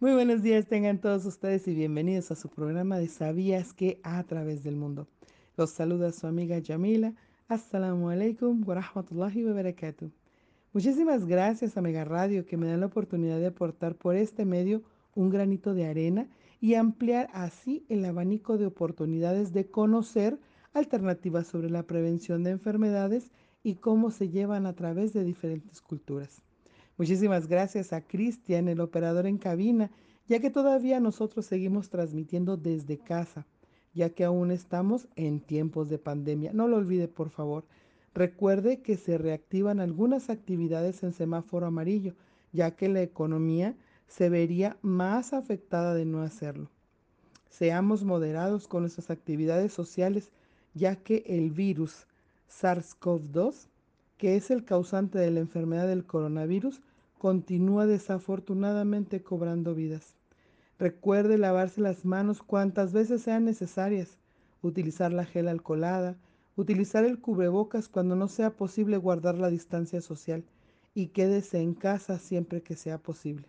Muy buenos días tengan todos ustedes y bienvenidos a su programa de Sabías que a través del mundo. Los saluda su amiga Yamila. Assalamu alaikum wa rahmatullahi wa barakatuh. Muchísimas gracias a Mega Radio que me dan la oportunidad de aportar por este medio un granito de arena y ampliar así el abanico de oportunidades de conocer alternativas sobre la prevención de enfermedades y cómo se llevan a través de diferentes culturas. Muchísimas gracias a Cristian, el operador en cabina, ya que todavía nosotros seguimos transmitiendo desde casa, ya que aún estamos en tiempos de pandemia. No lo olvide, por favor. Recuerde que se reactivan algunas actividades en semáforo amarillo, ya que la economía se vería más afectada de no hacerlo. Seamos moderados con nuestras actividades sociales, ya que el virus SARS-CoV-2, que es el causante de la enfermedad del coronavirus, continúa desafortunadamente cobrando vidas. Recuerde lavarse las manos cuantas veces sean necesarias, utilizar la gel alcoholada, utilizar el cubrebocas cuando no sea posible guardar la distancia social y quédese en casa siempre que sea posible.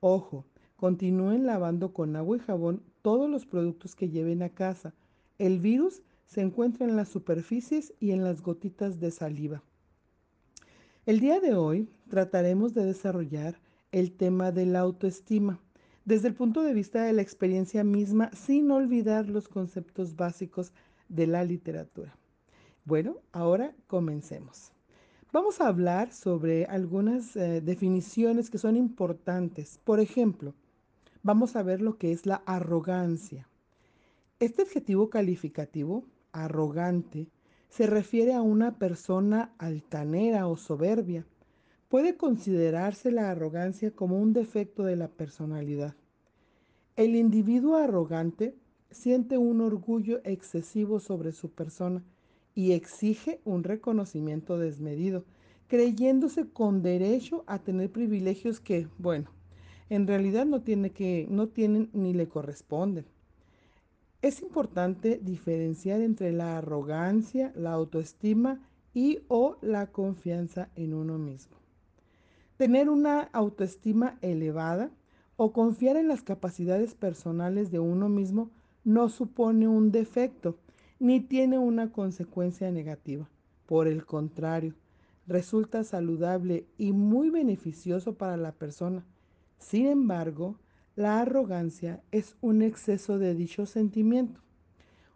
Ojo, continúen lavando con agua y jabón todos los productos que lleven a casa. El virus se encuentra en las superficies y en las gotitas de saliva. El día de hoy trataremos de desarrollar el tema de la autoestima desde el punto de vista de la experiencia misma sin olvidar los conceptos básicos de la literatura. Bueno, ahora comencemos. Vamos a hablar sobre algunas eh, definiciones que son importantes. Por ejemplo, vamos a ver lo que es la arrogancia. Este adjetivo calificativo, arrogante, se refiere a una persona altanera o soberbia. Puede considerarse la arrogancia como un defecto de la personalidad. El individuo arrogante siente un orgullo excesivo sobre su persona y exige un reconocimiento desmedido, creyéndose con derecho a tener privilegios que, bueno, en realidad no, tiene que, no tienen ni le corresponden. Es importante diferenciar entre la arrogancia, la autoestima y o la confianza en uno mismo. Tener una autoestima elevada o confiar en las capacidades personales de uno mismo no supone un defecto ni tiene una consecuencia negativa. Por el contrario, resulta saludable y muy beneficioso para la persona. Sin embargo, la arrogancia es un exceso de dicho sentimiento.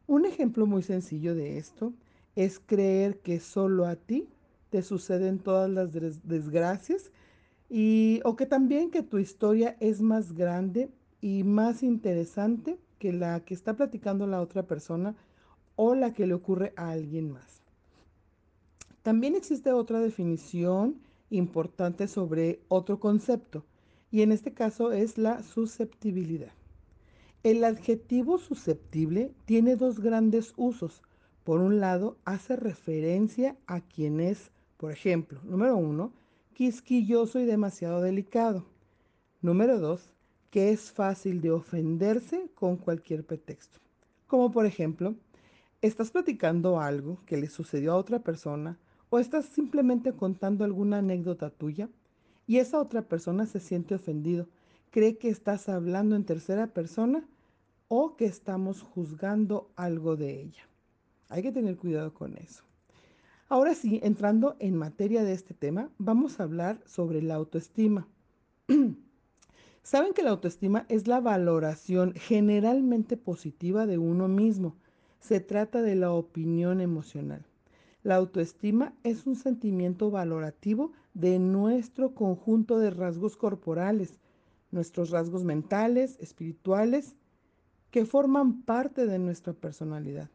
Un ejemplo muy sencillo de esto es creer que solo a ti te suceden todas las desgracias y o que también que tu historia es más grande y más interesante que la que está platicando la otra persona o la que le ocurre a alguien más. También existe otra definición importante sobre otro concepto y en este caso es la susceptibilidad. El adjetivo susceptible tiene dos grandes usos. Por un lado, hace referencia a quien es, por ejemplo, número uno, quisquilloso y demasiado delicado. Número dos, que es fácil de ofenderse con cualquier pretexto. Como por ejemplo, estás platicando algo que le sucedió a otra persona o estás simplemente contando alguna anécdota tuya y esa otra persona se siente ofendido, cree que estás hablando en tercera persona o que estamos juzgando algo de ella. Hay que tener cuidado con eso. Ahora sí, entrando en materia de este tema, vamos a hablar sobre la autoestima. Saben que la autoestima es la valoración generalmente positiva de uno mismo. Se trata de la opinión emocional. La autoestima es un sentimiento valorativo de nuestro conjunto de rasgos corporales, nuestros rasgos mentales, espirituales, que forman parte de nuestra personalidad.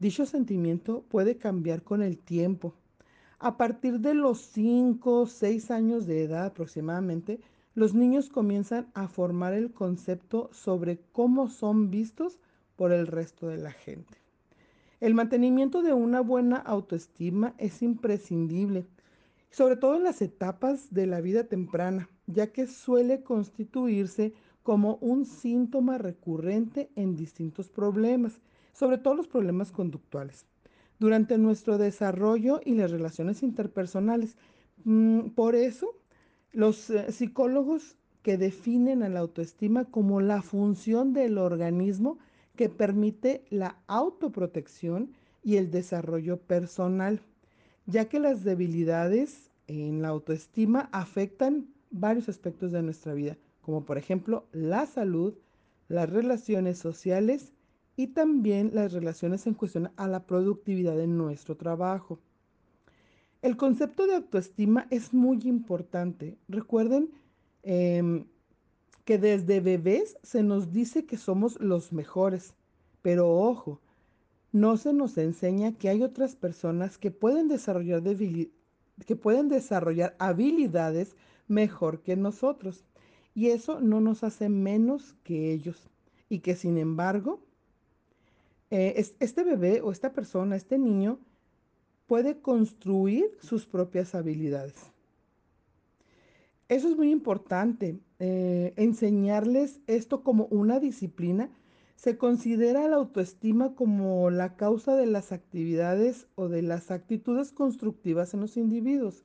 Dicho sentimiento puede cambiar con el tiempo. A partir de los 5 o 6 años de edad aproximadamente, los niños comienzan a formar el concepto sobre cómo son vistos por el resto de la gente. El mantenimiento de una buena autoestima es imprescindible, sobre todo en las etapas de la vida temprana, ya que suele constituirse como un síntoma recurrente en distintos problemas, sobre todo los problemas conductuales, durante nuestro desarrollo y las relaciones interpersonales. Mm, por eso, los eh, psicólogos que definen a la autoestima como la función del organismo que permite la autoprotección y el desarrollo personal, ya que las debilidades en la autoestima afectan varios aspectos de nuestra vida, como por ejemplo la salud, las relaciones sociales y también las relaciones en cuestión a la productividad de nuestro trabajo. El concepto de autoestima es muy importante. Recuerden eh, que desde bebés se nos dice que somos los mejores, pero ojo, no se nos enseña que hay otras personas que pueden desarrollar, que pueden desarrollar habilidades mejor que nosotros. Y eso no nos hace menos que ellos. Y que sin embargo, eh, este bebé o esta persona, este niño, puede construir sus propias habilidades. Eso es muy importante, eh, enseñarles esto como una disciplina. Se considera la autoestima como la causa de las actividades o de las actitudes constructivas en los individuos.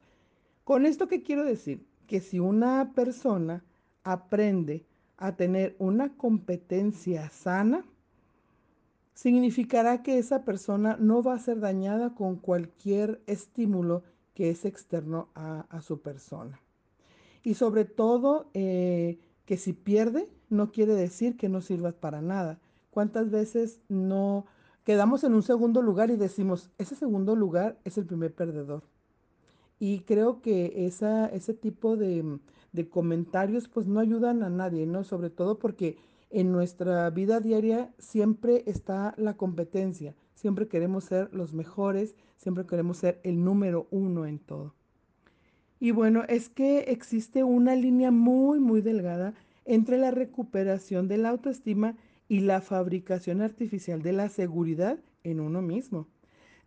Con esto, ¿qué quiero decir? Que si una persona aprende a tener una competencia sana, significará que esa persona no va a ser dañada con cualquier estímulo que es externo a, su persona. Y sobre todo, eh, que si pierde, no quiere decir que no sirvas para nada. ¿Cuántas veces no quedamos en un segundo lugar y decimos, ese segundo lugar es el primer perdedor? Y creo que esa, ese tipo de, de comentarios pues no ayudan a nadie, ¿no? Sobre todo porque en nuestra vida diaria siempre está la competencia, siempre queremos ser los mejores, siempre queremos ser el número uno en todo. Y bueno, es que existe una línea muy, muy delgada entre la recuperación de la autoestima y la fabricación artificial de la seguridad en uno mismo.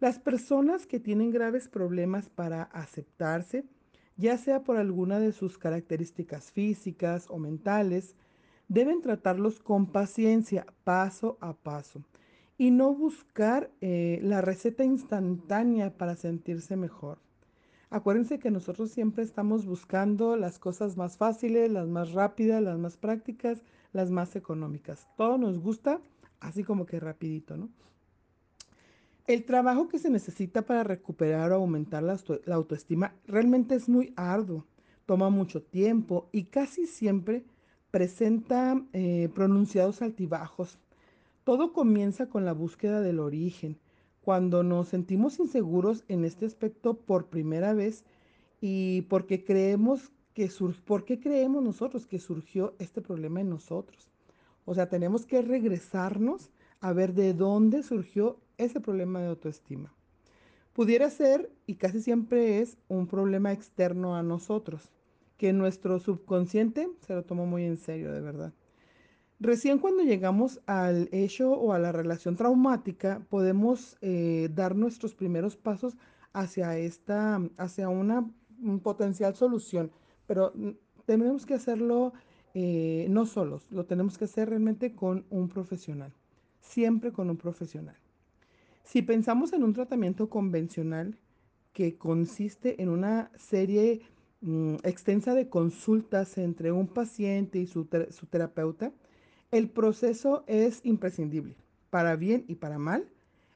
Las personas que tienen graves problemas para aceptarse, ya sea por alguna de sus características físicas o mentales, deben tratarlos con paciencia, paso a paso, y no buscar eh, la receta instantánea para sentirse mejor. Acuérdense que nosotros siempre estamos buscando las cosas más fáciles, las más rápidas, las más prácticas, las más económicas. Todo nos gusta así como que rapidito, ¿no? El trabajo que se necesita para recuperar o aumentar la, autoestima realmente es muy arduo, toma mucho tiempo y casi siempre presenta eh, pronunciados altibajos. Todo comienza con la búsqueda del origen, cuando nos sentimos inseguros en este aspecto por primera vez y porque creemos que ¿por qué creemos nosotros que surgió este problema en nosotros? O sea, tenemos que regresarnos a ver de dónde surgió ese problema de autoestima. Pudiera ser, y casi siempre es, un problema externo a nosotros, que nuestro subconsciente se lo tomó muy en serio, de verdad. Recién cuando llegamos al hecho o a la relación traumática, podemos eh, dar nuestros primeros pasos hacia esta, hacia una potencial solución, pero tenemos que hacerlo eh, no solos, lo tenemos que hacer realmente con un profesional, siempre con un profesional. Si pensamos en un tratamiento convencional que consiste en una serie mm, extensa de consultas entre un paciente y su, su terapeuta, el proceso es imprescindible, para bien y para mal,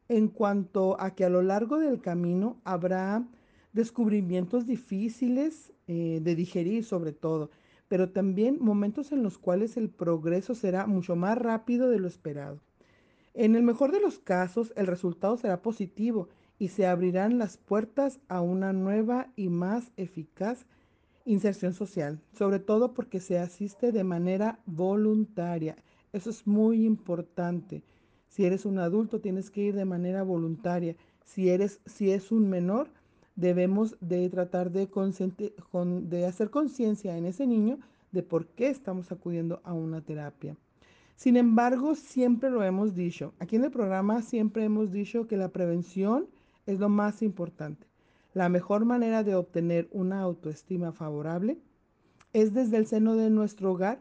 en cuanto a que a lo largo del camino habrá descubrimientos difíciles eh, de digerir sobre todo, pero también momentos en los cuales el progreso será mucho más rápido de lo esperado. En el mejor de los casos, el resultado será positivo y se abrirán las puertas a una nueva y más eficaz inserción social, sobre todo porque se asiste de manera voluntaria. Eso es muy importante. Si eres un adulto, tienes que ir de manera voluntaria. Si eres, si es un menor, debemos de tratar de, de hacer conciencia en ese niño de por qué estamos acudiendo a una terapia. Sin embargo, siempre lo hemos dicho. Aquí en el programa siempre hemos dicho que la prevención es lo más importante. La mejor manera de obtener una autoestima favorable es desde el seno de nuestro hogar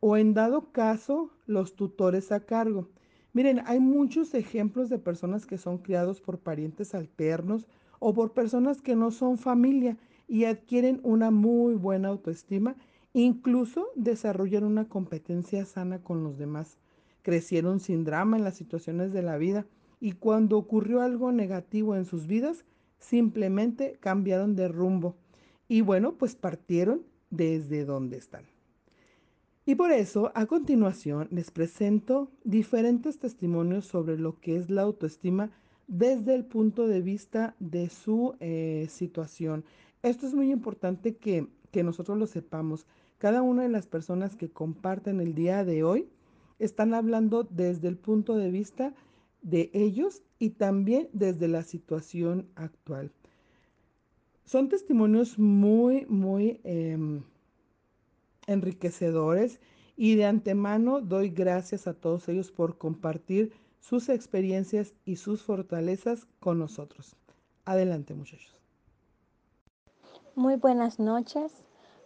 o en dado caso los tutores a cargo. Miren, hay muchos ejemplos de personas que son criados por parientes alternos o por personas que no son familia y adquieren una muy buena autoestima Incluso desarrollaron una competencia sana con los demás. Crecieron sin drama en las situaciones de la vida y cuando ocurrió algo negativo en sus vidas, simplemente cambiaron de rumbo. Y bueno, pues partieron desde donde están. Y por eso, a continuación, les presento diferentes testimonios sobre lo que es la autoestima desde el punto de vista de su eh, situación. Esto es muy importante que, que nosotros lo sepamos. Cada una de las personas que comparten el día de hoy están hablando desde el punto de vista de ellos y también desde la situación actual. Son testimonios muy, muy... Eh, enriquecedores y de antemano doy gracias a todos ellos por compartir sus experiencias y sus fortalezas con nosotros. Adelante muchachos. Muy buenas noches.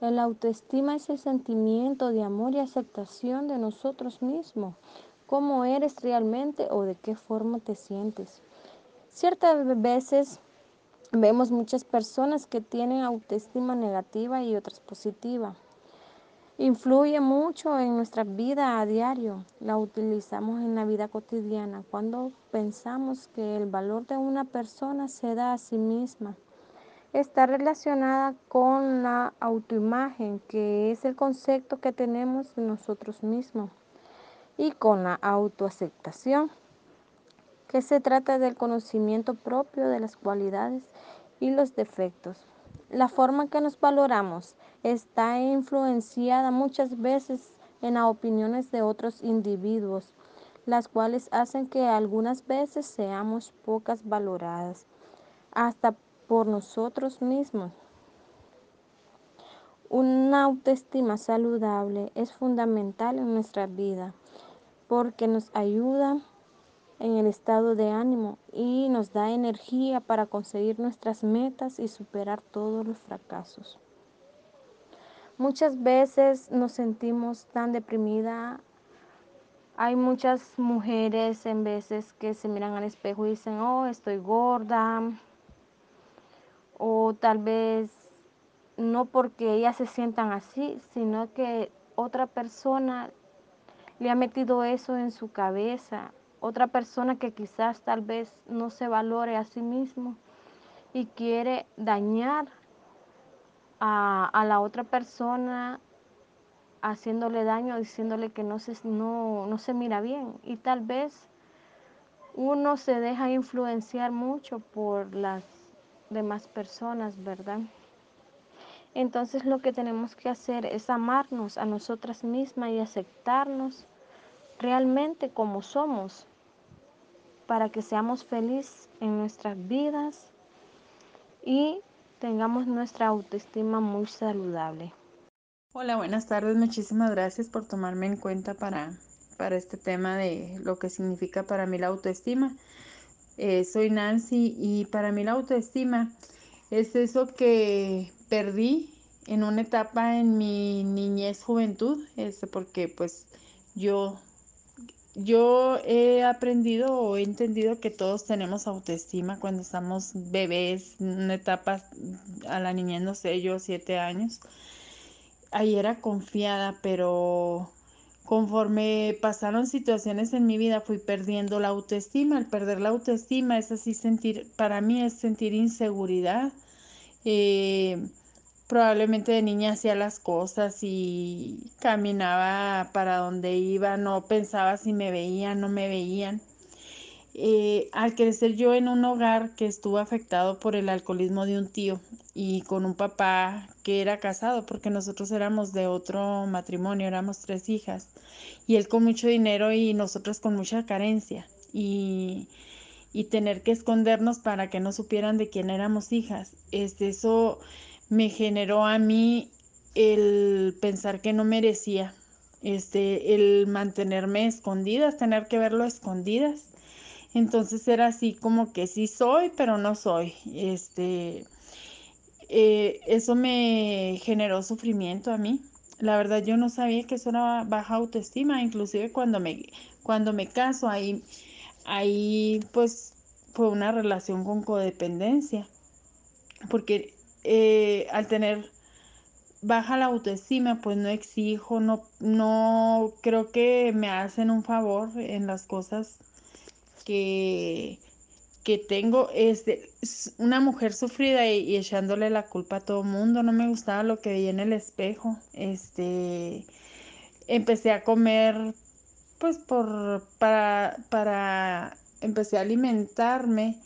El autoestima es el sentimiento de amor y aceptación de nosotros mismos, cómo eres realmente o de qué forma te sientes. Ciertas veces vemos muchas personas que tienen autoestima negativa y otras positiva influye mucho en nuestra vida a diario. La utilizamos en la vida cotidiana cuando pensamos que el valor de una persona se da a sí misma. Está relacionada con la autoimagen, que es el concepto que tenemos de nosotros mismos, y con la autoaceptación, que se trata del conocimiento propio de las cualidades y los defectos. La forma que nos valoramos está influenciada muchas veces en las opiniones de otros individuos, las cuales hacen que algunas veces seamos pocas valoradas, hasta por nosotros mismos. Una autoestima saludable es fundamental en nuestra vida porque nos ayuda en el estado de ánimo y nos da energía para conseguir nuestras metas y superar todos los fracasos. Muchas veces nos sentimos tan deprimida. Hay muchas mujeres en veces que se miran al espejo y dicen, oh, estoy gorda. O tal vez no porque ellas se sientan así, sino que otra persona le ha metido eso en su cabeza otra persona que quizás tal vez no se valore a sí mismo y quiere dañar a, la otra persona haciéndole daño, diciéndole que no se, no, no se mira bien. Y tal vez uno se deja influenciar mucho por las demás personas, ¿verdad? Entonces lo que tenemos que hacer es amarnos a nosotras mismas y aceptarnos realmente como somos para que seamos felices en nuestras vidas y tengamos nuestra autoestima muy saludable. Hola, buenas tardes. Muchísimas gracias por tomarme en cuenta para, para este tema de lo que significa para mí la autoestima. Eh, soy Nancy y para mí la autoestima es eso que perdí en una etapa en mi niñez juventud, este, porque pues yo yo he aprendido o he entendido que todos tenemos autoestima cuando estamos bebés, una etapa a la niñez, no sé, yo siete años. Ahí era confiada, pero conforme pasaron situaciones en mi vida fui perdiendo la autoestima. Al perder la autoestima es así sentir, para mí es sentir inseguridad. Eh, probablemente de niña hacía las cosas y caminaba para donde iba, no pensaba si me veían, no me veían. Eh, al crecer yo en un hogar que estuvo afectado por el alcoholismo de un tío y con un papá que era casado, porque nosotros éramos de otro matrimonio, éramos tres hijas, y él con mucho dinero y nosotros con mucha carencia, y, y tener que escondernos para que no supieran de quién éramos hijas. Este, eso me generó a mí el pensar que no merecía, este, el mantenerme escondidas, tener que verlo escondidas. Entonces era así como que sí soy, pero no soy. Este, eh, eso me generó sufrimiento a mí. La verdad yo no sabía que eso era baja autoestima, inclusive cuando me, cuando me caso ahí, ahí pues fue una relación con codependencia, porque eh, al tener baja la autoestima, pues no exijo, no, no creo que me hacen un favor en las cosas que, que tengo. Este, una mujer sufrida y, y, echándole la culpa a todo mundo. No me gustaba lo que veía en el espejo. Este, empecé a comer, pues por, para, para, empecé a alimentarme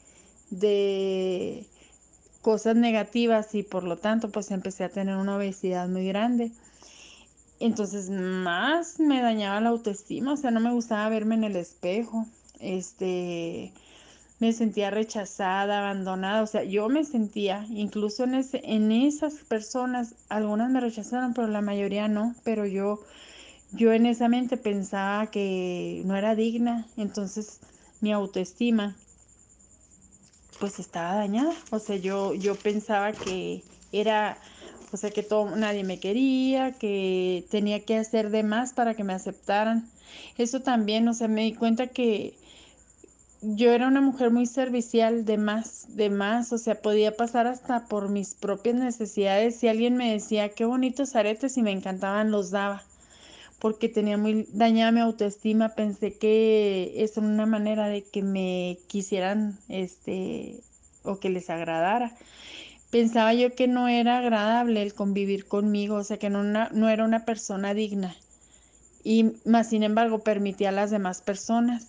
de cosas negativas y por lo tanto pues empecé a tener una obesidad muy grande. Entonces más me dañaba la autoestima, o sea, no me gustaba verme en el espejo. Este me sentía rechazada, abandonada, o sea, yo me sentía, incluso en, ese, en esas personas, algunas me rechazaron, pero la mayoría no, pero yo, yo en esa mente pensaba que no era digna, entonces mi autoestima pues estaba dañada. O sea, yo, yo pensaba que era, o sea, que todo, nadie me quería, que tenía que hacer de más para que me aceptaran. Eso también, o sea, me di cuenta que yo era una mujer muy servicial, de más, de más, o sea, podía pasar hasta por mis propias necesidades. Si alguien me decía, qué bonitos aretes y me encantaban, los daba porque tenía muy dañada mi autoestima, pensé que es una manera de que me quisieran, este, o que les agradara. Pensaba yo que no era agradable el convivir conmigo, o sea, que no, no era una persona digna. Y más sin embargo permitía a las demás personas.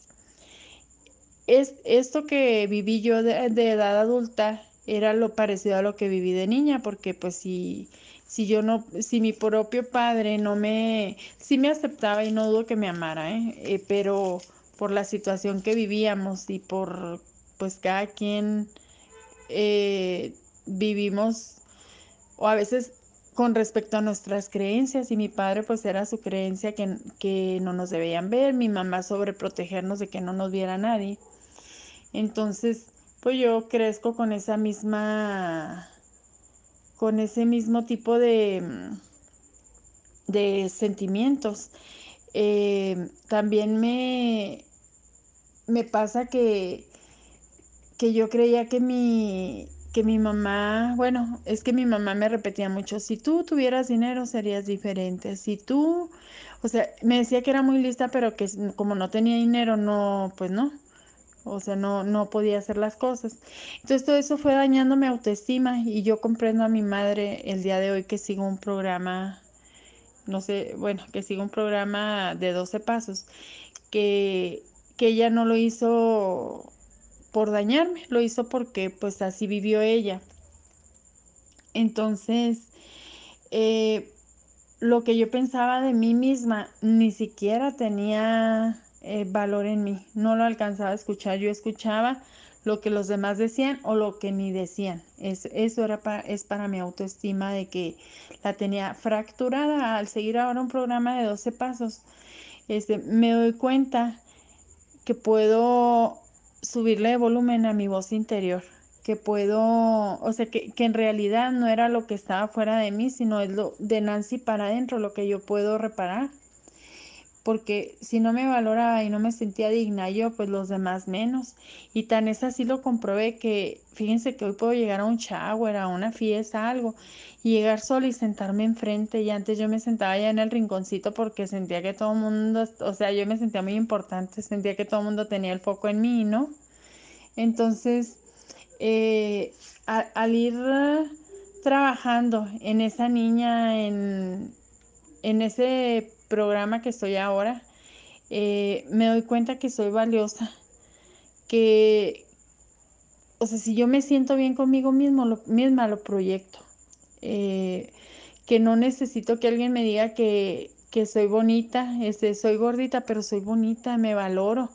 Es, esto que viví yo de, edad adulta era lo parecido a lo que viví de niña, porque pues si si yo no, si mi propio padre no me, sí me aceptaba y no dudo que me amara, ¿eh? Eh, pero por la situación que vivíamos y por, pues cada quien eh, vivimos, o a veces con respecto a nuestras creencias, y mi padre pues era su creencia que, que no nos debían ver, mi mamá sobre protegernos de que no nos viera nadie. Entonces, pues yo crezco con esa misma con ese mismo tipo de, mm, de sentimientos. Eh, también me, me pasa que, que yo creía que mi, que mi mamá, bueno, es que mi mamá me repetía mucho, si tú tuvieras dinero serías diferente, si tú, o sea, me decía que era muy lista, pero que como no tenía dinero, no, pues no, o sea, no, no podía hacer las cosas. Entonces todo eso fue dañando mi autoestima y yo comprendo a mi madre el día de hoy que sigo un programa, no sé, bueno, que sigo un programa de 12 pasos, que, que ella no lo hizo por dañarme, lo hizo porque pues así vivió ella. Entonces, eh, lo que yo pensaba de mí misma ni siquiera tenía eh, valor en mí. No lo alcanzaba a escuchar. Yo escuchaba lo que los demás decían o lo que ni decían. Es, eso era para, es para mi autoestima de que la tenía fracturada al seguir ahora un programa de 12 pasos. Este, me doy cuenta que puedo subirle volumen a mi voz interior, que puedo, o sea, que, que en realidad no era lo que estaba fuera de mí, sino es lo de Nancy para adentro, lo que yo puedo reparar porque si no me valoraba y no me sentía digna yo, pues los demás menos. Y tan es así lo comprobé que, fíjense que hoy puedo llegar a un shower, a una fiesta, algo, y llegar sola y sentarme enfrente. Y antes yo me sentaba ya en el rinconcito porque sentía que todo el mundo, o sea, yo me sentía muy importante, sentía que todo el mundo tenía el foco en mí, ¿no? Entonces, eh, al ir trabajando en esa niña, en, en ese programa que estoy ahora, eh, me doy cuenta que soy valiosa, que, o sea, si yo me siento bien conmigo mismo, lo, misma lo proyecto, eh, que no necesito que alguien me diga que, que soy bonita, este, soy gordita, pero soy bonita, me valoro,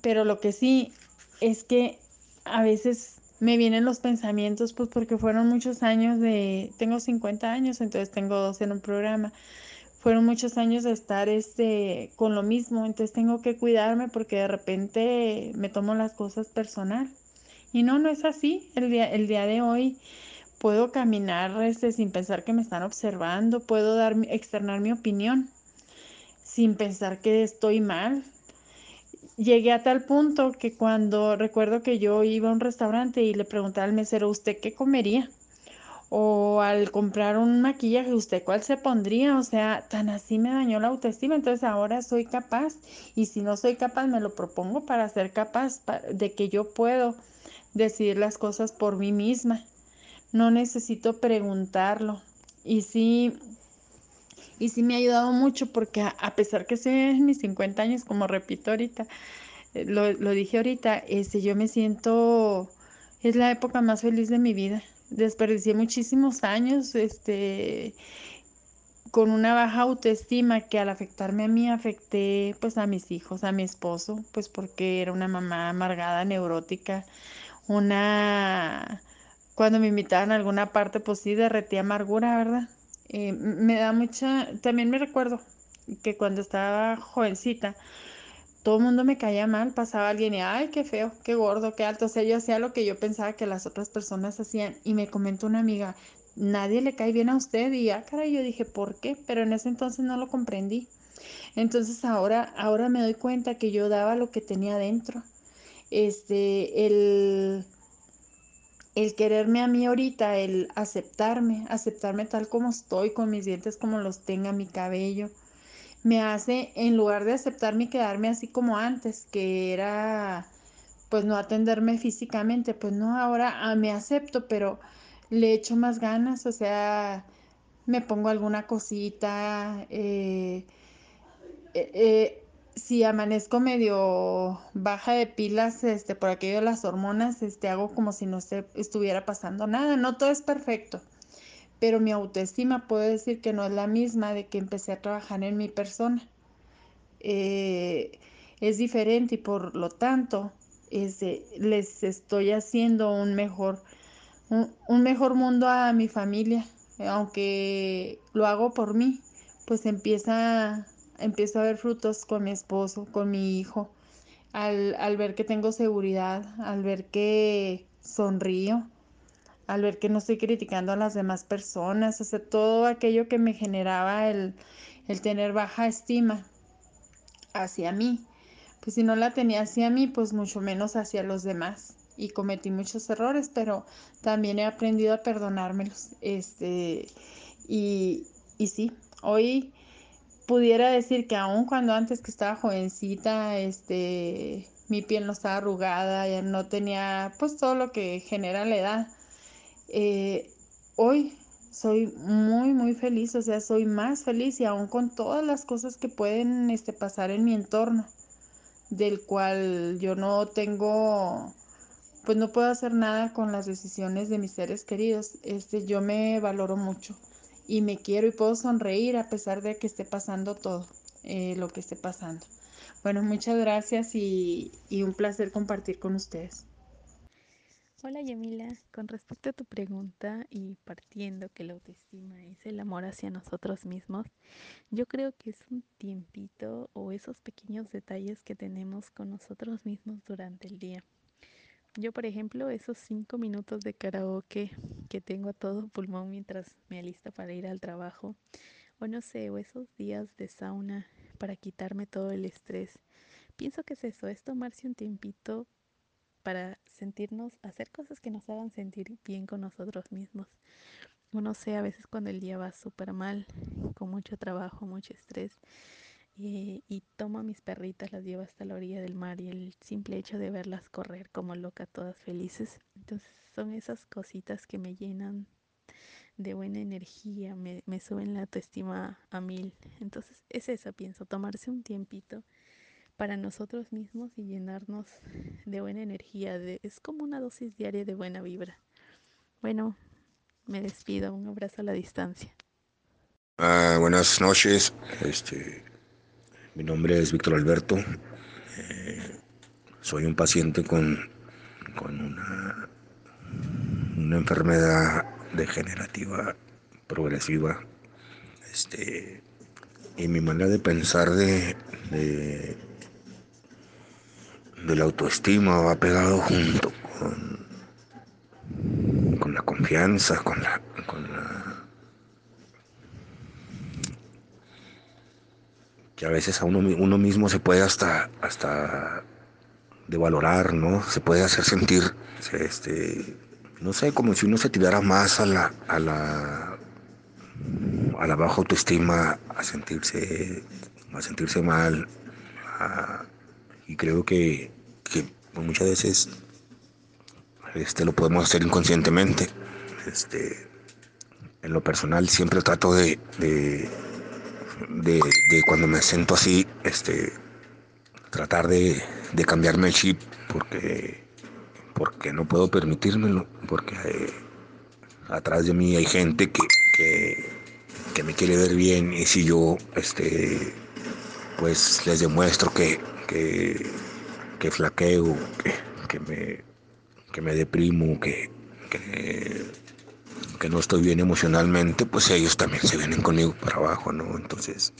pero lo que sí es que a veces me vienen los pensamientos, pues porque fueron muchos años de, tengo 50 años, entonces tengo dos en un programa, fueron muchos años de estar este, con lo mismo, entonces tengo que cuidarme porque de repente me tomo las cosas personal. Y no, no es así. El día, el día de hoy puedo caminar este, sin pensar que me están observando, puedo dar, externar mi opinión sin pensar que estoy mal. Llegué a tal punto que cuando recuerdo que yo iba a un restaurante y le preguntaba al mesero, ¿usted qué comería? O al comprar un maquillaje, ¿usted cuál se pondría? O sea, tan así me dañó la autoestima, entonces ahora soy capaz y si no soy capaz me lo propongo para ser capaz de que yo puedo decidir las cosas por mí misma. No necesito preguntarlo. Y sí, y sí me ha ayudado mucho porque a, pesar que sé en mis 50 años, como repito ahorita, eh, lo, lo dije ahorita, este, yo me siento, es la época más feliz de mi vida desperdicié muchísimos años este, con una baja autoestima que al afectarme a mí afecté pues a mis hijos, a mi esposo, pues porque era una mamá amargada, neurótica, una cuando me invitaban a alguna parte pues sí derretí amargura, ¿verdad? Eh, me da mucha, también me recuerdo que cuando estaba jovencita, todo el mundo me caía mal, pasaba alguien y, ay, qué feo, qué gordo, qué alto. O sea, yo hacía lo que yo pensaba que las otras personas hacían. Y me comentó una amiga, nadie le cae bien a usted. Y, ah, caray, yo dije, ¿por qué? Pero en ese entonces no lo comprendí. Entonces ahora, ahora me doy cuenta que yo daba lo que tenía dentro. Este, el, el quererme a mí ahorita, el aceptarme, aceptarme tal como estoy, con mis dientes como los tenga, mi cabello me hace, en lugar de aceptarme y quedarme así como antes, que era pues no atenderme físicamente, pues no, ahora ah, me acepto, pero le echo más ganas, o sea, me pongo alguna cosita, eh, eh, eh, si amanezco medio baja de pilas, este, por aquello de las hormonas, este, hago como si no se estuviera pasando nada, no todo es perfecto, pero mi autoestima puedo decir que no es la misma de que empecé a trabajar en mi persona. Eh, es diferente y por lo tanto les estoy haciendo un mejor, un, mejor mundo a mi familia, aunque lo hago por mí, pues empieza, empiezo a ver frutos con mi esposo, con mi hijo, al, al ver que tengo seguridad, al ver que sonrío, al ver que no estoy criticando a las demás personas, sea, todo aquello que me generaba el, el tener baja estima hacia mí. Pues si no la tenía hacia mí, pues mucho menos hacia los demás. Y cometí muchos errores, pero también he aprendido a perdonármelos. Este, y, y sí, hoy pudiera decir que aun cuando antes que estaba jovencita, este, mi piel no estaba arrugada, ya no tenía pues todo lo que genera la edad eh, hoy soy muy, muy feliz, o sea, soy más feliz y aún con todas las cosas que pueden este, pasar en mi entorno, del cual yo no tengo, pues no puedo hacer nada con las decisiones de mis seres queridos. Este, yo me valoro mucho y me quiero y puedo sonreír a pesar de que esté pasando todo eh, lo que esté pasando. Bueno, muchas gracias y un placer compartir con ustedes. Hola Yamila, con respecto a tu pregunta y partiendo que la autoestima es el amor hacia nosotros mismos, yo creo que es un tiempito o esos pequeños detalles que tenemos con nosotros mismos durante el día. Yo, por ejemplo, esos cinco minutos de karaoke que tengo a todo pulmón mientras me alista para ir al trabajo, o no sé, o esos días de sauna para quitarme todo el estrés. Pienso que es eso, es tomarse un tiempito para sentirnos, hacer cosas que nos hagan sentir bien con nosotros mismos. Uno sé, a veces cuando el día va súper mal, con mucho trabajo, mucho estrés, y, y tomo a mis perritas, las llevo hasta la orilla del mar y el simple hecho de verlas correr como loca, todas felices. Entonces son esas cositas que me llenan de buena energía, me, me suben la autoestima a mil. Entonces es eso, pienso, tomarse un tiempito para nosotros mismos y llenarnos de buena energía. Es como una dosis diaria de buena vibra. Bueno, me despido. Un abrazo a la distancia. Ah, buenas noches. Este, mi nombre es Víctor Alberto. Eh, soy un paciente con, con una, una enfermedad degenerativa progresiva. Este, y mi manera de pensar de de la autoestima va pegado junto con, con la confianza, con la, con la que a veces a uno, uno mismo se puede hasta hasta devalorar, ¿no? Se puede hacer sentir este no sé, como si uno se tirara más a la, a la, a la baja autoestima, a sentirse, a sentirse mal, y creo que, muchas veces este, lo podemos hacer inconscientemente. Este, en lo personal siempre trato de, de, cuando me siento así, este, tratar de, de, cambiarme el chip porque, porque no puedo permitírmelo, porque eh, atrás de mí hay gente que, que, que, me quiere ver bien y si yo este, pues les demuestro que, que, que flaqueo, que, que, me, que me deprimo, que, que que no estoy bien emocionalmente, pues ellos también se vienen conmigo para abajo, ¿no? Entonces,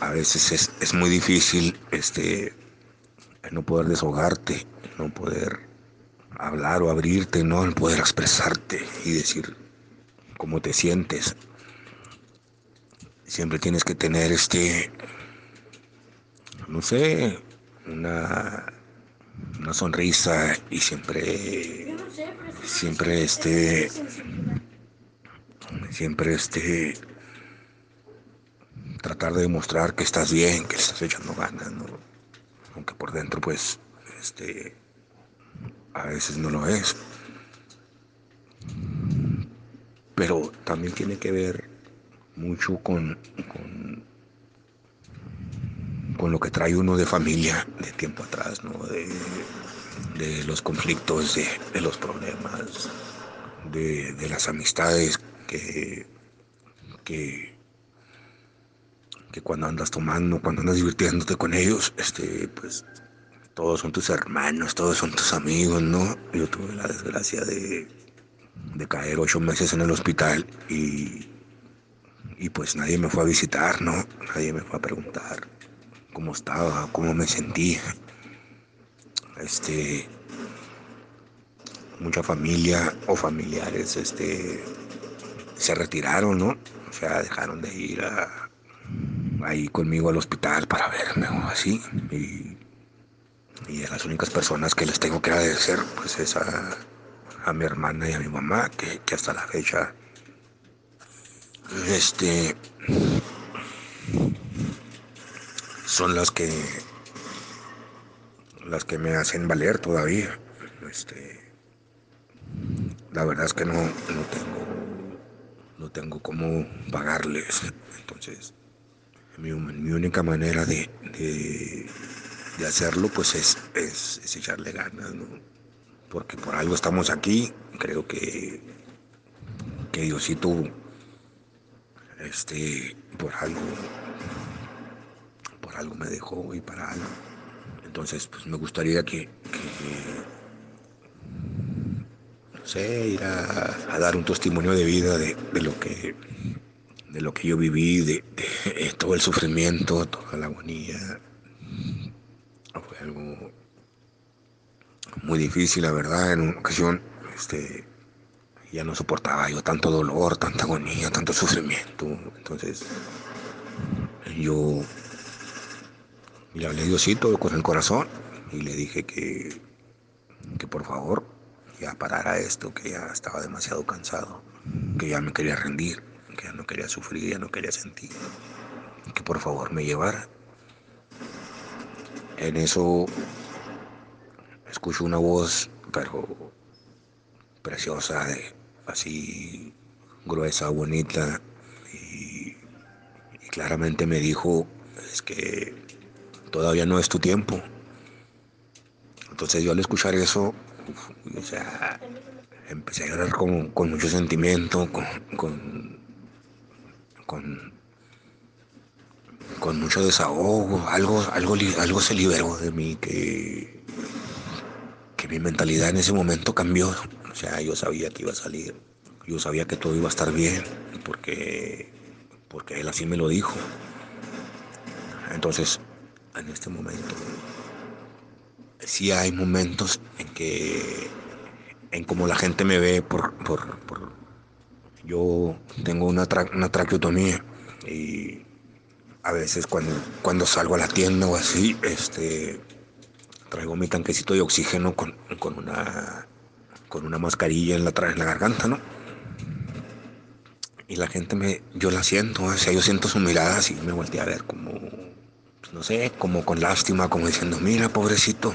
a veces es, es muy difícil este, no poder desahogarte, no poder hablar o abrirte, ¿no? El poder expresarte y decir cómo te sientes. Siempre tienes que tener este, no sé, una, una sonrisa y siempre, siempre este, siempre este tratar de demostrar que estás bien, que estás echando ganas, aunque por dentro pues este a veces no lo es. Pero también tiene que ver mucho con, con, con lo que trae uno de familia de tiempo atrás, ¿no? de, los conflictos, de, de los problemas, de, de las amistades que, que, que cuando andas tomando, cuando andas divirtiéndote con ellos, este, pues todos son tus hermanos, todos son tus amigos, ¿no? Yo tuve la desgracia de, de caer ocho meses en el hospital y, y pues nadie me fue a visitar, ¿no? Nadie me fue a preguntar cómo estaba, cómo me sentía. Este, mucha familia o familiares, este, se retiraron, ¿no? O sea, dejaron de ir ahí conmigo al hospital para verme o así. Y, y las únicas personas que les tengo que agradecer, pues es a, a mi hermana y a mi mamá, que, que hasta la fecha, este, son las que, las que me hacen valer todavía. Este, la verdad es que no, no tengo no tengo cómo pagarles. Entonces, mi, mi única manera de, de, hacerlo pues es, es, es echarle ganas, ¿no? Porque por algo estamos aquí, creo que, que Diosito, este, por algo, algo me dejó y para algo. Entonces, pues me gustaría que, que sé, ir a, dar un testimonio de vida de, lo que de lo que yo viví, de, todo el sufrimiento, toda la agonía. Fue algo muy difícil, la verdad. En una ocasión, este, ya no soportaba yo tanto dolor, tanta agonía, tanto sufrimiento. Entonces, yo le hablé a Diosito con el corazón y le dije que, que por favor ya parara esto, que ya estaba demasiado cansado, que ya me quería rendir, que ya no quería sufrir, ya no quería sentir, que por favor me llevara. En eso escucho una voz, pero preciosa, así gruesa, bonita, y, y claramente me dijo, es que todavía no es tu tiempo. Entonces yo al escuchar eso empecé a llorar con, con mucho sentimiento, con, con, con, con, mucho desahogo, algo, algo, algo se liberó de mí que, que mi mentalidad en ese momento cambió. O sea, yo sabía que iba a salir, yo sabía que todo iba a estar bien, porque, porque él así me lo dijo. Entonces, en este momento sí hay momentos en que, en como la gente me ve por, por, por yo tengo una, tra una traqueotomía y a veces cuando, cuando salgo a la tienda o así, este, traigo mi tanquecito de oxígeno con, con una con una mascarilla en la, en la garganta, ¿no? Y la gente me, yo la siento, o sea, yo siento su mirada y me volteé a ver como, no sé, como con lástima, como diciendo, mira, pobrecito.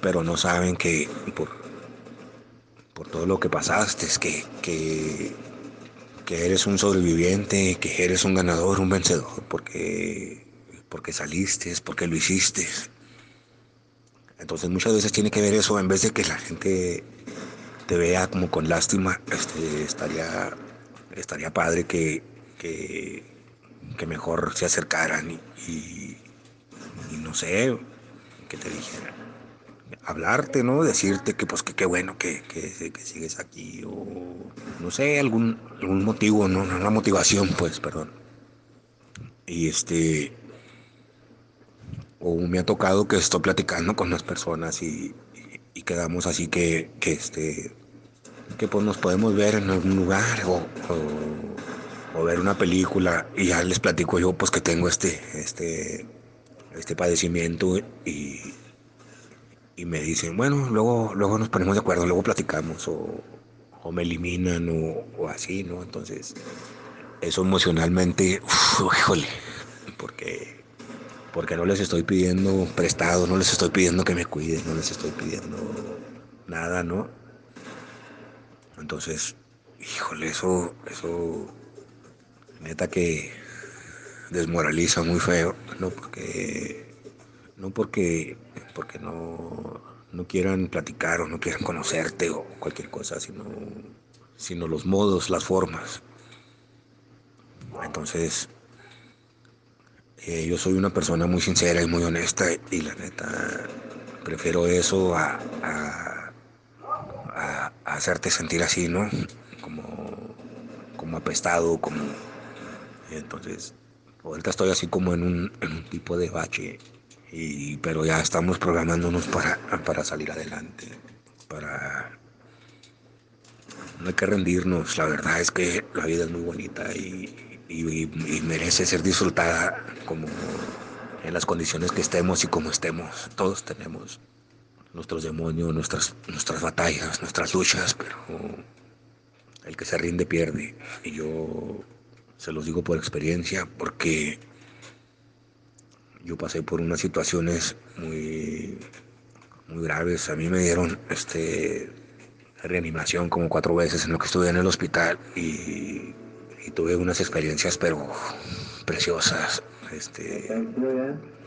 Pero no saben que por, por todo lo que pasaste, es que, que, que eres un sobreviviente, que eres un ganador, un vencedor, porque, porque saliste, porque lo hiciste. Entonces muchas veces tiene que ver eso, en vez de que la gente te vea como con lástima, este, estaría, estaría padre que, que, que mejor se acercaran y, no sé, que te dijeran, hablarte, ¿no? Decirte que pues que qué bueno que, que, que, sigues aquí o no sé, algún, algún motivo, ¿no? Una motivación, pues, perdón. Y este, o me ha tocado que estoy platicando con las personas y, y, quedamos así que, que, este que pues nos podemos ver en algún lugar o, o, ver una película y ya les platico yo pues que tengo este este este padecimiento y, y me dicen bueno luego luego nos ponemos de acuerdo luego platicamos o, o me eliminan o, así no entonces eso emocionalmente uf, híjole porque porque no les estoy pidiendo prestado, no les estoy pidiendo que me cuiden, no les estoy pidiendo nada, ¿no? Entonces, híjole, eso, eso, neta que desmoraliza muy feo, no porque, no porque, porque no, no quieran platicar o no quieran conocerte o cualquier cosa, sino, sino los modos, las formas. Entonces, eh, yo soy una persona muy sincera y muy honesta y la neta prefiero eso a, a, a, a hacerte sentir así, ¿no? Como, como apestado, como... Entonces, ahorita estoy así como en un, en un tipo de bache, y, pero ya estamos programándonos para, para salir adelante, para... No hay que rendirnos, la verdad es que la vida es muy bonita y, y, y, merece ser disfrutada como en las condiciones que estemos y como estemos. Todos tenemos nuestros demonios, nuestras, nuestras batallas, nuestras luchas, pero el que se rinde pierde. Y yo se los digo por experiencia porque yo pasé por unas situaciones muy, muy graves. A mí me dieron este reanimación como cuatro veces en lo que estuve en el hospital y tuve unas experiencias pero preciosas, este,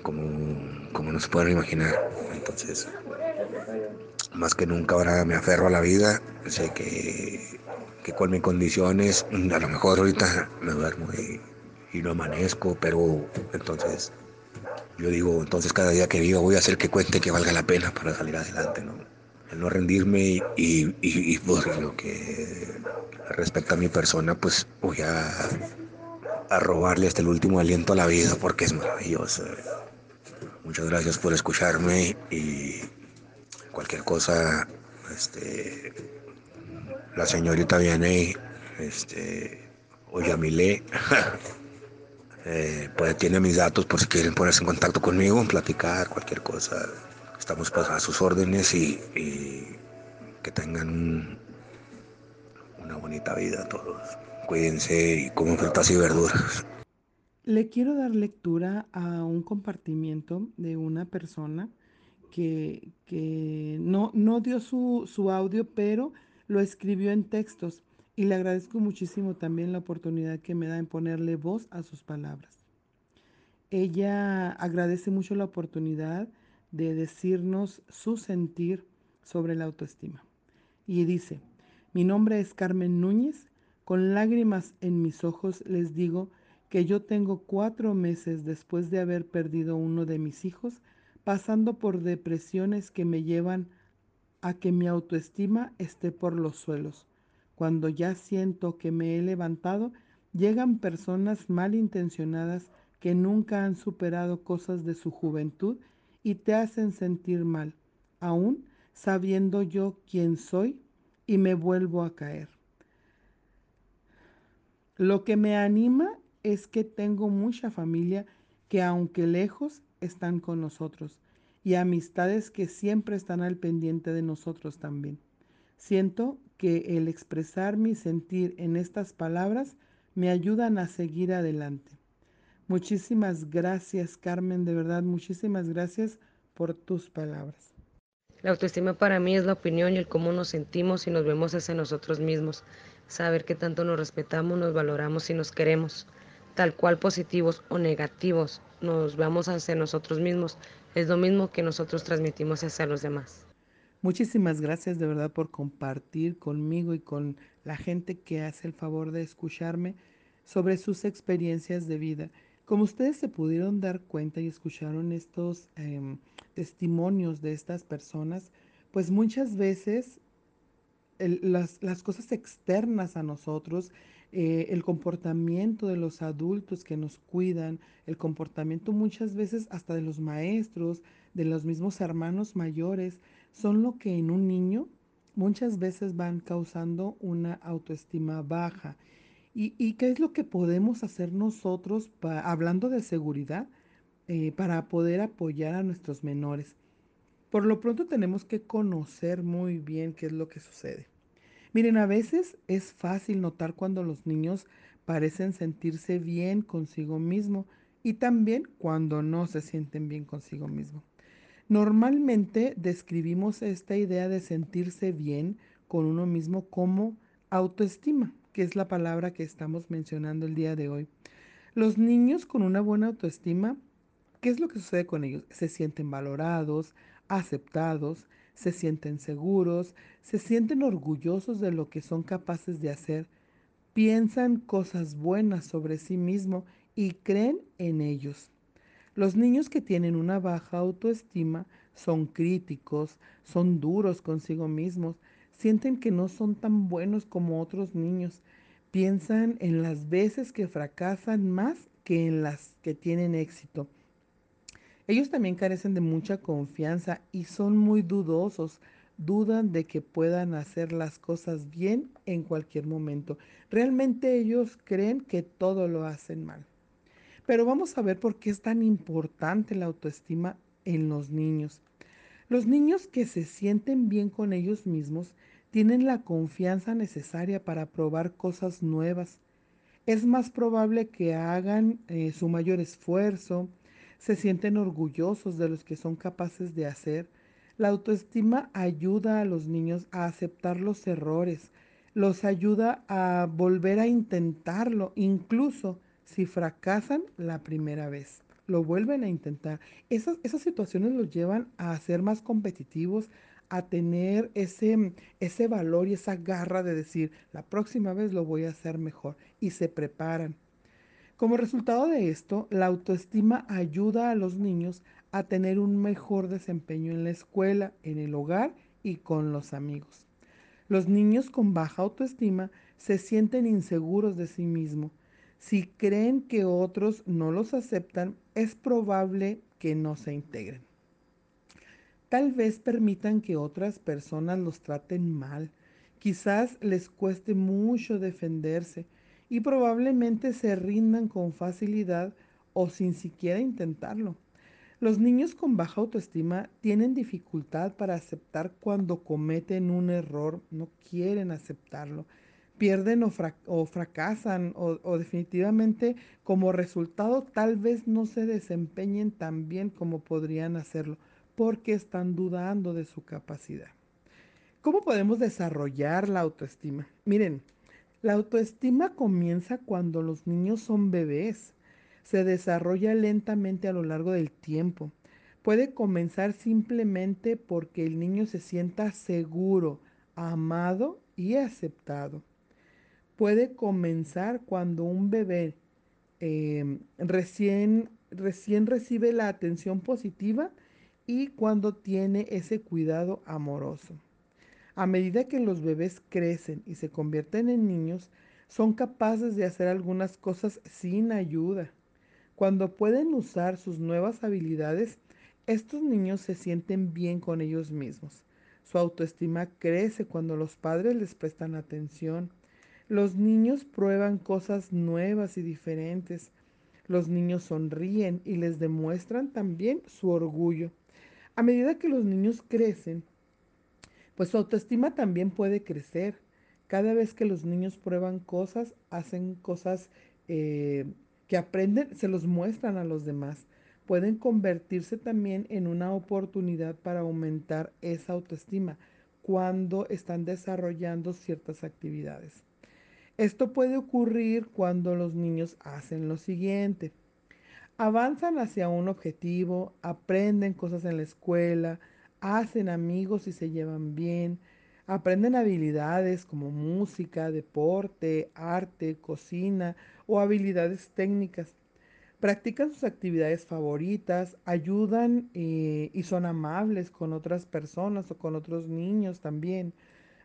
como, como no se pueden imaginar. Entonces, más que nunca ahora me aferro a la vida, sé que, que con mis condiciones, a lo mejor ahorita me duermo y, y no amanezco, pero entonces yo digo, entonces cada día que vivo voy a hacer que cuente que valga la pena para salir adelante, ¿no? El no rendirme y, y, y, y por lo que respecto a mi persona, pues voy a, a robarle hasta el último aliento a la vida porque es maravilloso. Muchas gracias por escucharme y cualquier cosa, este, la señorita viene, este, o Yamile, eh, pues tiene mis datos por si quieren ponerse en contacto conmigo, platicar, cualquier cosa. Estamos pues, a sus órdenes y, que tengan un, una bonita vida todos. Cuídense y coman frutas y verduras. Le quiero dar lectura a un compartimiento de una persona que, que no, no dio su, su audio, pero lo escribió en textos y le agradezco muchísimo también la oportunidad que me da en ponerle voz a sus palabras. Ella agradece mucho la oportunidad de decirnos su sentir sobre la autoestima. Y dice, mi nombre es Carmen Núñez. Con lágrimas en mis ojos les digo que yo tengo cuatro meses después de haber perdido uno de mis hijos, pasando por depresiones que me llevan a que mi autoestima esté por los suelos. Cuando ya siento que me he levantado, llegan personas malintencionadas que nunca han superado cosas de su juventud y te hacen sentir mal, aún sabiendo yo quién soy y me vuelvo a caer. Lo que me anima es que tengo mucha familia que aunque lejos están con nosotros y amistades que siempre están al pendiente de nosotros también. Siento que el expresar mi sentir en estas palabras me ayudan a seguir adelante. Muchísimas gracias, Carmen, de verdad, muchísimas gracias por tus palabras. La autoestima para mí es la opinión y el cómo nos sentimos y nos vemos hacia nosotros mismos. Saber que tanto nos respetamos, nos valoramos y nos queremos. Tal cual positivos o negativos nos veamos hacia nosotros mismos, es lo mismo que nosotros transmitimos hacia los demás. Muchísimas gracias de verdad por compartir conmigo y con la gente que hace el favor de escucharme sobre sus experiencias de vida. Como ustedes se pudieron dar cuenta y escucharon estos eh, testimonios de estas personas, pues muchas veces las, cosas externas a nosotros, eh, el comportamiento de los adultos que nos cuidan, el comportamiento muchas veces hasta de los maestros, de los mismos hermanos mayores, son lo que en un niño muchas veces van causando una autoestima baja. ¿Y, qué es lo que podemos hacer nosotros, hablando de seguridad, eh, para poder apoyar a nuestros menores? Por lo pronto tenemos que conocer muy bien qué es lo que sucede. Miren, a veces es fácil notar cuando los niños parecen sentirse bien consigo mismo y también cuando no se sienten bien consigo mismo. Normalmente describimos esta idea de sentirse bien con uno mismo como autoestima, que es la palabra que estamos mencionando el día de hoy. Los niños con una buena autoestima, ¿qué es lo que sucede con ellos? Se sienten valorados, aceptados, se sienten seguros, se sienten orgullosos de lo que son capaces de hacer, piensan cosas buenas sobre sí mismo y creen en ellos. Los niños que tienen una baja autoestima son críticos, son duros consigo mismos, sienten que no son tan buenos como otros niños, piensan en las veces que fracasan más que en las que tienen éxito. Ellos también carecen de mucha confianza y son muy dudosos, dudan de que puedan hacer las cosas bien en cualquier momento. Realmente ellos creen que todo lo hacen mal. Pero vamos a ver por qué es tan importante la autoestima en los niños. Los niños que se sienten bien con ellos mismos tienen la confianza necesaria para probar cosas nuevas. Es más probable que hagan eh, su mayor esfuerzo, se sienten orgullosos de los que son capaces de hacer. La autoestima ayuda a los niños a aceptar los errores, los ayuda a volver a intentarlo, incluso si fracasan la primera vez, lo vuelven a intentar. Esas, esas situaciones los llevan a ser más competitivos, a tener ese, ese valor y esa garra de decir, la próxima vez lo voy a hacer mejor. Y se preparan. Como resultado de esto, la autoestima ayuda a los niños a tener un mejor desempeño en la escuela, en el hogar y con los amigos. Los niños con baja autoestima se sienten inseguros de sí mismos si creen que otros no los aceptan, es probable que no se integren. Tal vez permitan que otras personas los traten mal. Quizás les cueste mucho defenderse y probablemente se rindan con facilidad o sin siquiera intentarlo. Los niños con baja autoestima tienen dificultad para aceptar cuando cometen un error, no quieren aceptarlo pierden o, frac o fracasan o, definitivamente como resultado tal vez no se desempeñen tan bien como podrían hacerlo porque están dudando de su capacidad. ¿Cómo podemos desarrollar la autoestima? Miren, la autoestima comienza cuando los niños son bebés. Se desarrolla lentamente a lo largo del tiempo. Puede comenzar simplemente porque el niño se sienta seguro, amado y aceptado puede comenzar cuando un bebé eh, recién, recién recibe la atención positiva y cuando tiene ese cuidado amoroso. A medida que los bebés crecen y se convierten en niños, son capaces de hacer algunas cosas sin ayuda. Cuando pueden usar sus nuevas habilidades, estos niños se sienten bien con ellos mismos. Su autoestima crece cuando los padres les prestan atención los niños prueban cosas nuevas y diferentes. Los niños sonríen y les demuestran también su orgullo. A medida que los niños crecen, pues su autoestima también puede crecer. Cada vez que los niños prueban cosas, hacen cosas eh, que aprenden, se los muestran a los demás. Pueden convertirse también en una oportunidad para aumentar esa autoestima cuando están desarrollando ciertas actividades. Esto puede ocurrir cuando los niños hacen lo siguiente. Avanzan hacia un objetivo, aprenden cosas en la escuela, hacen amigos y se llevan bien, aprenden habilidades como música, deporte, arte, cocina o habilidades técnicas. Practican sus actividades favoritas, ayudan eh, y son amables con otras personas o con otros niños también.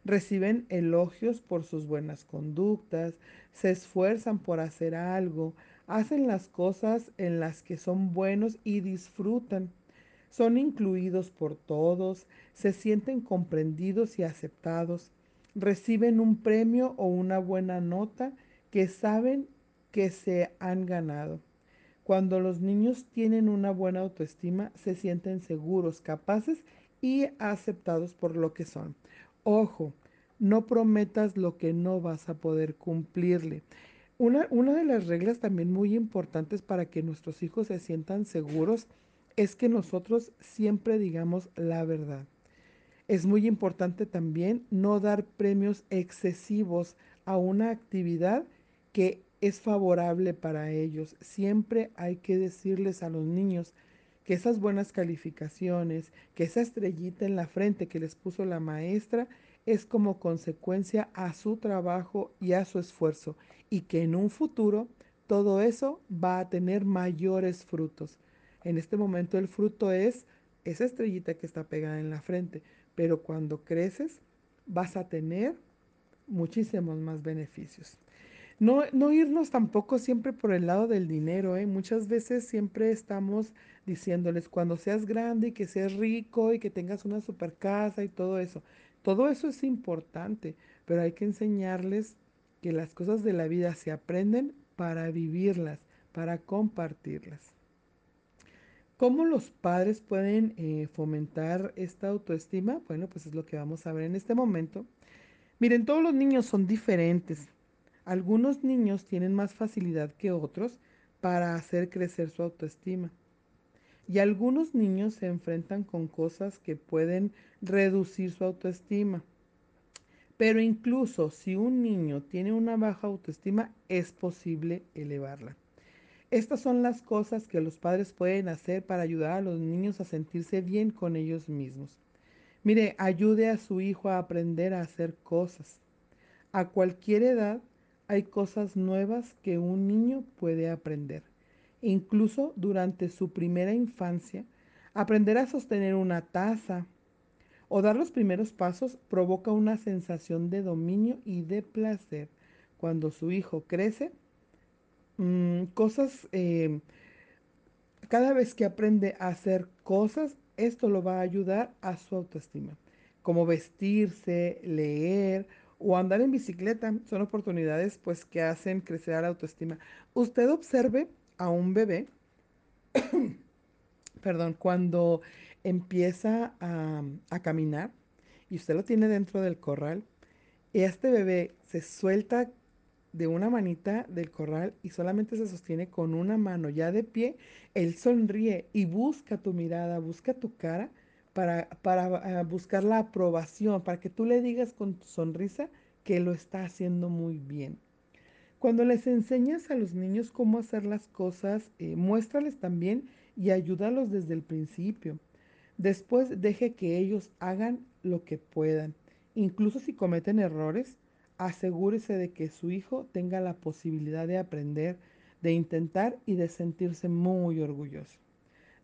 Reciben elogios por sus buenas conductas, se esfuerzan por hacer algo, hacen las cosas en las que son buenos y disfrutan. Son incluidos por todos, se sienten comprendidos y aceptados, reciben un premio o una buena nota que saben que se han ganado. Cuando los niños tienen una buena autoestima, se sienten seguros, capaces y aceptados por lo que son. Ojo, no prometas lo que no vas a poder cumplirle. Una, una, de las reglas también muy importantes para que nuestros hijos se sientan seguros es que nosotros siempre digamos la verdad. Es muy importante también no dar premios excesivos a una actividad que es favorable para ellos. Siempre hay que decirles a los niños que esas buenas calificaciones, que esa estrellita en la frente que les puso la maestra es como consecuencia a su trabajo y a su esfuerzo y que en un futuro todo eso va a tener mayores frutos. En este momento el fruto es esa estrellita que está pegada en la frente, pero cuando creces vas a tener muchísimos más beneficios. No, no irnos tampoco siempre por el lado del dinero, ¿eh? muchas veces siempre estamos diciéndoles cuando seas grande y que seas rico y que tengas una super casa y todo eso. Todo eso es importante, pero hay que enseñarles que las cosas de la vida se aprenden para vivirlas, para compartirlas. ¿Cómo los padres pueden eh, fomentar esta autoestima? Bueno, pues es lo que vamos a ver en este momento. Miren, todos los niños son diferentes. Algunos niños tienen más facilidad que otros para hacer crecer su autoestima. Y algunos niños se enfrentan con cosas que pueden reducir su autoestima. Pero incluso si un niño tiene una baja autoestima, es posible elevarla. Estas son las cosas que los padres pueden hacer para ayudar a los niños a sentirse bien con ellos mismos. Mire, ayude a su hijo a aprender a hacer cosas. A cualquier edad hay cosas nuevas que un niño puede aprender. Incluso durante su primera infancia, aprender a sostener una taza o dar los primeros pasos provoca una sensación de dominio y de placer. Cuando su hijo crece, Mm, cosas, eh, cada vez que aprende a hacer cosas, esto lo va a ayudar a su autoestima, como vestirse, leer o andar en bicicleta. Son oportunidades pues que hacen crecer la autoestima. Usted observe a un bebé, perdón, cuando empieza a, a caminar y usted lo tiene dentro del corral, y este bebé se suelta de una manita del corral y solamente se sostiene con una mano ya de pie, él sonríe y busca tu mirada, busca tu cara para, para ah, buscar la aprobación, para que tú le digas con tu sonrisa que lo está haciendo muy bien. Cuando les enseñas a los niños cómo hacer las cosas, eh, muéstrales también y ayúdalos desde el principio. Después deje que ellos hagan lo que puedan. Incluso si cometen errores, asegúrese de que su hijo tenga la posibilidad de aprender, de intentar y de sentirse muy orgulloso.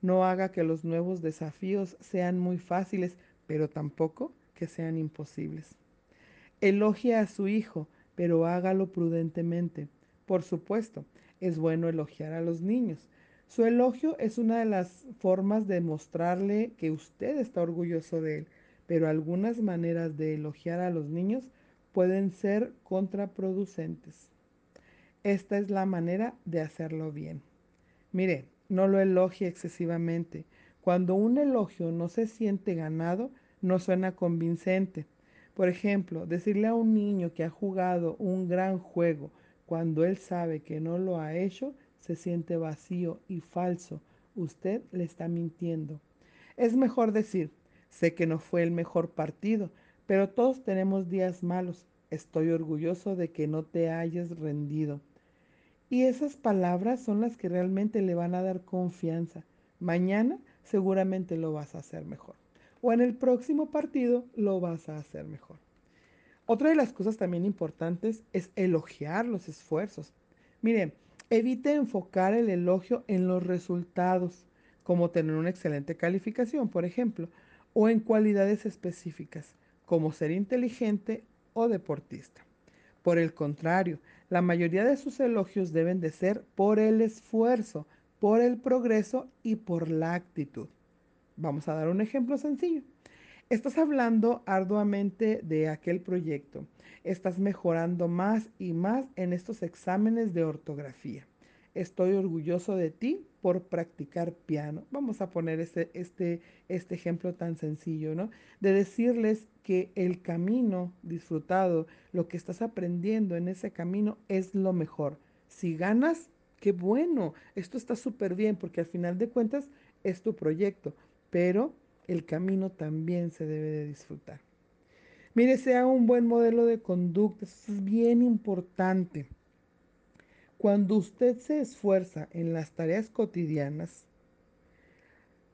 No haga que los nuevos desafíos sean muy fáciles, pero tampoco que sean imposibles. Elogie a su hijo, pero hágalo prudentemente. Por supuesto, es bueno elogiar a los niños. Su elogio es una de las formas de mostrarle que usted está orgulloso de él, pero algunas maneras de elogiar a los niños pueden ser contraproducentes. Esta es la manera de hacerlo bien. Mire, no lo elogie excesivamente. Cuando un elogio no se siente ganado, no suena convincente. Por ejemplo, decirle a un niño que ha jugado un gran juego cuando él sabe que no lo ha hecho, se siente vacío y falso. Usted le está mintiendo. Es mejor decir, sé que no fue el mejor partido, pero todos tenemos días malos. Estoy orgulloso de que no te hayas rendido. Y esas palabras son las que realmente le van a dar confianza. Mañana seguramente lo vas a hacer mejor. O en el próximo partido lo vas a hacer mejor. Otra de las cosas también importantes es elogiar los esfuerzos. Miren, evite enfocar el elogio en los resultados, como tener una excelente calificación, por ejemplo, o en cualidades específicas, como ser inteligente o deportista. Por el contrario, la mayoría de sus elogios deben de ser por el esfuerzo, por el progreso y por la actitud. Vamos a dar un ejemplo sencillo. Estás hablando arduamente de aquel proyecto. Estás mejorando más y más en estos exámenes de ortografía. Estoy orgulloso de ti por practicar piano. Vamos a poner este, este, este ejemplo tan sencillo, ¿no? De decirles que el camino disfrutado, lo que estás aprendiendo en ese camino es lo mejor. Si ganas, qué bueno, esto está súper bien porque al final de cuentas es tu proyecto, pero el camino también se debe de disfrutar. Mire, sea un buen modelo de conducta, eso es bien importante. Cuando usted se esfuerza en las tareas cotidianas,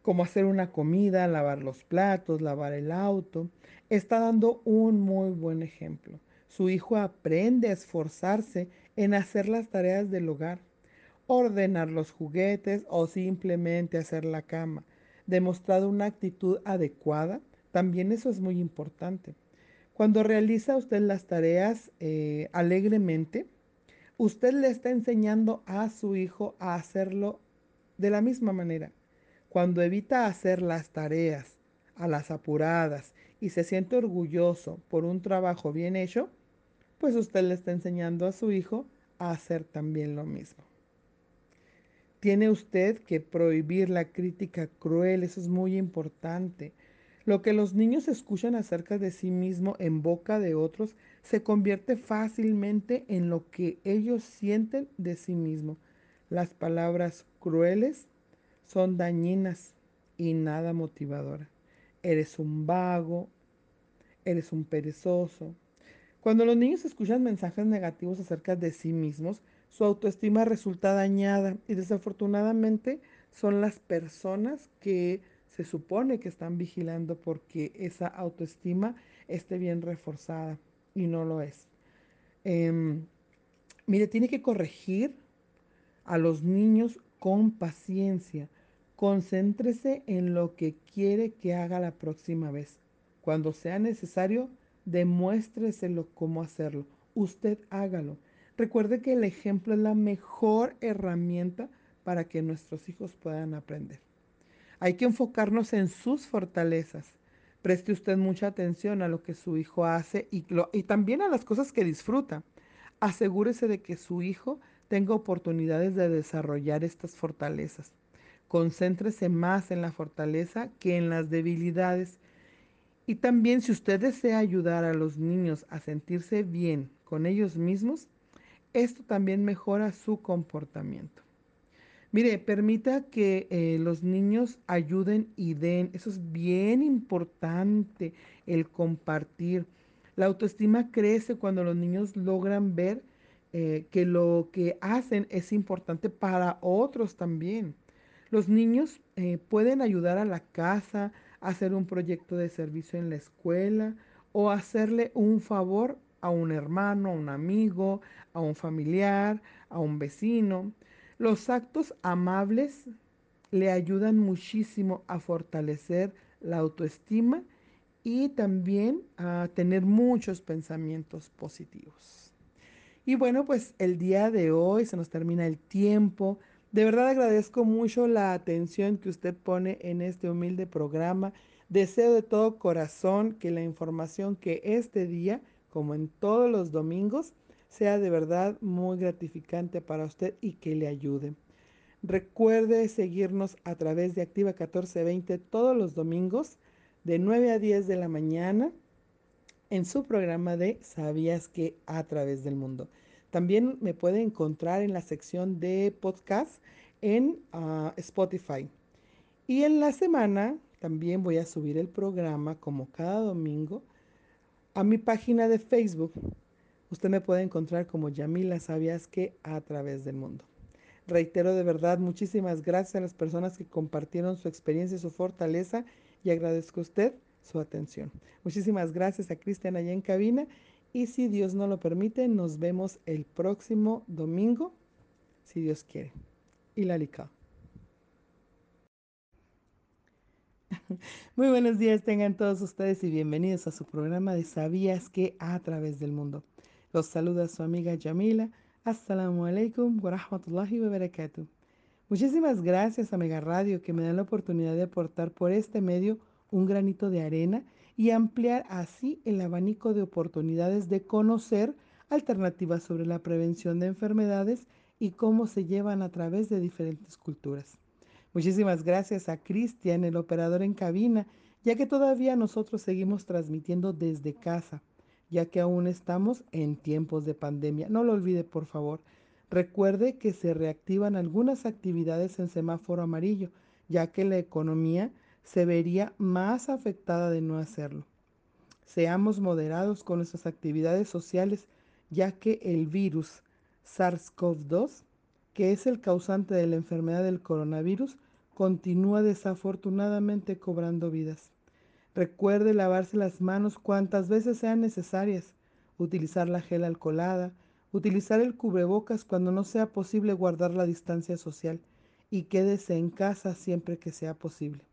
como hacer una comida, lavar los platos, lavar el auto, está dando un muy buen ejemplo. Su hijo aprende a esforzarse en hacer las tareas del hogar, ordenar los juguetes o simplemente hacer la cama. Demostrado una actitud adecuada, también eso es muy importante. Cuando realiza usted las tareas eh, alegremente, usted le está enseñando a su hijo a hacerlo de la misma manera. Cuando evita hacer las tareas a las apuradas y se siente orgulloso por un trabajo bien hecho, pues usted le está enseñando a su hijo a hacer también lo mismo. Tiene usted que prohibir la crítica cruel, eso es muy importante. Lo que los niños escuchan acerca de sí mismo en boca de otros se convierte fácilmente en lo que ellos sienten de sí mismo. Las palabras crueles son dañinas y nada motivadoras. Eres un vago, eres un perezoso. Cuando los niños escuchan mensajes negativos acerca de sí mismos, su autoestima resulta dañada y desafortunadamente son las personas que se supone que están vigilando porque esa autoestima esté bien reforzada y no lo es. Em, mire, tiene que corregir a los niños con paciencia. Concéntrese en lo que quiere que haga la próxima vez. Cuando sea necesario, demuéstreselo cómo hacerlo. Usted hágalo. Recuerde que el ejemplo es la mejor herramienta para que nuestros hijos puedan aprender. Hay que enfocarnos en sus fortalezas. Preste usted mucha atención a lo que su hijo hace y, también a las cosas que disfruta. Asegúrese de que su hijo tenga oportunidades de desarrollar estas fortalezas. Concéntrese más en la fortaleza que en las debilidades. Y también si usted desea ayudar a los niños a sentirse bien con ellos mismos, esto también mejora su comportamiento. Mire, permita que eh, los niños ayuden y den. Eso es bien importante, el compartir. La autoestima crece cuando los niños logran ver eh, que lo que hacen es importante para otros también. Los niños eh, pueden ayudar a la casa, hacer un proyecto de servicio en la escuela o hacerle un favor a un hermano, a un amigo, a un familiar, a un vecino. Los actos amables le ayudan muchísimo a fortalecer la autoestima y también a tener muchos pensamientos positivos. Y bueno, pues el día de hoy se nos termina el tiempo. De verdad agradezco mucho la atención que usted pone en este humilde programa. Deseo de todo corazón que la información que este día, como en todos los domingos, sea de verdad muy gratificante para usted y que le ayude. Recuerde seguirnos a través de Activa 1420 todos los domingos de 9 a 10 de la mañana en su programa de Sabías que a través del mundo. También me puede encontrar en la sección de podcast en uh, Spotify. Y en la semana también voy a subir el programa como cada domingo a mi página de Facebook. Usted me puede encontrar como Yamila Sabías que a través del mundo. Reitero de verdad muchísimas gracias a las personas que compartieron su experiencia y su fortaleza y agradezco a usted su atención. Muchísimas gracias a Cristian allá en cabina y si Dios no lo permite, nos vemos el próximo domingo, si Dios quiere. Y la lica. Muy buenos días tengan todos ustedes y bienvenidos a su programa de Sabías que a través del mundo. Los saluda su amiga Yamila. Assalamu alaikum wa rahmatullahi. Muchísimas gracias a Mega Radio que me dan la oportunidad de aportar por este medio un granito de arena y ampliar así el abanico de oportunidades de conocer alternativas sobre la prevención de enfermedades y cómo se llevan a través de diferentes culturas. Muchísimas gracias a Cristian, el operador en cabina, ya que todavía nosotros seguimos transmitiendo desde casa, ya que aún estamos en tiempos de pandemia. No lo olvide, por favor. Recuerde que se reactivan algunas actividades en semáforo amarillo, ya que la economía se vería más afectada de no hacerlo. Seamos moderados con nuestras actividades sociales, ya que el virus SARS-CoV-2, que es el causante de la enfermedad del coronavirus, continúa desafortunadamente cobrando vidas. Recuerde lavarse las manos cuantas veces sean necesarias, utilizar la gel alcoholada, utilizar el cubrebocas cuando no sea posible guardar la distancia social y quédese en casa siempre que sea posible.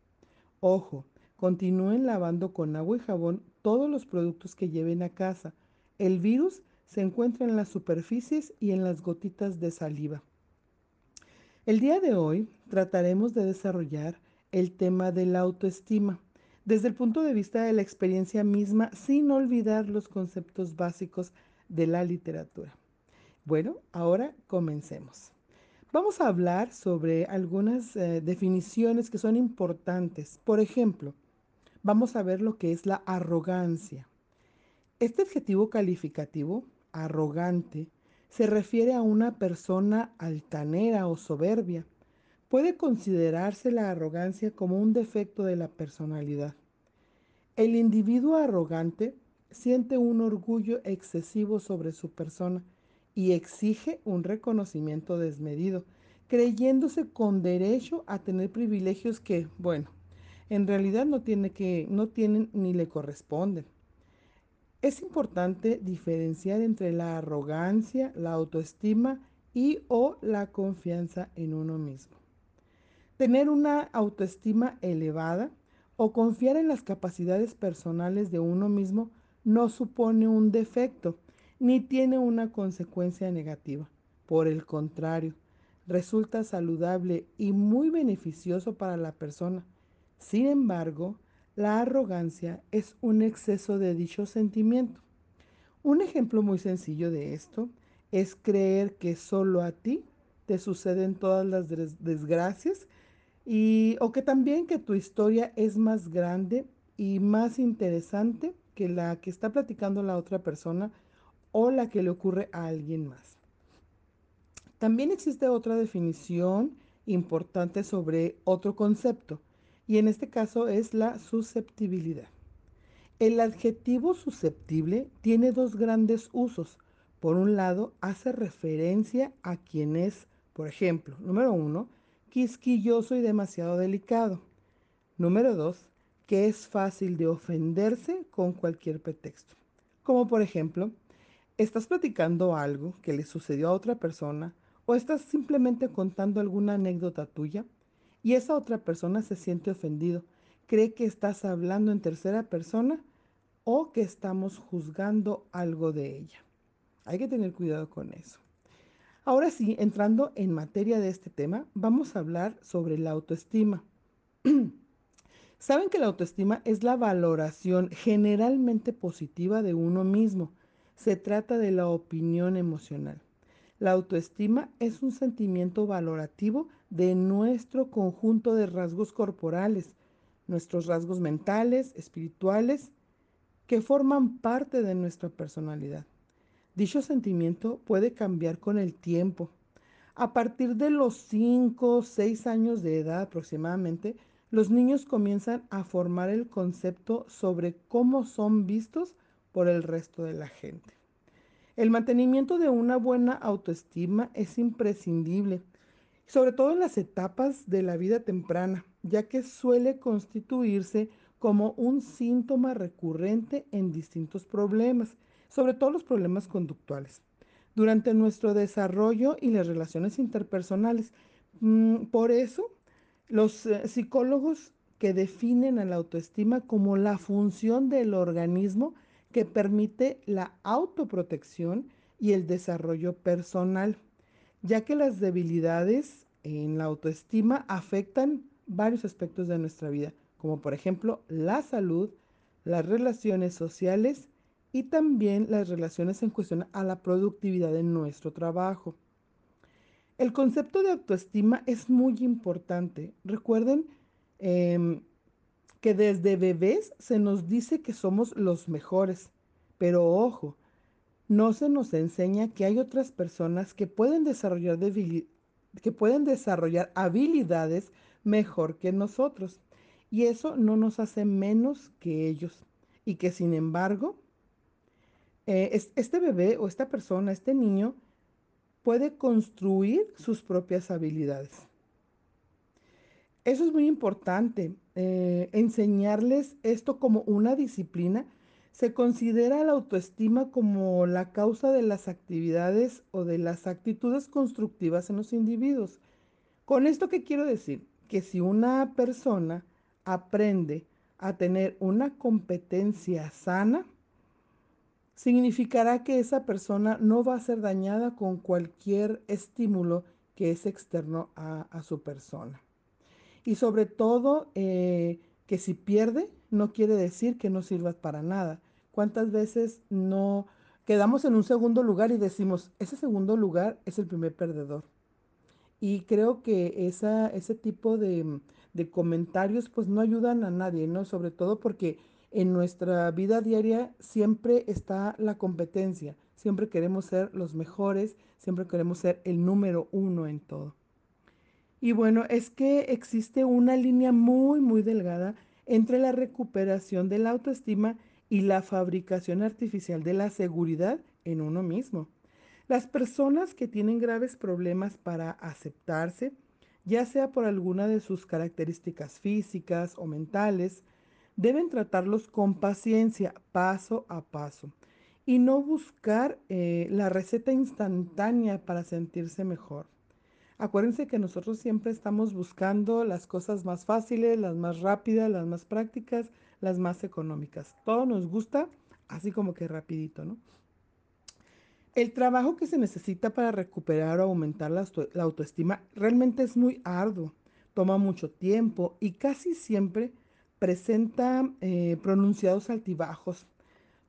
Ojo, continúen lavando con agua y jabón todos los productos que lleven a casa. El virus se encuentra en las superficies y en las gotitas de saliva. El día de hoy trataremos de desarrollar el tema de la autoestima desde el punto de vista de la experiencia misma sin olvidar los conceptos básicos de la literatura. Bueno, ahora comencemos. Vamos a hablar sobre algunas eh, definiciones que son importantes. Por ejemplo, vamos a ver lo que es la arrogancia. Este adjetivo calificativo, arrogante, se refiere a una persona altanera o soberbia. Puede considerarse la arrogancia como un defecto de la personalidad. El individuo arrogante siente un orgullo excesivo sobre su persona y exige un reconocimiento desmedido, creyéndose con derecho a tener privilegios que, bueno, en realidad no, tiene que, no tienen ni le corresponden. Es importante diferenciar entre la arrogancia, la autoestima y o la confianza en uno mismo. Tener una autoestima elevada o confiar en las capacidades personales de uno mismo no supone un defecto, ni tiene una consecuencia negativa. Por el contrario, resulta saludable y muy beneficioso para la persona. Sin embargo, la arrogancia es un exceso de dicho sentimiento. Un ejemplo muy sencillo de esto es creer que solo a ti te suceden todas las desgracias o que también que tu historia es más grande y más interesante que la que está platicando la otra persona o la que le ocurre a alguien más. También existe otra definición importante sobre otro concepto y en este caso es la susceptibilidad. El adjetivo susceptible tiene dos grandes usos. Por un lado, hace referencia a quien es, por ejemplo, número uno, quisquilloso y demasiado delicado. Número dos, que es fácil de ofenderse con cualquier pretexto. Como por ejemplo, estás platicando algo que le sucedió a otra persona o estás simplemente contando alguna anécdota tuya y esa otra persona se siente ofendido, cree que estás hablando en tercera persona o que estamos juzgando algo de ella. Hay que tener cuidado con eso. Ahora sí, entrando en materia de este tema, vamos a hablar sobre la autoestima. Saben que la autoestima es la valoración generalmente positiva de uno mismo se trata de la opinión emocional. La autoestima es un sentimiento valorativo de nuestro conjunto de rasgos corporales, nuestros rasgos mentales, espirituales, que forman parte de nuestra personalidad. Dicho sentimiento puede cambiar con el tiempo. A partir de los 5 o 6 años de edad aproximadamente, los niños comienzan a formar el concepto sobre cómo son vistos por el resto de la gente. El mantenimiento de una buena autoestima es imprescindible, sobre todo en las etapas de la vida temprana, ya que suele constituirse como un síntoma recurrente en distintos problemas, sobre todo los problemas conductuales, durante nuestro desarrollo y las relaciones interpersonales. Mm, por eso, los eh, psicólogos que definen a la autoestima como la función del organismo que permite la autoprotección y el desarrollo personal, ya que las debilidades en la autoestima afectan varios aspectos de nuestra vida, como por ejemplo la salud, las relaciones sociales y también las relaciones en cuestión a la productividad de nuestro trabajo. El concepto de autoestima es muy importante. Recuerden em, que desde bebés se nos dice que somos los mejores, pero ojo, no se nos enseña que hay otras personas que pueden desarrollar, que pueden desarrollar habilidades mejor que nosotros. Y eso no nos hace menos que ellos. Y que sin embargo, eh, este bebé o esta persona, este niño, puede construir sus propias habilidades. Eso es muy importante, eh, enseñarles esto como una disciplina. Se considera la autoestima como la causa de las actividades o de las actitudes constructivas en los individuos. Con esto qué quiero decir? Que si una persona aprende a tener una competencia sana, significará que esa persona no va a ser dañada con cualquier estímulo que es externo a, su persona. Y sobre todo, eh, que si pierde, no quiere decir que no sirvas para nada. ¿Cuántas veces no quedamos en un segundo lugar y decimos, ese segundo lugar es el primer perdedor? Y creo que esa, ese tipo de, de comentarios pues no ayudan a nadie, ¿no? Sobre todo porque en nuestra vida diaria siempre está la competencia, siempre queremos ser los mejores, siempre queremos ser el número uno en todo. Y bueno, es que existe una línea muy, muy delgada entre la recuperación de la autoestima y la fabricación artificial de la seguridad en uno mismo. Las personas que tienen graves problemas para aceptarse, ya sea por alguna de sus características físicas o mentales, deben tratarlos con paciencia, paso a paso, y no buscar eh, la receta instantánea para sentirse mejor. Acuérdense que nosotros siempre estamos buscando las cosas más fáciles, las más rápidas, las más prácticas, las más económicas. Todo nos gusta así como que rapidito, ¿no? El trabajo que se necesita para recuperar o aumentar la, la autoestima realmente es muy arduo, toma mucho tiempo y casi siempre presenta eh, pronunciados altibajos.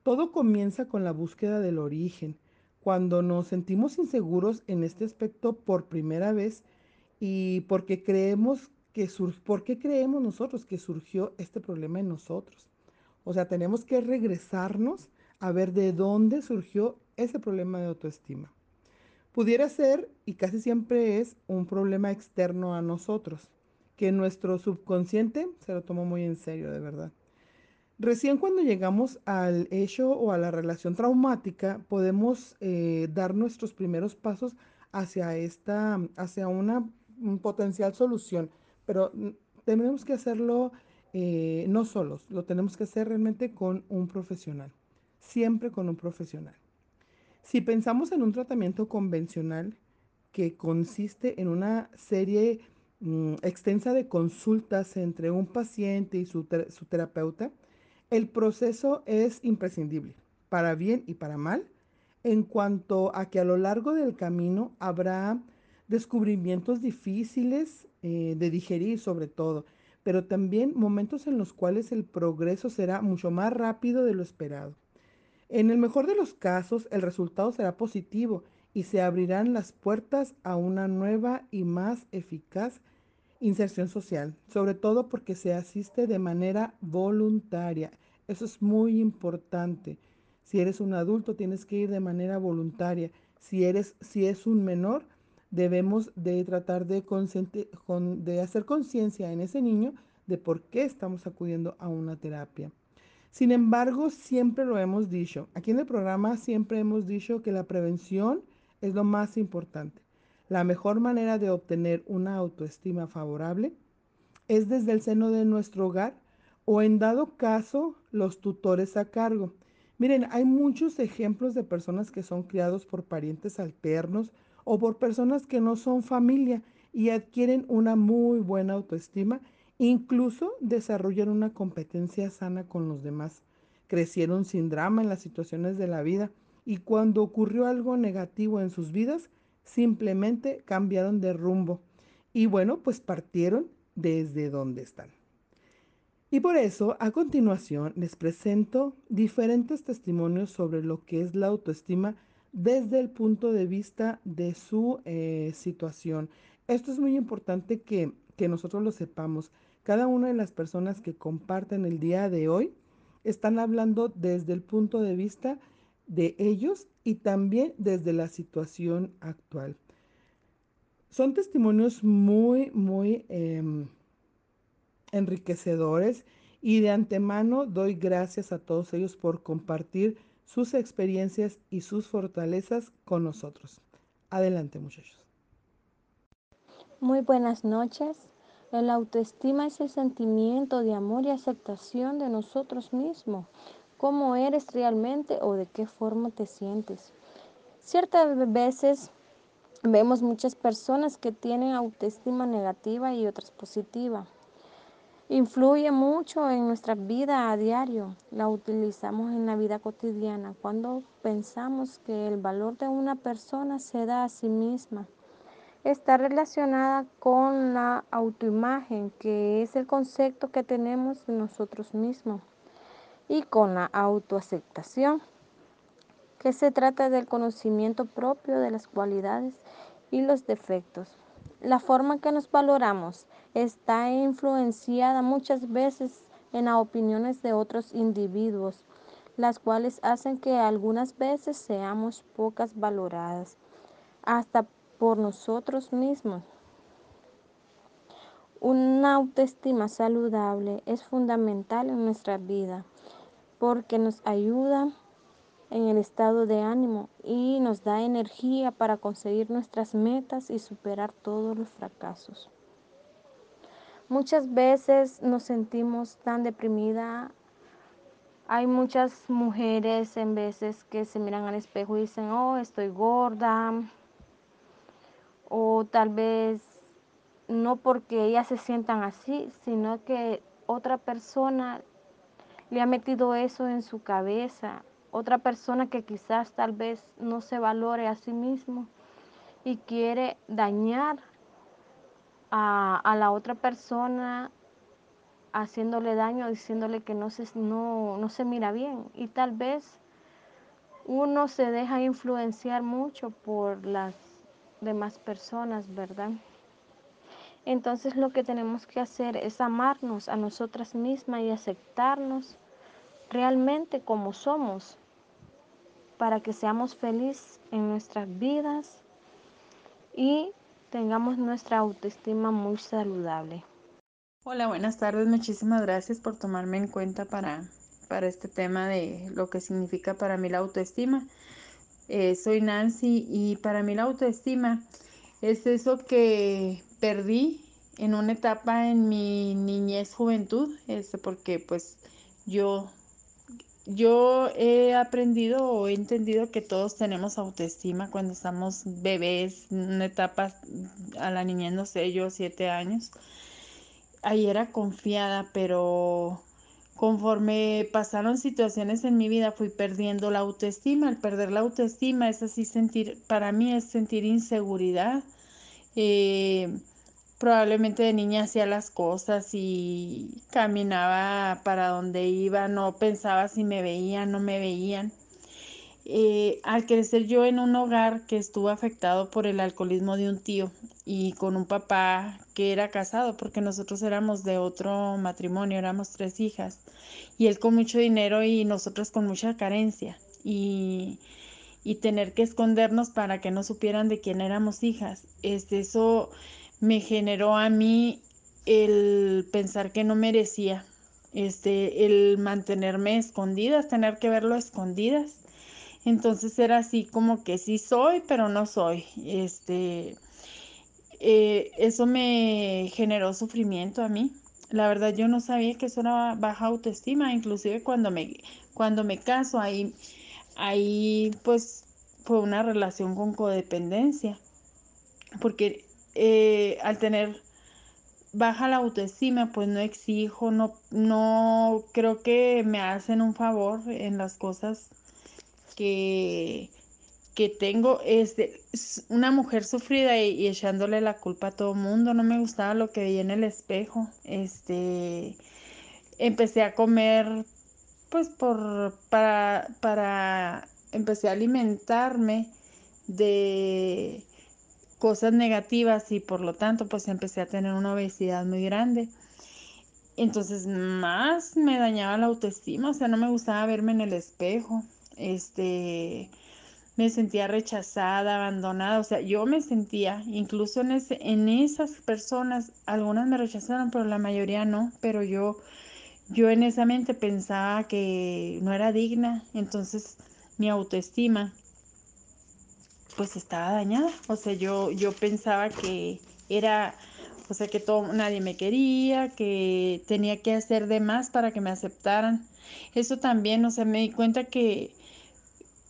Todo comienza con la búsqueda del origen, cuando nos sentimos inseguros en este aspecto por primera vez y porque creemos que ¿por qué creemos nosotros que surgió este problema en nosotros? O sea, tenemos que regresarnos a ver de dónde surgió ese problema de autoestima. Pudiera ser, y casi siempre es, un problema externo a nosotros que nuestro subconsciente se lo tomó muy en serio, de verdad. Recién cuando llegamos al hecho o a la relación traumática, podemos eh, dar nuestros primeros pasos hacia esta, hacia una potencial solución, pero tenemos que hacerlo eh, no solos, lo tenemos que hacer realmente con un profesional, siempre con un profesional. Si pensamos en un tratamiento convencional que consiste en una serie Mm, extensa de consultas entre un paciente y su, su terapeuta, el proceso es imprescindible, para bien y para mal, en cuanto a que a lo largo del camino habrá descubrimientos difíciles eh, de digerir sobre todo, pero también momentos en los cuales el progreso será mucho más rápido de lo esperado. En el mejor de los casos, el resultado será positivo y se abrirán las puertas a una nueva y más eficaz inserción social, sobre todo porque se asiste de manera voluntaria. Eso es muy importante. Si eres un adulto, tienes que ir de manera voluntaria. Si eres, si es un menor, debemos de tratar de, de hacer conciencia en ese niño de por qué estamos acudiendo a una terapia. Sin embargo, siempre lo hemos dicho, aquí en el programa siempre hemos dicho que la prevención es lo más importante. La mejor manera de obtener una autoestima favorable es desde el seno de nuestro hogar o en dado caso los tutores a cargo. Miren, hay muchos ejemplos de personas que son criados por parientes alternos o por personas que no son familia y adquieren una muy buena autoestima, incluso desarrollan una competencia sana con los demás. Crecieron sin drama en las situaciones de la vida y cuando ocurrió algo negativo en sus vidas, simplemente cambiaron de rumbo y bueno, pues partieron desde donde están. Y por eso, a continuación, les presento diferentes testimonios sobre lo que es la autoestima desde el punto de vista de su eh, situación. Esto es muy importante que, que nosotros lo sepamos. Cada una de las personas que comparten el día de hoy están hablando desde el punto de vista de ellos y también desde la situación actual. Son testimonios muy, muy em, enriquecedores y de antemano doy gracias a todos ellos por compartir sus experiencias y sus fortalezas con nosotros. Adelante muchachos. Muy buenas noches. El autoestima es el sentimiento de amor y aceptación de nosotros mismos cómo eres realmente o de qué forma te sientes. Ciertas veces vemos muchas personas que tienen autoestima negativa y otras positiva. Influye mucho en nuestra vida a diario. La utilizamos en la vida cotidiana cuando pensamos que el valor de una persona se da a sí misma. Está relacionada con la autoimagen, que es el concepto que tenemos de nosotros mismos y con la autoaceptación, que se trata del conocimiento propio de las cualidades y los defectos. La forma que nos valoramos está influenciada muchas veces en las opiniones de otros individuos, las cuales hacen que algunas veces seamos pocas valoradas, hasta por nosotros mismos. Una autoestima saludable es fundamental en nuestra vida porque nos ayuda en el estado de ánimo y nos da energía para conseguir nuestras metas y superar todos los fracasos. Muchas veces nos sentimos tan deprimidas. Hay muchas mujeres en veces que se miran al espejo y dicen, oh, estoy gorda. O tal vez no porque ellas se sientan así, sino que otra persona le ha metido eso en su cabeza. Otra persona que quizás tal vez no se valore a sí mismo y quiere dañar a, la otra persona haciéndole daño, diciéndole que no se, no, no se mira bien. Y tal vez uno se deja influenciar mucho por las demás personas, ¿verdad? Entonces lo que tenemos que hacer es amarnos a nosotras mismas y aceptarnos realmente como somos para que seamos felices en nuestras vidas y tengamos nuestra autoestima muy saludable. Hola, buenas tardes. Muchísimas gracias por tomarme en cuenta para, para este tema de lo que significa para mí la autoestima. Eh, soy Nancy y para mí la autoestima es eso que perdí en una etapa en mi niñez juventud, este, porque pues yo, yo he aprendido o he entendido que todos tenemos autoestima cuando estamos bebés, en una etapa a la niñez, no sé, yo siete años. Ahí era confiada, pero conforme pasaron situaciones en mi vida fui perdiendo la autoestima. Al perder la autoestima es así sentir, para mí es sentir inseguridad. Eh, probablemente de niña hacía las cosas y caminaba para donde iba, no pensaba si me veían, no me veían. Eh, al crecer yo en un hogar que estuvo afectado por el alcoholismo de un tío y con un papá que era casado, porque nosotros éramos de otro matrimonio, éramos tres hijas, y él con mucho dinero y nosotros con mucha carencia, y, y tener que escondernos para que no supieran de quién éramos hijas. Este, eso me generó a mí el pensar que no merecía, este, el mantenerme escondidas, tener que verlo escondidas entonces era así como que sí soy, pero no soy. Este, eh, eso me generó sufrimiento a mí. La verdad yo no sabía que eso era baja autoestima, inclusive cuando me, cuando me caso, ahí, ahí pues fue una relación con codependencia, porque eh, al tener baja la autoestima, pues no exijo, no, no creo que me hacen un favor en las cosas que, que tengo es una mujer sufrida y, echándole la culpa a todo mundo. No me gustaba lo que veía en el espejo. Este, empecé a comer, pues por, para, para, empecé a alimentarme de cosas negativas y por lo tanto pues empecé a tener una obesidad muy grande. Entonces más me dañaba la autoestima, o sea, no me gustaba verme en el espejo este, me sentía rechazada, abandonada, o sea, yo me sentía, incluso en, ese, en esas personas, algunas me rechazaron, pero la mayoría no, pero yo, yo en esa mente pensaba que no era digna, entonces mi autoestima pues estaba dañada, o sea, yo, yo pensaba que era, o sea, que todo, nadie me quería, que tenía que hacer de más para que me aceptaran. Eso también, o sea, me di cuenta que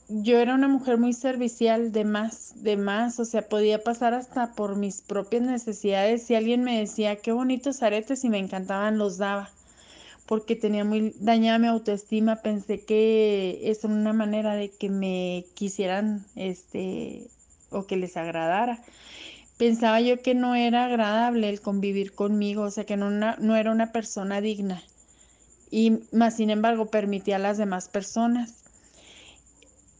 yo era una mujer muy servicial, de más, de más, o sea, podía pasar hasta por mis propias necesidades. Si alguien me decía qué bonitos aretes y me encantaban, los daba, porque tenía muy dañada mi autoestima. Pensé que es una manera de que me quisieran, este, o que les agradara. Pensaba yo que no era agradable el convivir conmigo, o sea, que no, no era una persona digna. Y más sin embargo permitía a las demás personas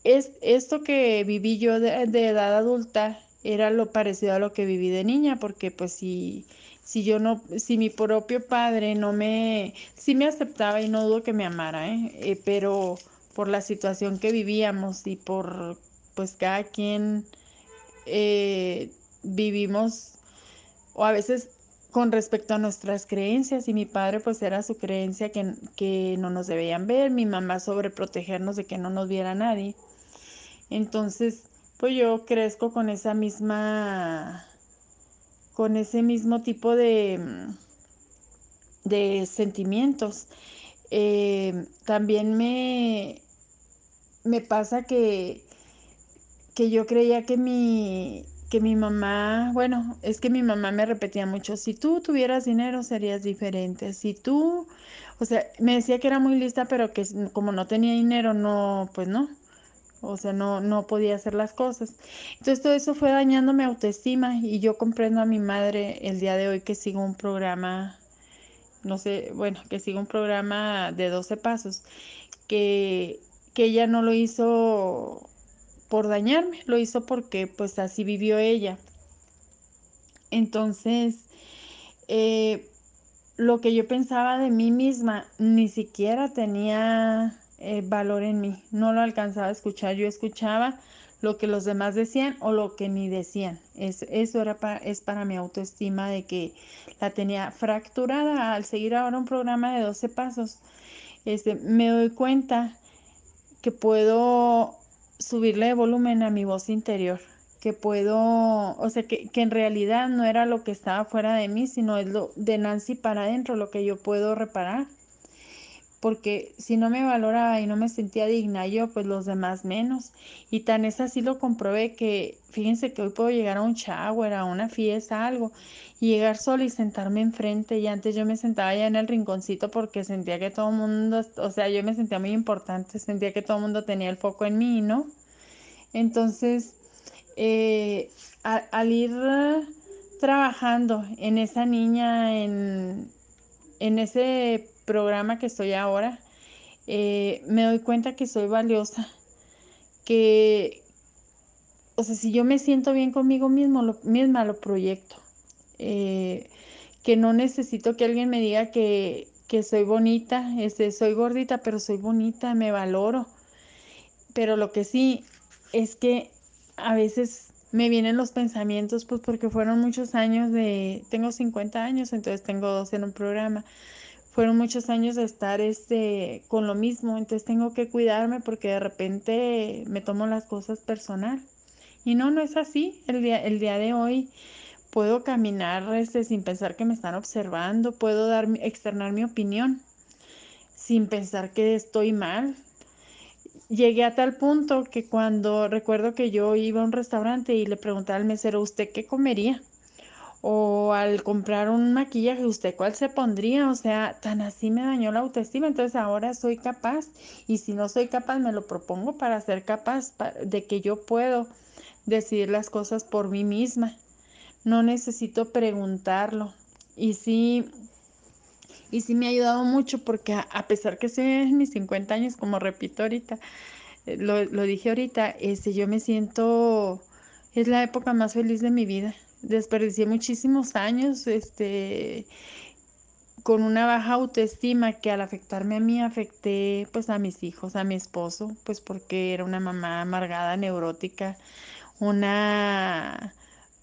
es, esto que viví yo de, edad adulta era lo parecido a lo que viví de niña, porque pues si, si yo no, si mi propio padre no me, sí me aceptaba y no dudo que me amara, ¿eh? Eh, pero por la situación que vivíamos y por pues cada quien eh, vivimos o a veces con respecto a nuestras creencias y mi padre pues era su creencia que, que no nos debían ver, mi mamá sobre protegernos de que no nos viera nadie. Entonces, pues yo crezco con esa misma, con ese mismo tipo de, de sentimientos. Eh, también me, me pasa que, que yo creía que mi, que mi mamá, bueno, es que mi mamá me repetía mucho, si tú tuvieras dinero serías diferente, si tú, o sea, me decía que era muy lista, pero que como no tenía dinero, no, pues no, o sea, no, no podía hacer las cosas. Entonces todo eso fue dañando mi autoestima y yo comprendo a mi madre el día de hoy que sigo un programa, no sé, bueno, que sigo un programa de 12 pasos, que, que ella no lo hizo por dañarme, lo hizo porque pues así vivió ella. Entonces, eh, lo que yo pensaba de mí misma ni siquiera tenía eh, valor en mí. No lo alcanzaba a escuchar. Yo escuchaba lo que los demás decían o lo que ni decían. Es, eso era para, es para mi autoestima de que la tenía fracturada al seguir ahora un programa de 12 pasos. Este, me doy cuenta que puedo subirle volumen a mi voz interior, que puedo, o sea, que, que en realidad no era lo que estaba fuera de mí, sino es lo de Nancy para adentro, lo que yo puedo reparar porque si no me valoraba y no me sentía digna yo, pues los demás menos. Y tan es así lo comprobé que, fíjense que hoy puedo llegar a un shower, a una fiesta, algo, y llegar sola y sentarme enfrente. Y antes yo me sentaba ya en el rinconcito porque sentía que todo el mundo, o sea, yo me sentía muy importante, sentía que todo el mundo tenía el foco en mí, ¿no? Entonces, eh, al ir trabajando en esa niña, en, en ese programa que estoy ahora, eh, me doy cuenta que soy valiosa, que, o sea, si yo me siento bien conmigo mismo, lo, misma lo proyecto. Eh, que no necesito que alguien me diga que, que soy bonita, este, soy gordita, pero soy bonita, me valoro. Pero lo que sí es que a veces me vienen los pensamientos, pues porque fueron muchos años de, tengo 50 años, entonces tengo dos en un programa. Fueron muchos años de estar este, con lo mismo, entonces tengo que cuidarme porque de repente me tomo las cosas personal. Y no, no es así. El día, el día de hoy puedo caminar este, sin pensar que me están observando, puedo dar, externar mi opinión sin pensar que estoy mal. Llegué a tal punto que cuando recuerdo que yo iba a un restaurante y le preguntaba al mesero, ¿usted qué comería? O al comprar un maquillaje, ¿usted cuál se pondría? O sea, tan así me dañó la autoestima. Entonces ahora soy capaz y si no soy capaz me lo propongo para ser capaz de que yo puedo decidir las cosas por mí misma no necesito preguntarlo. Y sí, y sí me ha ayudado mucho porque a, pesar que estoy en mis 50 años, como repito ahorita, eh, lo, lo, dije ahorita, este, yo me siento, es la época más feliz de mi vida. Desperdicié muchísimos años, este, con una baja autoestima que al afectarme a mí afecté pues a mis hijos, a mi esposo, pues porque era una mamá amargada, neurótica, una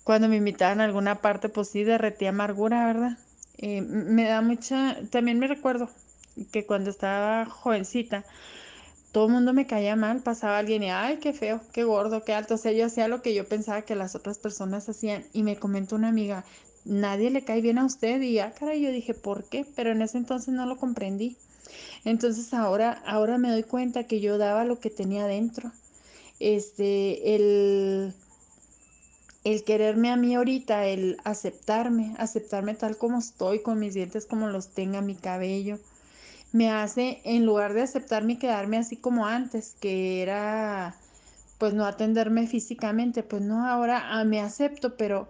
cuando me invitaban a alguna parte, pues sí, derretí amargura, ¿verdad? Eh, me da mucha, también me recuerdo que cuando estaba jovencita, todo el mundo me caía mal, pasaba alguien y, ay, qué feo, qué gordo, qué alto, o sea, yo hacía lo que yo pensaba que las otras personas hacían y me comentó una amiga, nadie le cae bien a usted y, ah, caray, yo dije, ¿por qué? Pero en ese entonces no lo comprendí. Entonces ahora, ahora me doy cuenta que yo daba lo que tenía dentro. Este, el el quererme a mí ahorita, el aceptarme, aceptarme tal como estoy, con mis dientes como los tenga, mi cabello, me hace, en lugar de aceptarme y quedarme así como antes, que era pues no atenderme físicamente, pues no, ahora ah, me acepto, pero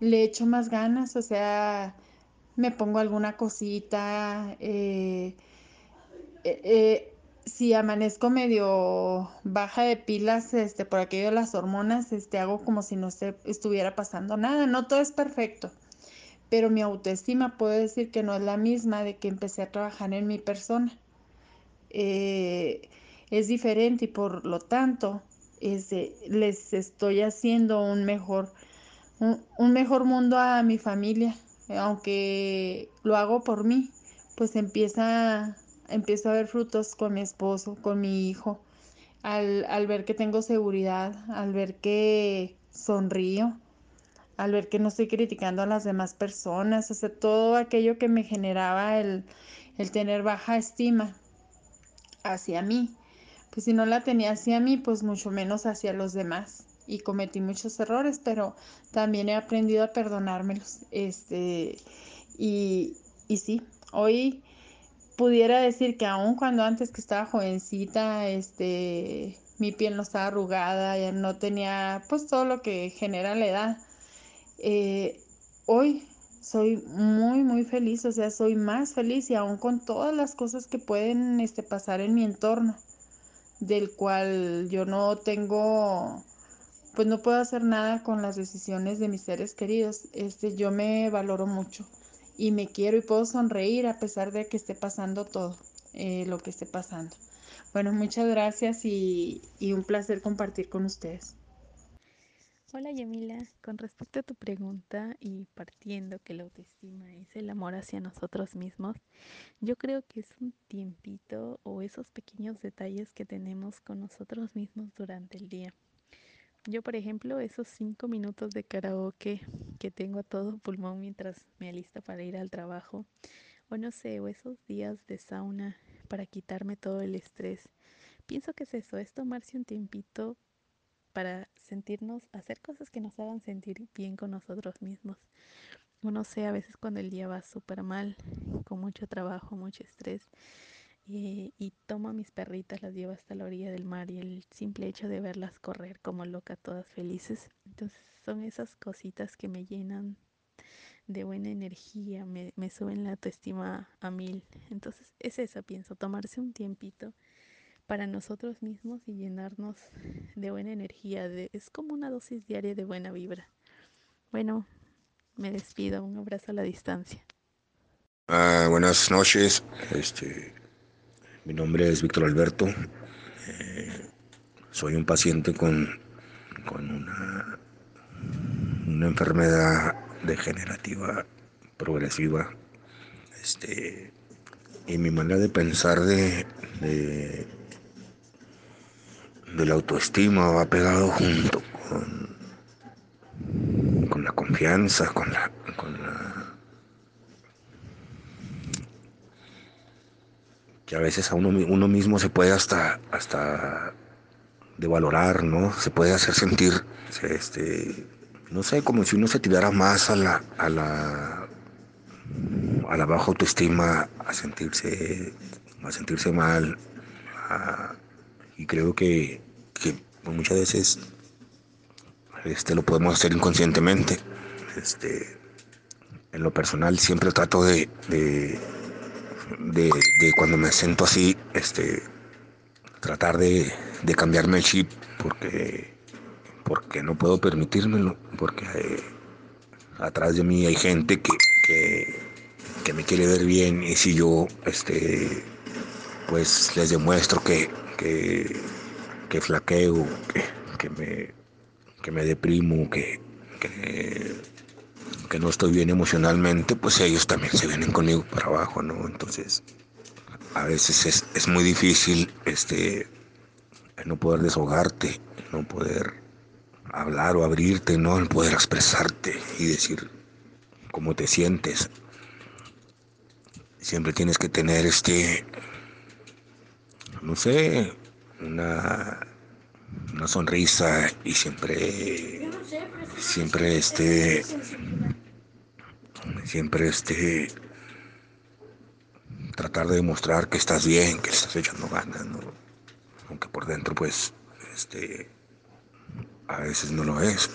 le echo más ganas, o sea, me pongo alguna cosita, eh, eh, eh si amanezco medio baja de pilas, este, por aquello de las hormonas, este, hago como si no se estuviera pasando nada. No todo es perfecto, pero mi autoestima puedo decir que no es la misma de que empecé a trabajar en mi persona. Eh, es diferente y por lo tanto este, les estoy haciendo un mejor, un mejor mundo a mi familia, aunque lo hago por mí, pues empieza empiezo a ver frutos con mi esposo, con mi hijo, al, al, ver que tengo seguridad, al ver que sonrío, al ver que no estoy criticando a las demás personas, sea, todo aquello que me generaba el, el tener baja estima hacia mí. Pues si no la tenía hacia mí, pues mucho menos hacia los demás. Y cometí muchos errores, pero también he aprendido a perdonármelos. Este, y, y sí, hoy pudiera decir que aun cuando antes que estaba jovencita, este, mi piel no estaba arrugada, ya no tenía pues todo lo que genera la edad. Eh, hoy soy muy muy feliz, o sea, soy más feliz y aún con todas las cosas que pueden este, pasar en mi entorno, del cual yo no tengo, pues no puedo hacer nada con las decisiones de mis seres queridos. Este, yo me valoro mucho y me quiero y puedo sonreír a pesar de que esté pasando todo eh, lo que esté pasando. Bueno, muchas gracias y, y un placer compartir con ustedes. Hola Yamila, con respecto a tu pregunta y partiendo que la autoestima es el amor hacia nosotros mismos, yo creo que es un tiempito o esos pequeños detalles que tenemos con nosotros mismos durante el día. Yo, por ejemplo, esos cinco minutos de karaoke que tengo a todo pulmón mientras me alista para ir al trabajo, o no sé, o esos días de sauna para quitarme todo el estrés. Pienso que es eso, es tomarse un tiempito para sentirnos, hacer cosas que nos hagan sentir bien con nosotros mismos. O no sé, a veces cuando el día va súper mal, con mucho trabajo, mucho estrés, y, y, tomo a mis perritas, las llevo hasta la orilla del mar y el simple hecho de verlas correr como loca, todas felices. Entonces son esas cositas que me llenan de buena energía, me, me suben la autoestima a mil. Entonces es eso, pienso, tomarse un tiempito para nosotros mismos y llenarnos de buena energía. Es como una dosis diaria de buena vibra. Bueno, me despido. Un abrazo a la distancia. Ah, buenas noches. Este, mi nombre es Víctor Alberto. Eh, soy un paciente con, con una, una enfermedad degenerativa progresiva. Este, y mi manera de pensar de, de la autoestima va pegado junto con, con la confianza, con la, con la que a veces a uno, uno mismo se puede hasta, hasta devalorar, ¿no? Se puede hacer sentir, este, no sé, como si uno se tirara más a la, a la, a la baja autoestima, a sentirse, a sentirse mal, y creo que, que muchas veces este, lo podemos hacer inconscientemente. Este, en lo personal siempre trato de, de, de, de cuando me siento así, este, tratar de, de, cambiarme el chip porque, porque no puedo permitírmelo, porque eh, atrás de mí hay gente que, que, que, me quiere ver bien y si yo este, pues les demuestro que, que, que flaqueo, que, que, me, que me deprimo, que, que, que no estoy bien emocionalmente, pues ellos también se vienen conmigo para abajo, ¿no? Entonces, a veces es, es muy difícil este, no poder desahogarte, no poder hablar o abrirte, no el poder expresarte y decir cómo te sientes. Siempre tienes que tener este, no sé, una, una sonrisa y siempre, siempre este, siempre este, tratar de demostrar que estás bien, que estás echando ganas, ¿no? Aunque por dentro, pues, este, a veces no lo es.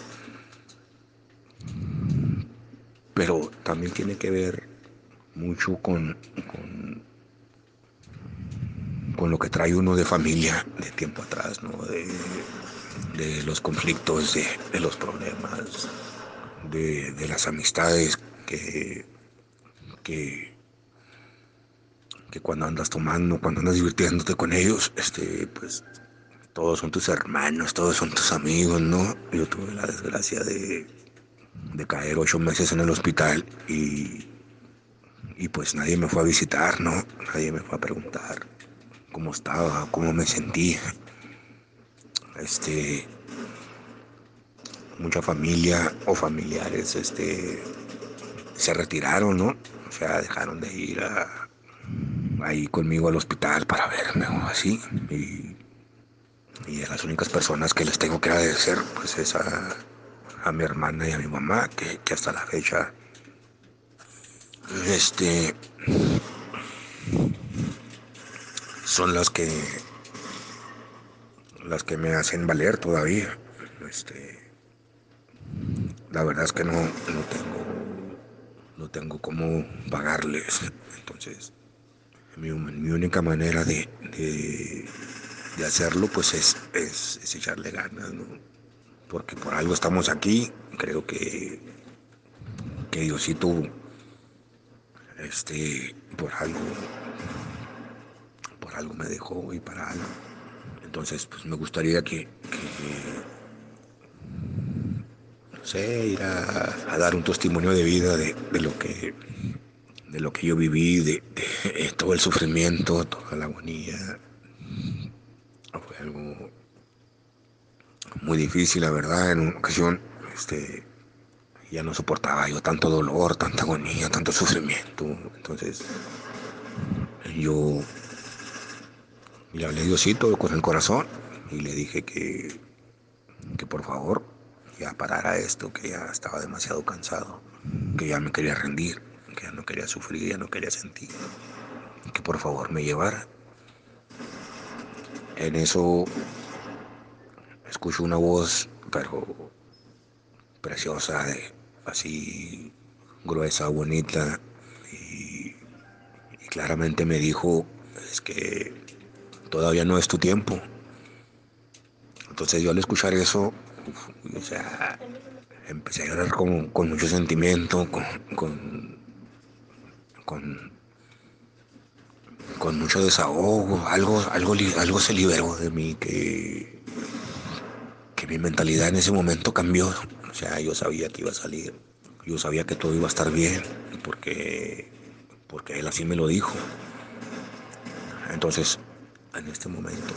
Pero también tiene que ver mucho con, con, con lo que trae uno de familia de tiempo atrás, ¿no? De, los conflictos, de, de los problemas, de, de, las amistades que, que, que cuando andas tomando, cuando andas divirtiéndote con ellos, este, pues todos son tus hermanos, todos son tus amigos, ¿no? Yo tuve la desgracia de, de caer ocho meses en el hospital y, y pues nadie me fue a visitar, ¿no? Nadie me fue a preguntar cómo estaba, cómo me sentía. Este, mucha familia o familiares, este, se retiraron, ¿no? O sea, dejaron de ir ahí conmigo al hospital para verme o así. Y, y a las únicas personas que les tengo que agradecer, pues es a, a mi hermana y a mi mamá, que, que, hasta la fecha, este, son las que, las que me hacen valer todavía. Este, la verdad es que no, no tengo, no tengo cómo pagarles. Entonces, mi, mi única manera de, de, hacerlo pues es, es, echarle ganas. Porque por algo estamos aquí, creo que, que Diosito, este, por algo, algo me dejó y para algo. Entonces, pues me gustaría que, que no sé, ir a, dar un testimonio de vida de, de lo que de lo que yo viví, de, de, todo el sufrimiento, toda la agonía. Fue algo muy difícil, la verdad. En una ocasión este, ya no soportaba yo tanto dolor, tanta agonía, tanto sufrimiento. Entonces yo le hablé Diosito con el corazón y le dije que, que por favor ya parara esto, que ya estaba demasiado cansado, que ya me quería rendir que ya no quería sufrir, ya no quería sentir, que por favor me llevara. En eso escucho una voz, pero preciosa, así gruesa, bonita, y, y, claramente me dijo, es que todavía no es tu tiempo. Entonces yo al escuchar eso, empecé a llorar con, con mucho sentimiento, con, con, con, con mucho desahogo, algo, algo, algo se liberó de mí que, que mi mentalidad en ese momento cambió. O sea, yo sabía que iba a salir, yo sabía que todo iba a estar bien, porque, porque él así me lo dijo. Entonces, en este momento,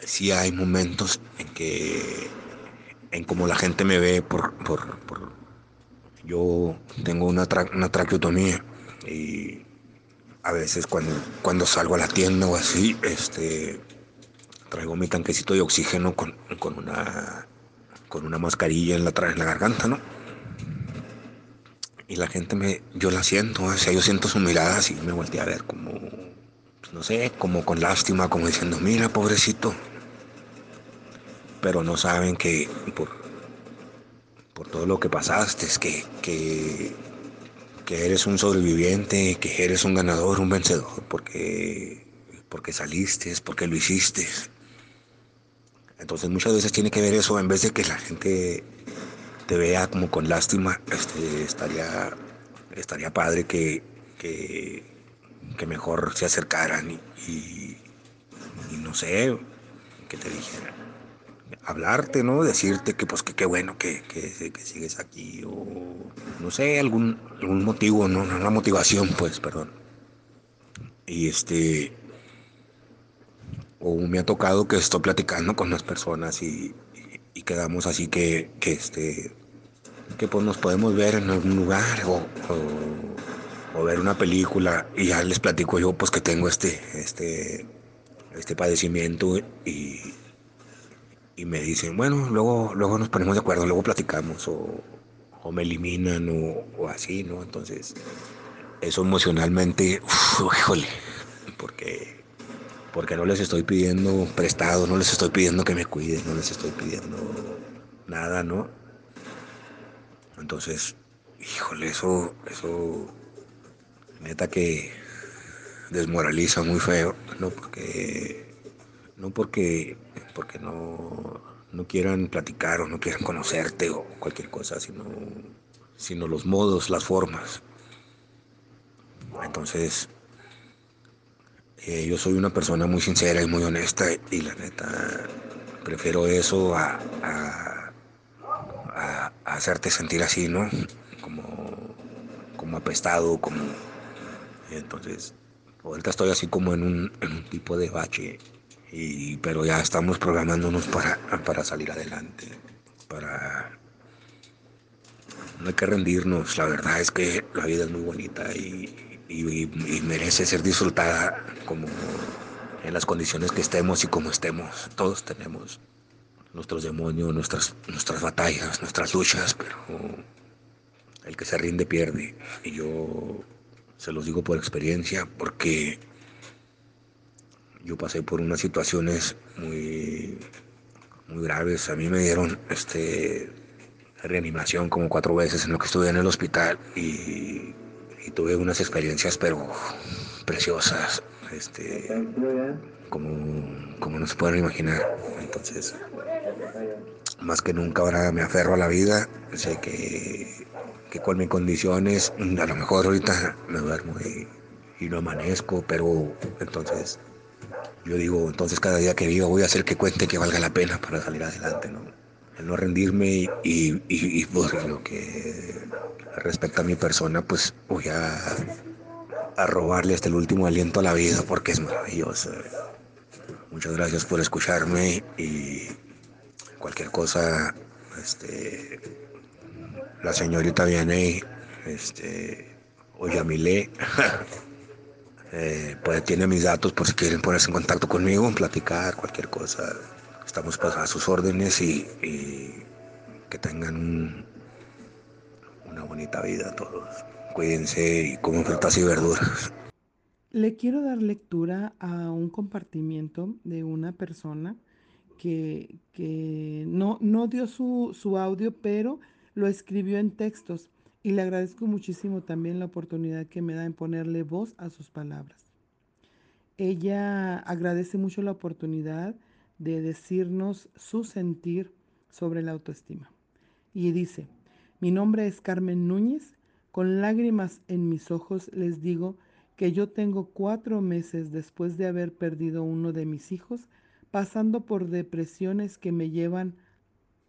sí hay momentos en que, en como la gente me ve por, por, por yo tengo una, tra una traqueotomía y a veces cuando, cuando salgo a la tienda o así, este, traigo mi tanquecito de oxígeno con, con una, con una mascarilla en la, en la garganta, ¿no? Y la gente me, yo la siento, o sea, yo siento su mirada así, me volteé a ver como, pues, no sé, como con lástima, como diciendo, mira, pobrecito. Pero no saben que por, por todo lo que pasaste, es que, que, que eres un sobreviviente, que eres un ganador, un vencedor, porque, porque saliste, porque lo hiciste. Entonces muchas veces tiene que ver eso, en vez de que la gente te vea como con lástima, este, estaría, estaría padre que, que, que mejor se acercaran y, no sé, que te dijeran, hablarte, ¿no? Decirte que pues que qué bueno que, que, que, sigues aquí o no sé, algún, algún motivo, ¿no? Una motivación, pues, perdón. Y este, o me ha tocado que estoy platicando con las personas y, y, quedamos así que, que, este, que pues nos podemos ver en algún lugar o, o, ver una película y ya les platico yo pues que tengo este, este, este padecimiento y, y me dicen, bueno, luego, luego nos ponemos de acuerdo, luego platicamos o, o me eliminan o, o, así, ¿no? Entonces, eso emocionalmente, uf, híjole, porque porque no les estoy pidiendo prestado, no les estoy pidiendo que me cuiden, no les estoy pidiendo nada, ¿no? Entonces, híjole, eso, eso, neta que desmoraliza muy feo, no porque, no porque, porque no, no quieran platicar o no quieran conocerte o cualquier cosa, sino, sino los modos, las formas. Entonces, eh, yo soy una persona muy sincera y muy honesta y la neta prefiero eso a, a, a, a hacerte sentir así, ¿no? Como, como apestado, como... Entonces, ahorita estoy así como en un, en un tipo de bache, y, pero ya estamos programándonos para, para salir adelante, para... No hay que rendirnos, la verdad es que la vida es muy bonita y, y, y, merece ser disfrutada como en las condiciones que estemos y como estemos. Todos tenemos nuestros demonios, nuestras, nuestras batallas, nuestras luchas, pero el que se rinde pierde. Y yo se los digo por experiencia porque yo pasé por unas situaciones muy, muy graves. A mí me dieron este, reanimación como cuatro veces en lo que estuve en el hospital y tuve unas experiencias pero preciosas, este, como, como no se pueden imaginar. Entonces, más que nunca ahora me aferro a la vida, sé que, que con mis condiciones, a lo mejor ahorita me duermo y, no amanezco, pero entonces yo digo, entonces cada día que vivo voy a hacer que cuente que valga la pena para salir adelante, ¿no? El no rendirme y, y, y, por lo que respecto a mi persona, pues voy a, a robarle hasta el último aliento a la vida porque es maravilloso. Muchas gracias por escucharme y cualquier cosa, este, la señorita viene, este, o Yamile, eh, pues tiene mis datos por si quieren ponerse en contacto conmigo, platicar, cualquier cosa. Estamos pues, a sus órdenes y, y que tengan un, una bonita vida todos. Cuídense y coman frutas y verduras. Le quiero dar lectura a un compartimiento de una persona que, que no, no dio su, su audio, pero lo escribió en textos y le agradezco muchísimo también la oportunidad que me da en ponerle voz a sus palabras. ella agradece mucho la oportunidad de decirnos su sentir sobre la autoestima. Y dice, mi nombre es Carmen Núñez, con lágrimas en mis ojos les digo que yo tengo cuatro meses después de haber perdido uno de mis hijos, pasando por depresiones que me llevan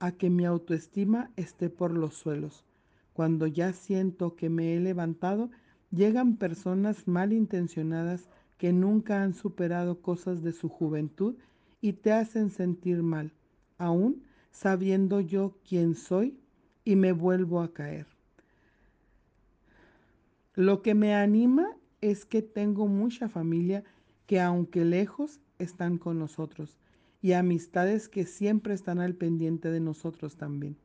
a que mi autoestima esté por los suelos. Cuando ya siento que me he levantado, llegan personas malintencionadas que nunca han superado cosas de su juventud y te hacen sentir mal, aún sabiendo yo quién soy y me vuelvo a caer. Lo que me anima es que tengo mucha familia que aunque lejos están con nosotros y amistades que siempre están al pendiente de nosotros también.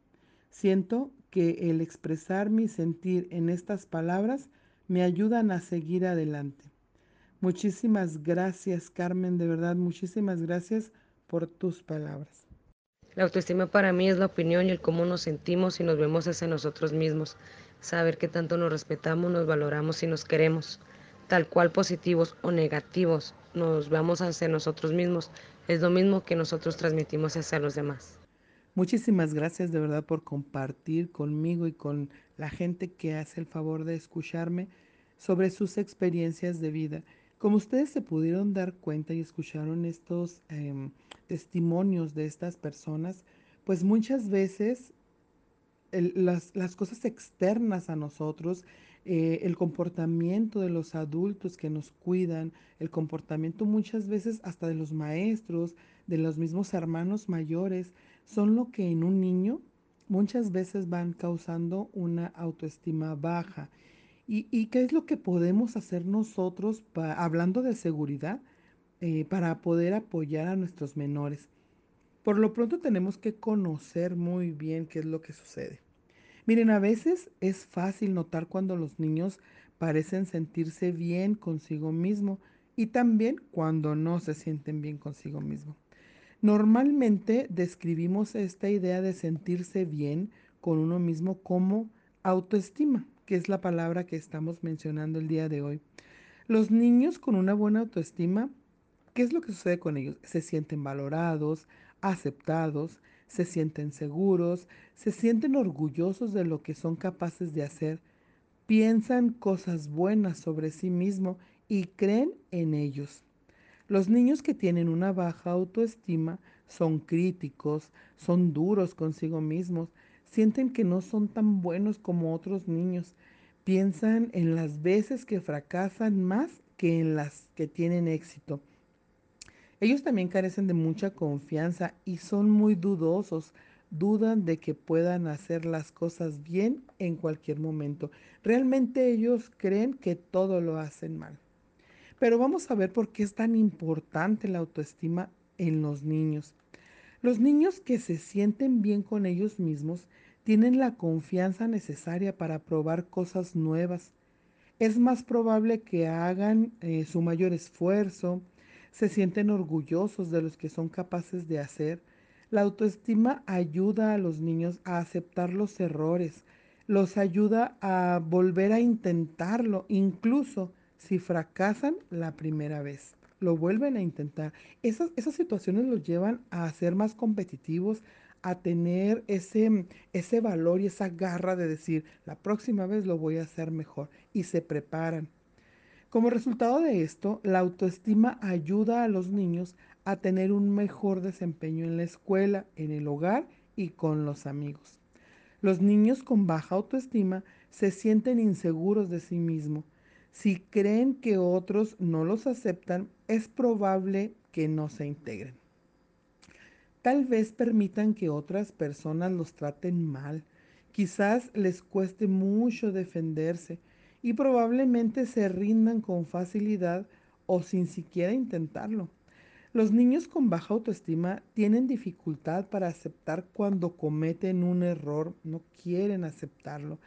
Siento que el expresar mi sentir en estas palabras me ayudan a seguir adelante. Muchísimas gracias, Carmen, de verdad, muchísimas gracias por tus palabras. La autoestima para mí es la opinión y el cómo nos sentimos y nos vemos hacia nosotros mismos. Saber que tanto nos respetamos, nos valoramos y nos queremos. Tal cual positivos o negativos nos veamos hacia nosotros mismos es lo mismo que nosotros transmitimos hacia los demás. Muchísimas gracias de verdad por compartir conmigo y con la gente que hace el favor de escucharme sobre sus experiencias de vida. Como ustedes se pudieron dar cuenta y escucharon estos eh, testimonios de estas personas, pues muchas veces las, cosas externas a nosotros eh, el comportamiento de los adultos que nos cuidan, el comportamiento muchas veces hasta de los maestros, de los mismos hermanos mayores, son lo que en un niño muchas veces van causando una autoestima baja. ¿Y, qué es lo que podemos hacer nosotros, hablando de seguridad, eh, para poder apoyar a nuestros menores? Por lo pronto tenemos que conocer muy bien qué es lo que sucede. Miren, a veces es fácil notar cuando los niños parecen sentirse bien consigo mismo y también cuando no se sienten bien consigo mismo. Normalmente describimos esta idea de sentirse bien con uno mismo como autoestima, que es la palabra que estamos mencionando el día de hoy. Los niños con una buena autoestima, ¿qué es lo que sucede con ellos? Se sienten valorados, aceptados, se sienten seguros, se sienten orgullosos de lo que son capaces de hacer, piensan cosas buenas sobre sí mismo y creen en ellos. Los niños que tienen una baja autoestima son críticos, son duros consigo mismos, sienten que no son tan buenos como otros niños, piensan en las veces que fracasan más que en las que tienen éxito ellos también carecen de mucha confianza y son muy dudosos. Dudan de que puedan hacer las cosas bien en cualquier momento. Realmente ellos creen que todo lo hacen mal. Pero vamos a ver por qué es tan importante la autoestima en los niños. Los niños que se sienten bien con ellos mismos tienen la confianza necesaria para probar cosas nuevas. Es más probable que hagan eh, su mayor esfuerzo, se sienten orgullosos de los que son capaces de hacer. La autoestima ayuda a los niños a aceptar los errores, los ayuda a volver a intentarlo, incluso si fracasan la primera vez. Lo vuelven a intentar. Esas, esas situaciones los llevan a ser más competitivos, a tener ese, ese valor y esa garra de decir, la próxima vez lo voy a hacer mejor. Y se preparan. Como resultado de esto, la autoestima ayuda a los niños a tener un mejor desempeño en la escuela, en el hogar y con los amigos. Los niños con baja autoestima se sienten inseguros de sí mismos. Si creen que otros no los aceptan, es probable que no se integren. Tal vez permitan que otras personas los traten mal. Quizás les cueste mucho defenderse y probablemente se rindan con facilidad o sin siquiera intentarlo. Los niños con baja autoestima tienen dificultad para aceptar cuando cometen un error, no quieren aceptarlo,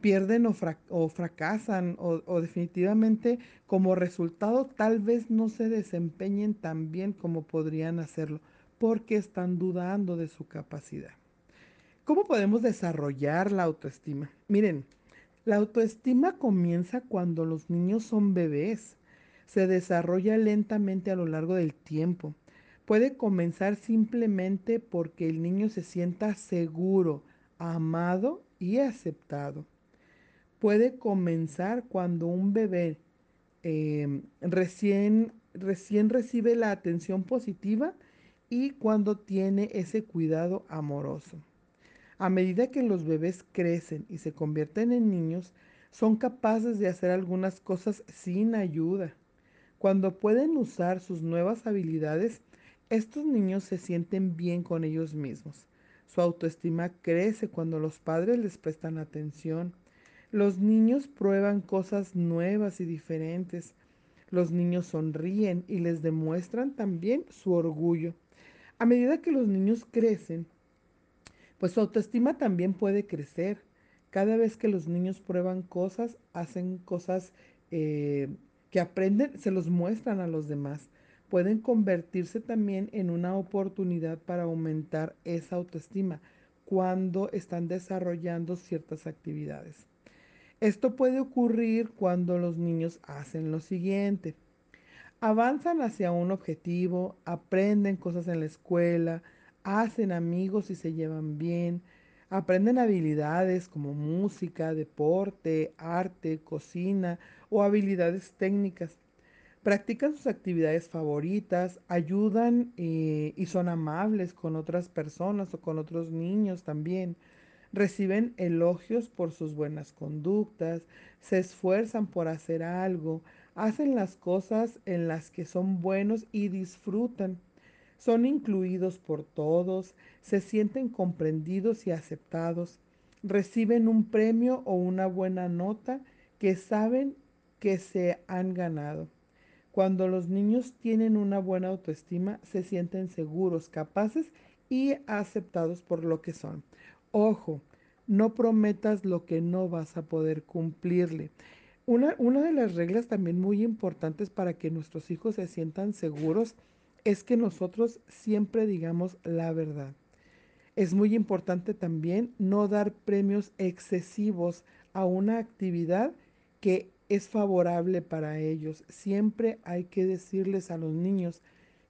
pierden o, fracasan o, o definitivamente como resultado tal vez no se desempeñen tan bien como podrían hacerlo porque están dudando de su capacidad. ¿Cómo podemos desarrollar la autoestima? Miren, la autoestima comienza cuando los niños son bebés. se desarrolla lentamente a lo largo del tiempo. Puede comenzar simplemente porque el niño se sienta seguro, amado y aceptado. Puede comenzar cuando un bebé eh, recién, recién recibe la atención positiva y cuando tiene ese cuidado amoroso. A medida que los bebés crecen y se convierten en niños, son capaces de hacer algunas cosas sin ayuda. Cuando pueden usar sus nuevas habilidades, estos niños se sienten bien con ellos mismos. Su autoestima crece cuando los padres les prestan atención. Los niños prueban cosas nuevas y diferentes. Los niños sonríen y les demuestran también su orgullo. A medida que los niños crecen, pues su autoestima también puede crecer. Cada vez que los niños prueban cosas, hacen cosas eh, que aprenden, se los muestran a los demás. Pueden convertirse también en una oportunidad para aumentar esa autoestima cuando están desarrollando ciertas actividades. Esto puede ocurrir cuando los niños hacen lo siguiente. Avanzan hacia un objetivo, aprenden cosas en la escuela, hacen amigos y se llevan bien, aprenden habilidades como música, deporte, arte, cocina o habilidades técnicas. Practican sus actividades favoritas, ayudan eh, y son amables con otras personas o con otros niños también. Reciben elogios por sus buenas conductas, se esfuerzan por hacer algo, hacen las cosas en las que son buenos y disfrutan son incluidos por todos, se sienten comprendidos y aceptados, reciben un premio o una buena nota que saben que se han ganado. Cuando los niños tienen una buena autoestima, se sienten seguros, capaces y aceptados por lo que son. Ojo, no prometas lo que no vas a poder cumplirle. Una, una de las reglas también muy importantes para que nuestros hijos se sientan seguros es que nosotros siempre digamos la verdad. Es muy importante también no dar premios excesivos a una actividad que es favorable para ellos. Siempre hay que decirles a los niños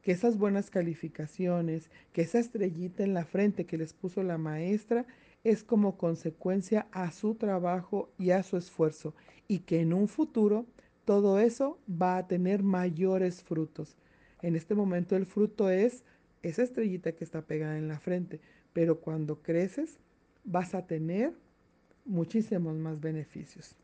que esas buenas calificaciones, que esa estrellita en la frente que les puso la maestra es como consecuencia a su trabajo y a su esfuerzo y que en un futuro todo eso va a tener mayores frutos. En este momento el fruto es esa estrellita que está pegada en la frente, pero cuando creces vas a tener muchísimos más beneficios.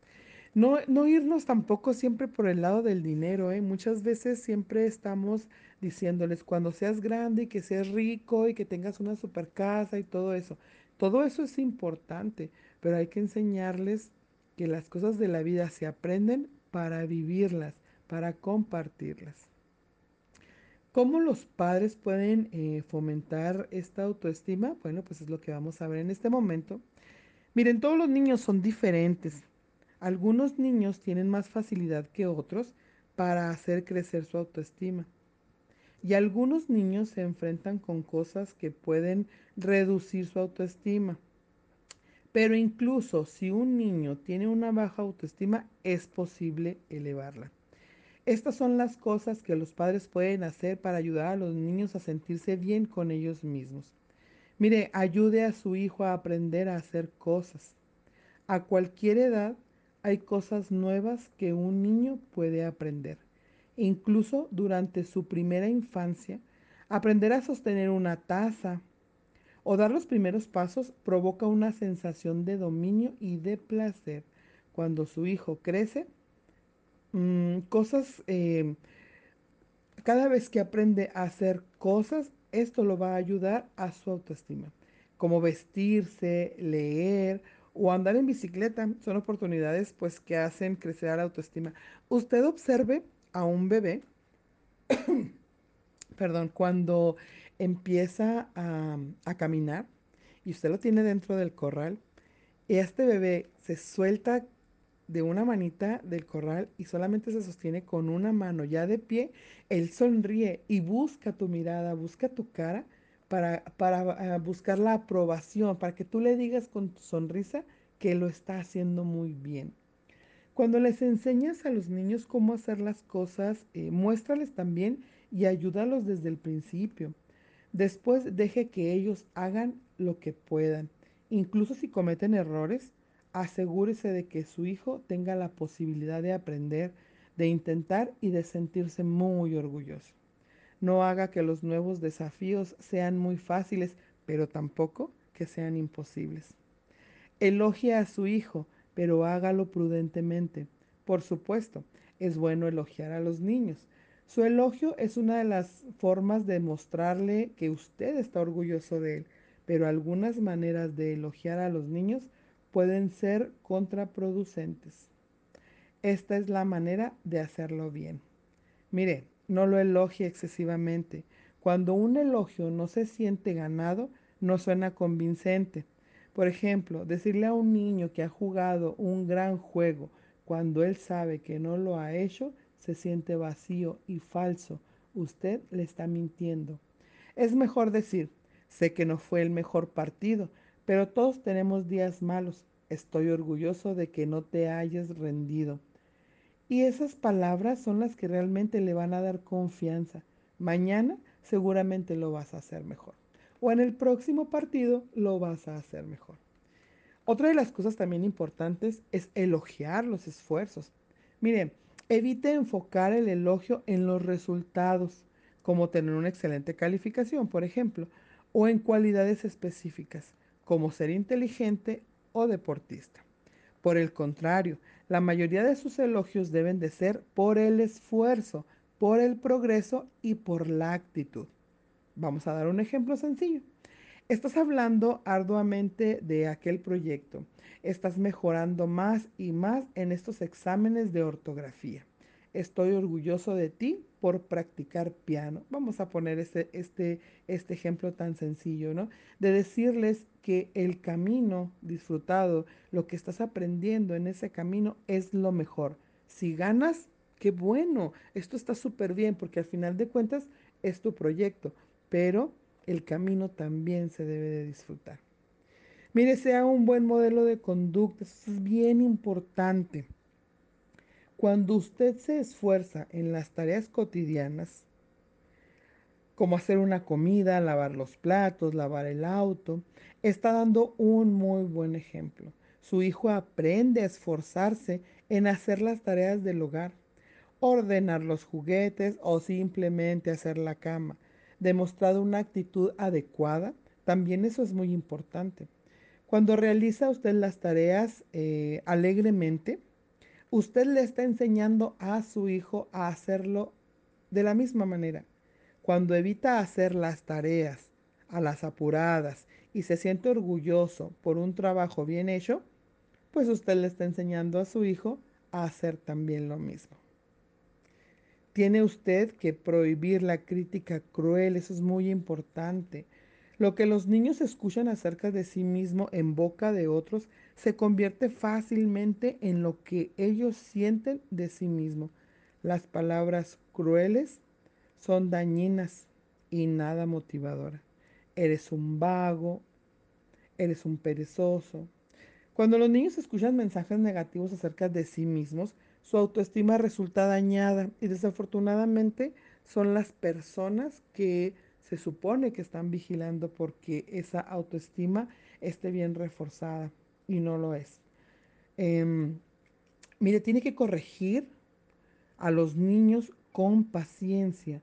No, no irnos tampoco siempre por el lado del dinero, ¿eh? muchas veces siempre estamos diciéndoles cuando seas grande y que seas rico y que tengas una super casa y todo eso. Todo eso es importante, pero hay que enseñarles que las cosas de la vida se aprenden para vivirlas, para compartirlas. ¿Cómo los padres pueden eh, fomentar esta autoestima? Bueno, pues es lo que vamos a ver en este momento. Miren, todos los niños son diferentes. Algunos niños tienen más facilidad que otros para hacer crecer su autoestima. Y algunos niños se enfrentan con cosas que pueden reducir su autoestima. Pero incluso si un niño tiene una baja autoestima, es posible elevarla. Estas son las cosas que los padres pueden hacer para ayudar a los niños a sentirse bien con ellos mismos. Mire, ayude a su hijo a aprender a hacer cosas. A cualquier edad hay cosas nuevas que un niño puede aprender. Incluso durante su primera infancia, aprender a sostener una taza o dar los primeros pasos provoca una sensación de dominio y de placer. Cuando su hijo crece, Mm, cosas, em, cada vez que aprende a hacer cosas, esto lo va a ayudar a su autoestima, como vestirse, leer o andar en bicicleta. Son oportunidades pues que hacen crecer la autoestima. Usted observe a un bebé, perdón, cuando empieza a, a caminar y usted lo tiene dentro del corral, este bebé se suelta de una manita del corral y solamente se sostiene con una mano ya de pie, él sonríe y busca tu mirada, busca tu cara para, para ah, buscar la aprobación, para que tú le digas con tu sonrisa que lo está haciendo muy bien. Cuando les enseñas a los niños cómo hacer las cosas, eh, muéstrales también y ayúdalos desde el principio. Después deje que ellos hagan lo que puedan. Incluso si cometen errores, asegúrese de que su hijo tenga la posibilidad de aprender, de intentar y de sentirse muy orgulloso. No haga que los nuevos desafíos sean muy fáciles, pero tampoco que sean imposibles. Elogie a su hijo, pero hágalo prudentemente. Por supuesto, es bueno elogiar a los niños. Su elogio es una de las formas de mostrarle que usted está orgulloso de él, pero algunas maneras de elogiar a los niños pueden ser contraproducentes. Esta es la manera de hacerlo bien. Mire, no lo elogie excesivamente. Cuando un elogio no se siente ganado, no suena convincente. Por ejemplo, decirle a un niño que ha jugado un gran juego cuando él sabe que no lo ha hecho, se siente vacío y falso. Usted le está mintiendo. Es mejor decir, sé que no fue el mejor partido, pero todos tenemos días malos. Estoy orgulloso de que no te hayas rendido. Y esas palabras son las que realmente le van a dar confianza. Mañana seguramente lo vas a hacer mejor. O en el próximo partido lo vas a hacer mejor. Otra de las cosas también importantes es elogiar los esfuerzos. Miren, evite enfocar el elogio en los resultados, como tener una excelente calificación, por ejemplo, o en cualidades específicas, como ser inteligente o deportista. Por el contrario, la mayoría de sus elogios deben de ser por el esfuerzo, por el progreso y por la actitud. Vamos a dar un ejemplo sencillo. Estás hablando arduamente de aquel proyecto. Estás mejorando más y más en estos exámenes de ortografía. Estoy orgulloso de ti por practicar piano. Vamos a poner este, este, este ejemplo tan sencillo, ¿no? De decirles que el camino disfrutado, lo que estás aprendiendo en ese camino es lo mejor. Si ganas, qué bueno, esto está súper bien porque al final de cuentas es tu proyecto, pero el camino también se debe de disfrutar. Mire, sea un buen modelo de conducta, eso es bien importante. Cuando usted se esfuerza en las tareas cotidianas, como hacer una comida, lavar los platos, lavar el auto, está dando un muy buen ejemplo. Su hijo aprende a esforzarse en hacer las tareas del hogar, ordenar los juguetes o simplemente hacer la cama. Demostrado una actitud adecuada, también eso es muy importante. Cuando realiza usted las tareas eh, alegremente, usted le está enseñando a su hijo a hacerlo de la misma manera. Cuando evita hacer las tareas a las apuradas y se siente orgulloso por un trabajo bien hecho, pues usted le está enseñando a su hijo a hacer también lo mismo. Tiene usted que prohibir la crítica cruel, eso es muy importante. Lo que los niños escuchan acerca de sí mismo en boca de otros se convierte fácilmente en lo que ellos sienten de sí mismo. Las palabras crueles son dañinas y nada motivadoras. Eres un vago, eres un perezoso. Cuando los niños escuchan mensajes negativos acerca de sí mismos, su autoestima resulta dañada y desafortunadamente son las personas que se supone que están vigilando porque esa autoestima esté bien reforzada y no lo es. Em, mire, tiene que corregir a los niños con paciencia.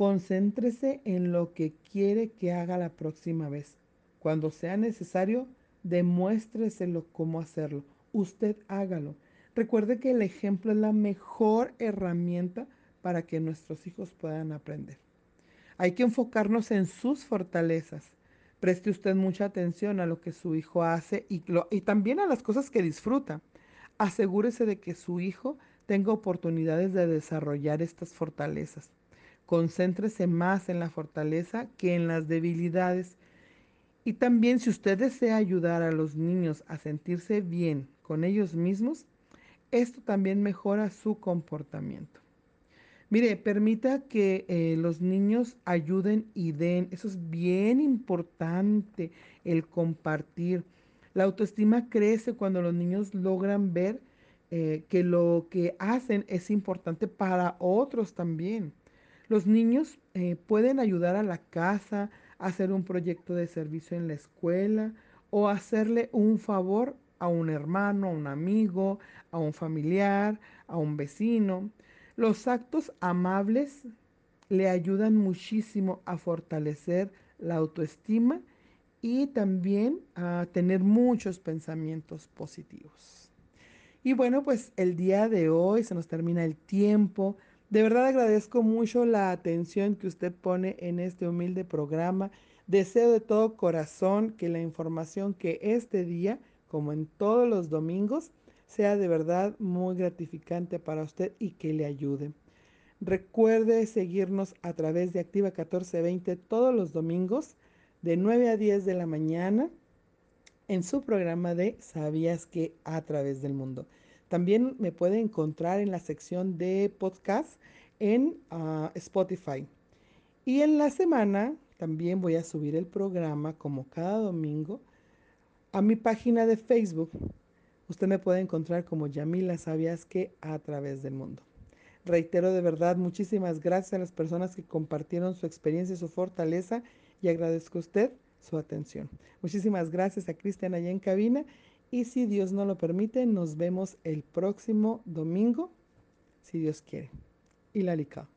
Concéntrese en lo que quiere que haga la próxima vez. Cuando sea necesario, demuéstreselo cómo hacerlo. Usted hágalo. Recuerde que el ejemplo es la mejor herramienta para que nuestros hijos puedan aprender. Hay que enfocarnos en sus fortalezas. Preste usted mucha atención a lo que su hijo hace y, y también a las cosas que disfruta. Asegúrese de que su hijo tenga oportunidades de desarrollar estas fortalezas. Concéntrese más en la fortaleza que en las debilidades. Y también si usted desea ayudar a los niños a sentirse bien con ellos mismos, esto también mejora su comportamiento. Mire, permita que eh, los niños ayuden y den. Eso es bien importante, el compartir. La autoestima crece cuando los niños logran ver eh, que lo que hacen es importante para otros también. Los niños eh, pueden ayudar a la casa, hacer un proyecto de servicio en la escuela o hacerle un favor a un hermano, a un amigo, a un familiar, a un vecino. Los actos amables le ayudan muchísimo a fortalecer la autoestima y también a tener muchos pensamientos positivos. Y bueno, pues el día de hoy se nos termina el tiempo. De verdad agradezco mucho la atención que usted pone en este humilde programa. Deseo de todo corazón que la información que este día, como en todos los domingos, sea de verdad muy gratificante para usted y que le ayude. Recuerde seguirnos a través de Activa 1420 todos los domingos de 9 a 10 de la mañana en su programa de Sabías que a través del mundo. También me puede encontrar en la sección de podcast en uh, Spotify. Y en la semana también voy a subir el programa como cada domingo a mi página de Facebook. Usted me puede encontrar como Yamila Sabías que a través del mundo. Reitero de verdad muchísimas gracias a las personas que compartieron su experiencia y su fortaleza y agradezco a usted su atención. Muchísimas gracias a Cristian allá en cabina y si Dios no lo permite, nos vemos el próximo domingo, si Dios quiere. Y la lica.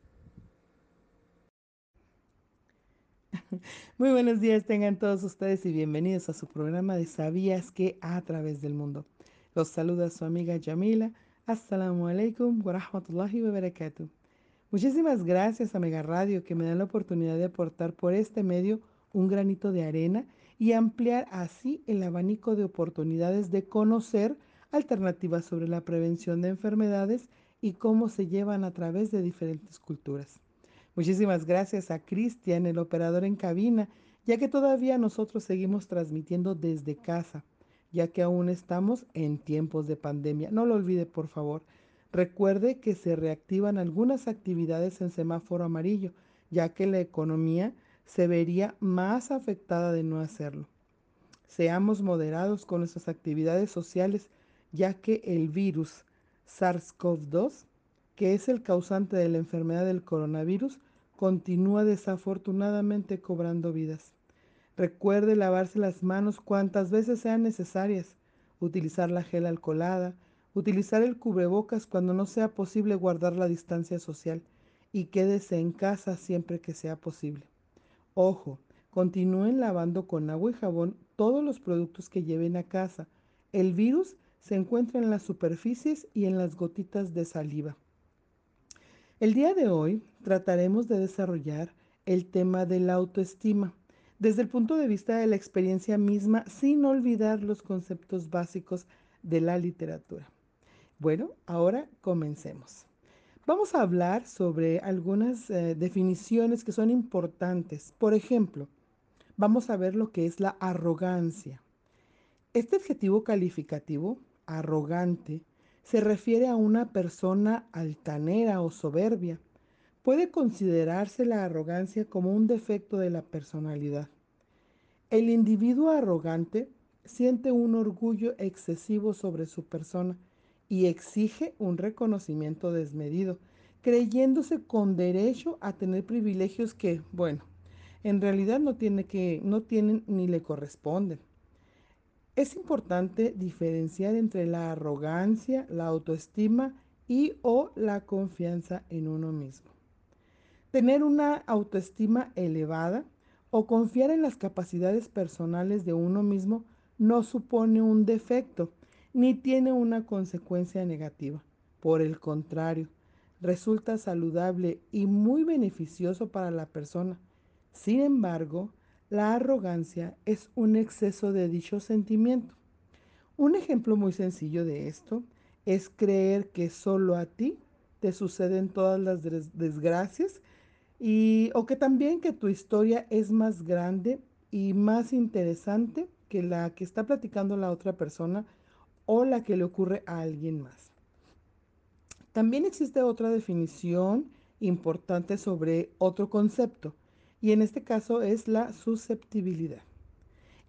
Muy buenos días tengan todos ustedes y bienvenidos a su programa de Sabías que a través del mundo. Los saluda su amiga Yamila. Assalamu alaikum wa rahmatullahi wa barakatuh. Muchísimas gracias a Mega Radio que me dan la oportunidad de aportar por este medio un granito de arena y ampliar así el abanico de oportunidades de conocer alternativas sobre la prevención de enfermedades y cómo se llevan a través de diferentes culturas. Muchísimas gracias a Cristian, el operador en cabina, ya que todavía nosotros seguimos transmitiendo desde casa, ya que aún estamos en tiempos de pandemia. No lo olvide, por favor. Recuerde que se reactivan algunas actividades en semáforo amarillo, ya que la economía se vería más afectada de no hacerlo. Seamos moderados con nuestras actividades sociales, ya que el virus SARS-CoV-2, que es el causante de la enfermedad del coronavirus, continúa desafortunadamente cobrando vidas. Recuerde lavarse las manos cuantas veces sean necesarias, utilizar la gel alcoholada, utilizar el cubrebocas cuando no sea posible guardar la distancia social y quédese en casa siempre que sea posible. Ojo, continúen lavando con agua y jabón todos los productos que lleven a casa. El virus se encuentra en las superficies y en las gotitas de saliva. El día de hoy trataremos de desarrollar el tema de la autoestima desde el punto de vista de la experiencia misma sin olvidar los conceptos básicos de la literatura. Bueno, ahora comencemos. Vamos a hablar sobre algunas eh, definiciones que son importantes. Por ejemplo, vamos a ver lo que es la arrogancia. Este adjetivo calificativo, arrogante, se refiere a una persona altanera o soberbia. Puede considerarse la arrogancia como un defecto de la personalidad. El individuo arrogante siente un orgullo excesivo sobre su persona y exige un reconocimiento desmedido, creyéndose con derecho a tener privilegios que, bueno, en realidad no, tiene que, no tienen ni le corresponden. Es importante diferenciar entre la arrogancia, la autoestima y o la confianza en uno mismo. Tener una autoestima elevada o confiar en las capacidades personales de uno mismo no supone un defecto, ni tiene una consecuencia negativa. Por el contrario, resulta saludable y muy beneficioso para la persona. Sin embargo, la arrogancia es un exceso de dicho sentimiento. Un ejemplo muy sencillo de esto es creer que solo a ti te suceden todas las desgracias y o que también que tu historia es más grande y más interesante que la que está platicando la otra persona o la que le ocurre a alguien más. También existe otra definición importante sobre otro concepto y en este caso es la susceptibilidad.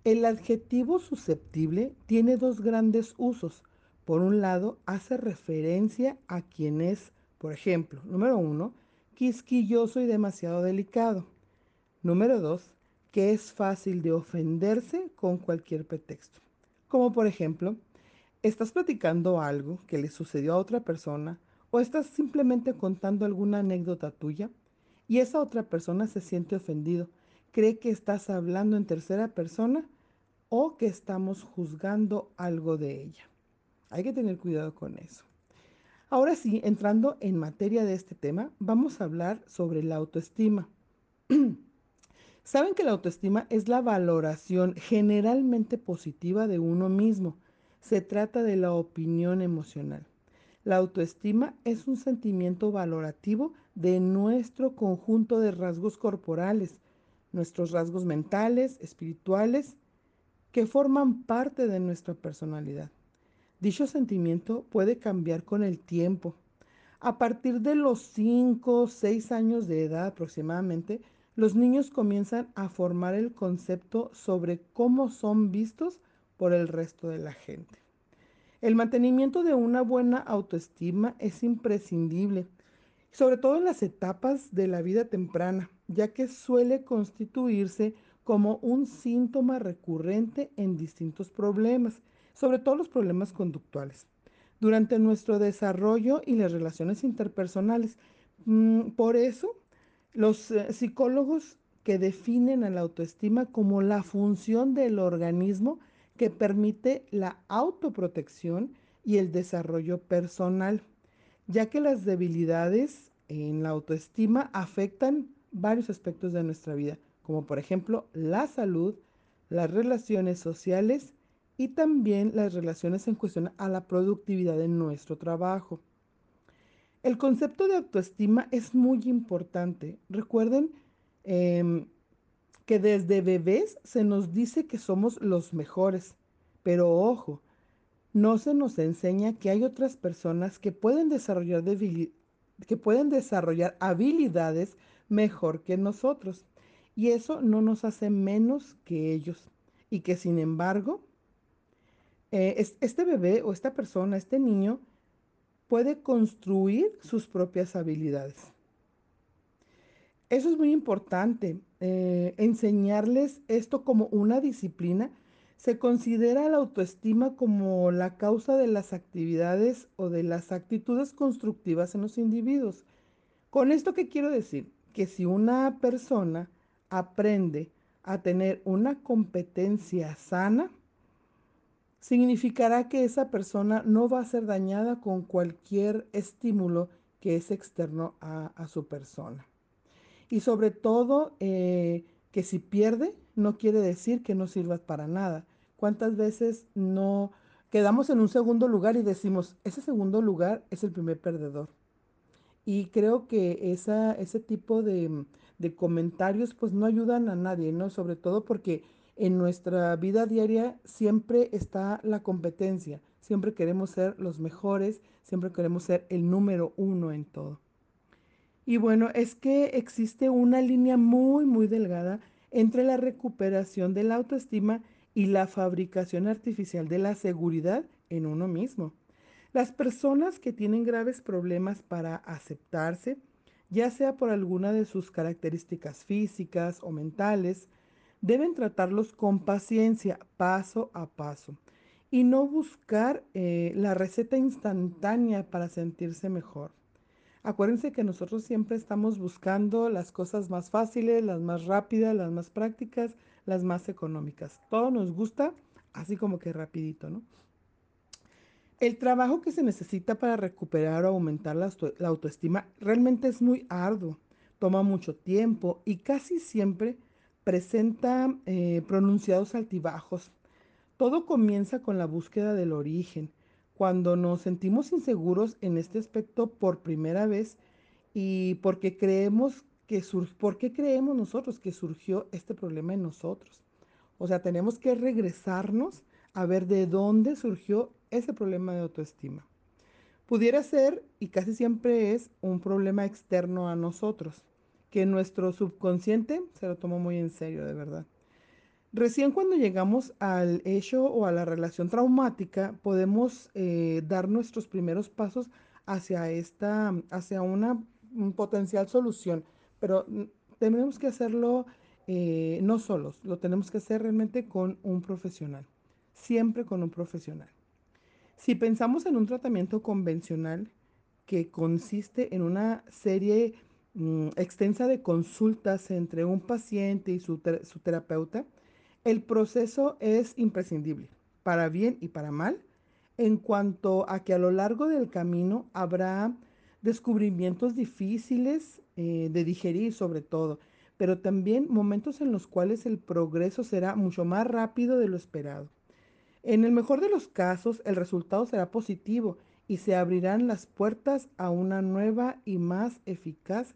El adjetivo susceptible tiene dos grandes usos. Por un lado, hace referencia a quien es, por ejemplo, número uno, quisquilloso y demasiado delicado. Número dos, que es fácil de ofenderse con cualquier pretexto. Como por ejemplo, estás platicando algo que le sucedió a otra persona o estás simplemente contando alguna anécdota tuya y esa otra persona se siente ofendido, cree que estás hablando en tercera persona o que estamos juzgando algo de ella. Hay que tener cuidado con eso. Ahora sí, entrando en materia de este tema, vamos a hablar sobre la autoestima. Saben que la autoestima es la valoración generalmente positiva de uno mismo. Se trata de la opinión emocional. La autoestima es un sentimiento valorativo de nuestro conjunto de rasgos corporales, nuestros rasgos mentales, espirituales, que forman parte de nuestra personalidad. Dicho sentimiento puede cambiar con el tiempo. A partir de los 5 o 6 años de edad aproximadamente, los niños comienzan a formar el concepto sobre cómo son vistos por el resto de la gente. El mantenimiento de una buena autoestima es imprescindible, sobre todo en las etapas de la vida temprana, ya que suele constituirse como un síntoma recurrente en distintos problemas, sobre todo los problemas conductuales, durante nuestro desarrollo y las relaciones interpersonales. Mm, por eso, los eh, psicólogos que definen a la autoestima como la función del organismo que permite la autoprotección y el desarrollo personal, ya que las debilidades en la autoestima afectan varios aspectos de nuestra vida, como por ejemplo la salud, las relaciones sociales y también las relaciones en cuestión a la productividad de nuestro trabajo. El concepto de autoestima es muy importante. Recuerden em, que desde bebés se nos dice que somos los mejores, pero ojo, no se nos enseña que hay otras personas que pueden desarrollar, que pueden desarrollar habilidades mejor que nosotros. Y eso no nos hace menos que ellos. Y que sin embargo, eh, este bebé o esta persona, este niño, puede construir sus propias habilidades. Eso es muy importante, eh, enseñarles esto como una disciplina. Se considera la autoestima como la causa de las actividades o de las actitudes constructivas en los individuos. Con esto, ¿qué quiero decir? Que si una persona aprende a tener una competencia sana, significará que esa persona no va a ser dañada con cualquier estímulo que es externo a, su persona. Y sobre todo, eh, que si pierde, no quiere decir que no sirvas para nada. ¿Cuántas veces no quedamos en un segundo lugar y decimos, ese segundo lugar es el primer perdedor? Y creo que esa, ese tipo de, de comentarios pues no ayudan a nadie, ¿no? Sobre todo porque en nuestra vida diaria siempre está la competencia, siempre queremos ser los mejores, siempre queremos ser el número uno en todo. Y bueno, es que existe una línea muy, muy delgada entre la recuperación de la autoestima y la fabricación artificial de la seguridad en uno mismo. Las personas que tienen graves problemas para aceptarse, ya sea por alguna de sus características físicas o mentales, deben tratarlos con paciencia, paso a paso, y no buscar eh, la receta instantánea para sentirse mejor. Acuérdense que nosotros siempre estamos buscando las cosas más fáciles, las más rápidas, las más prácticas, las más económicas. Todo nos gusta así como que rapidito, ¿no? El trabajo que se necesita para recuperar o aumentar la, autoestima realmente es muy arduo, toma mucho tiempo y casi siempre presenta eh, pronunciados altibajos. Todo comienza con la búsqueda del origen, cuando nos sentimos inseguros en este aspecto por primera vez y porque creemos que ¿por qué creemos nosotros que surgió este problema en nosotros? O sea, tenemos que regresarnos a ver de dónde surgió ese problema de autoestima. Pudiera ser, y casi siempre es, un problema externo a nosotros que nuestro subconsciente se lo tomó muy en serio, de verdad. Recién cuando llegamos al hecho o a la relación traumática, podemos eh, dar nuestros primeros pasos hacia esta, hacia una potencial solución, pero tenemos que hacerlo eh, no solos, lo tenemos que hacer realmente con un profesional, siempre con un profesional. Si pensamos en un tratamiento convencional que consiste en una serie mm, extensa de consultas entre un paciente y su, su terapeuta, el proceso es imprescindible, para bien y para mal, en cuanto a que a lo largo del camino habrá descubrimientos difíciles eh, de digerir sobre todo, pero también momentos en los cuales el progreso será mucho más rápido de lo esperado. En el mejor de los casos, el resultado será positivo y se abrirán las puertas a una nueva y más eficaz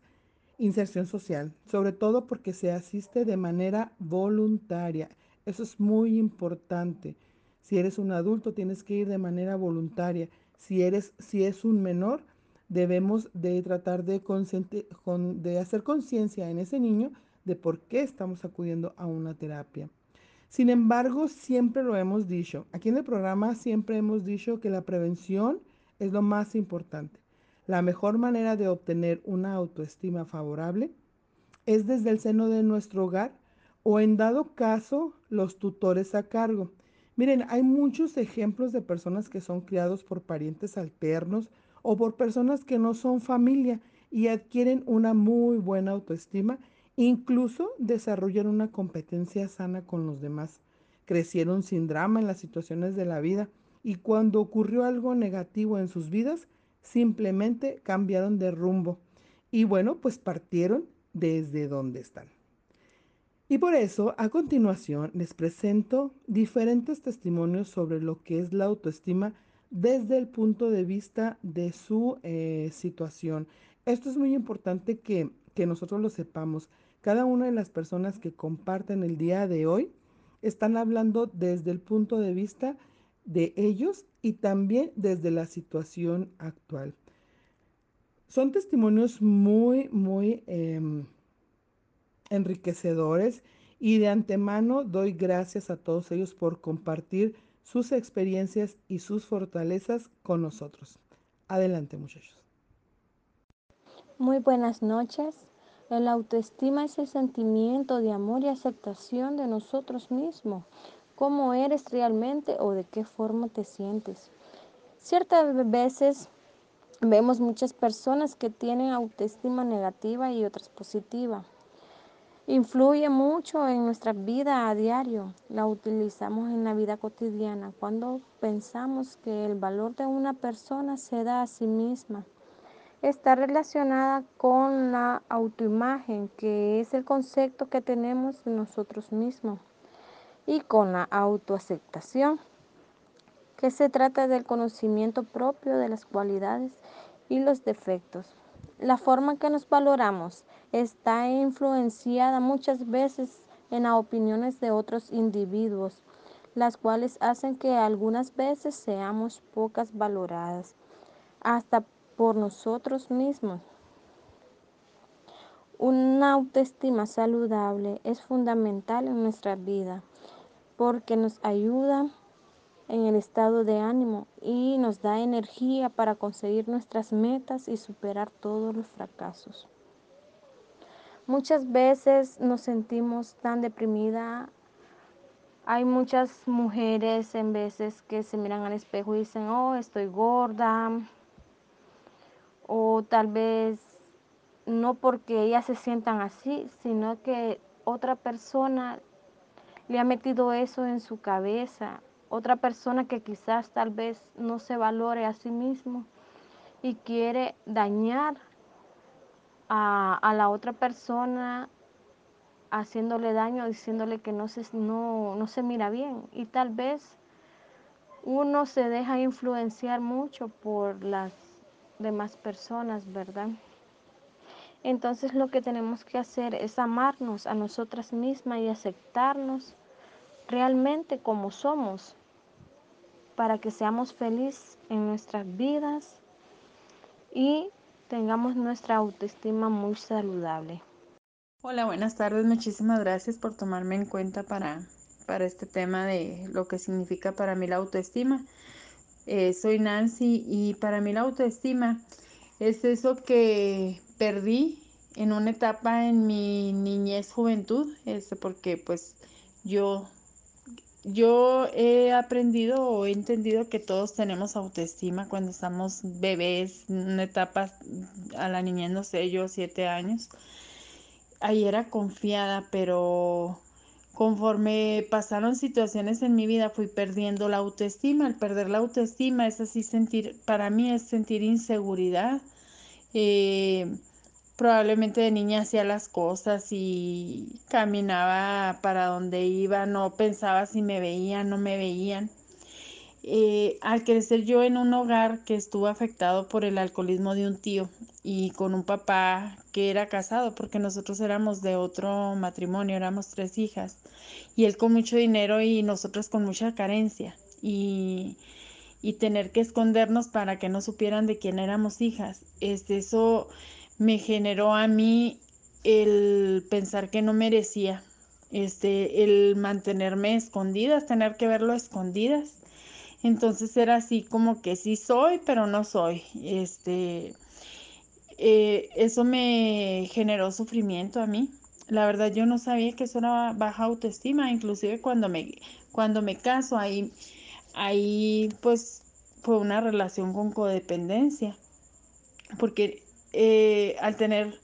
inserción social, sobre todo porque se asiste de manera voluntaria. Eso es muy importante. Si eres un adulto, tienes que ir de manera voluntaria. Si, eres, si es un menor, debemos de tratar de, de hacer conciencia en ese niño de por qué estamos acudiendo a una terapia. Sin embargo, siempre lo hemos dicho. Aquí en el programa siempre hemos dicho que la prevención es lo más importante. La mejor manera de obtener una autoestima favorable es desde el seno de nuestro hogar o en dado caso los tutores a cargo. Miren, hay muchos ejemplos de personas que son criados por parientes alternos o por personas que no son familia y adquieren una muy buena autoestima, incluso desarrollan una competencia sana con los demás. Crecieron sin drama en las situaciones de la vida y cuando ocurrió algo negativo en sus vidas, simplemente cambiaron de rumbo y bueno, pues partieron desde donde están. Y por eso, a continuación, les presento diferentes testimonios sobre lo que es la autoestima desde el punto de vista de su eh, situación. Esto es muy importante que, que nosotros lo sepamos. Cada una de las personas que comparten el día de hoy están hablando desde el punto de vista de ellos y también desde la situación actual. Son testimonios muy, muy em, enriquecedores y de antemano doy gracias a todos ellos por compartir sus experiencias y sus fortalezas con nosotros. Adelante muchachos. Muy buenas noches. El autoestima es el sentimiento de amor y aceptación de nosotros mismos cómo eres realmente o de qué forma te sientes. Ciertas veces vemos muchas personas que tienen autoestima negativa y otras positiva. Influye mucho en nuestra vida a diario. La utilizamos en la vida cotidiana cuando pensamos que el valor de una persona se da a sí misma. Está relacionada con la autoimagen, que es el concepto que tenemos de nosotros mismos y con la autoaceptación, que se trata del conocimiento propio de las cualidades y los defectos. La forma en que nos valoramos está influenciada muchas veces en las opiniones de otros individuos, las cuales hacen que algunas veces seamos pocas valoradas, hasta por nosotros mismos. Una autoestima saludable es fundamental en nuestra vida porque nos ayuda en el estado de ánimo y nos da energía para conseguir nuestras metas y superar todos los fracasos. Muchas veces nos sentimos tan deprimida. Hay muchas mujeres en veces que se miran al espejo y dicen, oh, estoy gorda. O tal vez no porque ellas se sientan así, sino que otra persona le ha metido eso en su cabeza. Otra persona que quizás tal vez no se valore a sí mismo y quiere dañar a, la otra persona haciéndole daño, diciéndole que no se, no, no se mira bien. Y tal vez uno se deja influenciar mucho por las demás personas, ¿verdad? Entonces lo que tenemos que hacer es amarnos a nosotras mismas y aceptarnos realmente como somos, para que seamos felices en nuestras vidas y tengamos nuestra autoestima muy saludable. Hola, buenas tardes. Muchísimas gracias por tomarme en cuenta para, para este tema de lo que significa para mí la autoestima. Eh, soy Nancy y para mí la autoestima es eso que perdí en una etapa en mi niñez juventud, este, porque pues yo yo he aprendido o he entendido que todos tenemos autoestima cuando estamos bebés, en una etapa a la niñez, no sé, yo siete años. Ahí era confiada, pero conforme pasaron situaciones en mi vida fui perdiendo la autoestima. Al perder la autoestima es así sentir, para mí es sentir inseguridad. Eh, probablemente de niña hacía las cosas y caminaba para donde iba, no pensaba si me veían, no me veían. Eh, al crecer yo en un hogar que estuvo afectado por el alcoholismo de un tío y con un papá que era casado, porque nosotros éramos de otro matrimonio, éramos tres hijas, y él con mucho dinero y nosotros con mucha carencia, y, y tener que escondernos para que no supieran de quién éramos hijas. Este, eso me generó a mí el pensar que no merecía, este, el mantenerme escondidas, tener que verlo escondidas. Entonces era así como que sí soy, pero no soy. Este, eh, eso me generó sufrimiento a mí. La verdad yo no sabía que eso era baja autoestima, inclusive cuando me, cuando me caso ahí, ahí pues fue una relación con codependencia, porque eh, al tener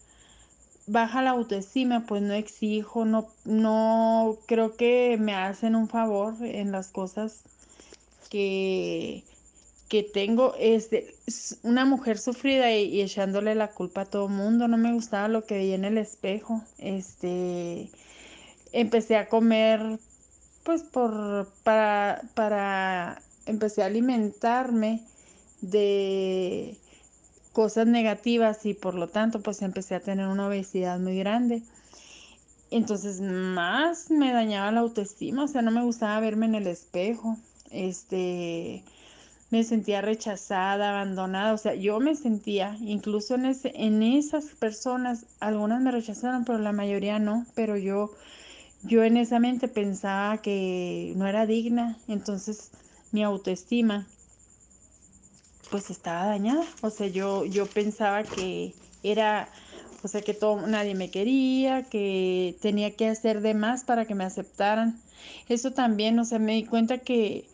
baja la autoestima, pues no exijo, no, no creo que me hacen un favor en las cosas que, que tengo. Este, una mujer sufrida y, echándole la culpa a todo mundo, no me gustaba lo que veía en el espejo. Este, empecé a comer, pues por, para, para, empecé a alimentarme de cosas negativas y por lo tanto pues empecé a tener una obesidad muy grande. Entonces más me dañaba la autoestima, o sea, no me gustaba verme en el espejo. Este me sentía rechazada, abandonada, o sea, yo me sentía, incluso en, ese, en esas personas, algunas me rechazaron, pero la mayoría no, pero yo, yo en esa mente pensaba que no era digna, entonces mi autoestima pues estaba dañada. O sea, yo, yo pensaba que era, o sea, que todo, nadie me quería, que tenía que hacer de más para que me aceptaran. Eso también, o sea, me di cuenta que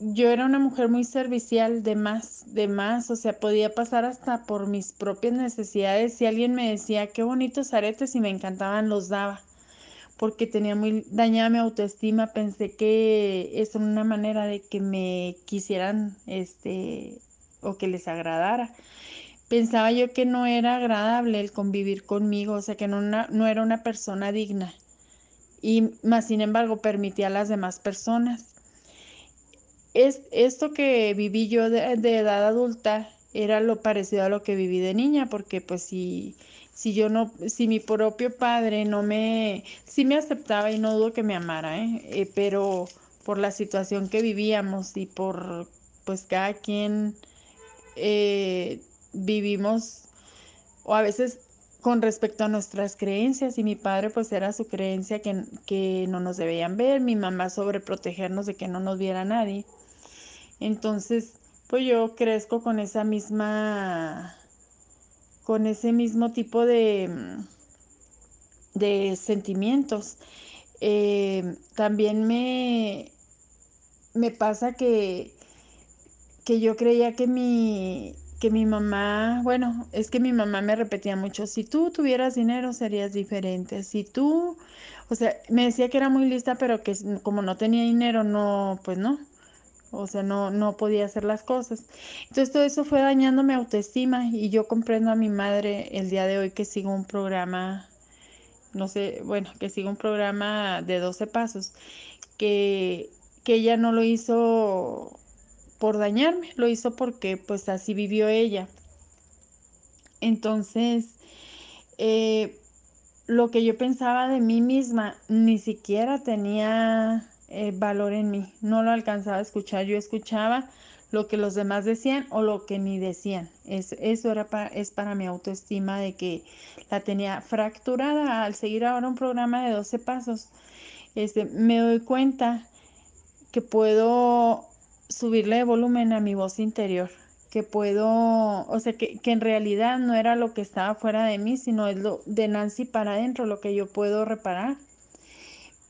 yo era una mujer muy servicial, de más, de más, o sea, podía pasar hasta por mis propias necesidades. Si alguien me decía, qué bonitos aretes y me encantaban, los daba porque tenía muy dañada mi autoestima, pensé que es una manera de que me quisieran, este, o que les agradara. Pensaba yo que no era agradable el convivir conmigo, o sea, que no, no era una persona digna. Y más sin embargo permitía a las demás personas. Es, esto que viví yo de, edad adulta era lo parecido a lo que viví de niña, porque pues si si yo no, si mi propio padre no me, sí me aceptaba y no dudo que me amara, ¿eh? Eh, pero por la situación que vivíamos y por, pues cada quien eh, vivimos, o a veces con respecto a nuestras creencias, y mi padre pues era su creencia que, que no nos debían ver, mi mamá sobre protegernos de que no nos viera nadie. Entonces, pues yo crezco con esa misma con ese mismo tipo de, mm, de sentimientos. Eh, también me, me pasa que, que yo creía que mi, que mi mamá, bueno, es que mi mamá me repetía mucho, si tú tuvieras dinero serías diferente, si tú, o sea, me decía que era muy lista, pero que como no tenía dinero, no, pues no, o sea, no, no podía hacer las cosas. Entonces todo eso fue dañando mi autoestima y yo comprendo a mi madre el día de hoy que sigo un programa, no sé, bueno, que sigo un programa de 12 pasos, que, que ella no lo hizo por dañarme, lo hizo porque pues así vivió ella. Entonces, eh, lo que yo pensaba de mí misma ni siquiera tenía eh, valor en mí. No lo alcanzaba a escuchar. Yo escuchaba lo que los demás decían o lo que ni decían. Es, eso era para, es para mi autoestima de que la tenía fracturada al seguir ahora un programa de 12 pasos. este, me doy cuenta que puedo subirle volumen a mi voz interior, que puedo, o sea, que, que, en realidad no era lo que estaba fuera de mí, sino es lo de Nancy para adentro, lo que yo puedo reparar.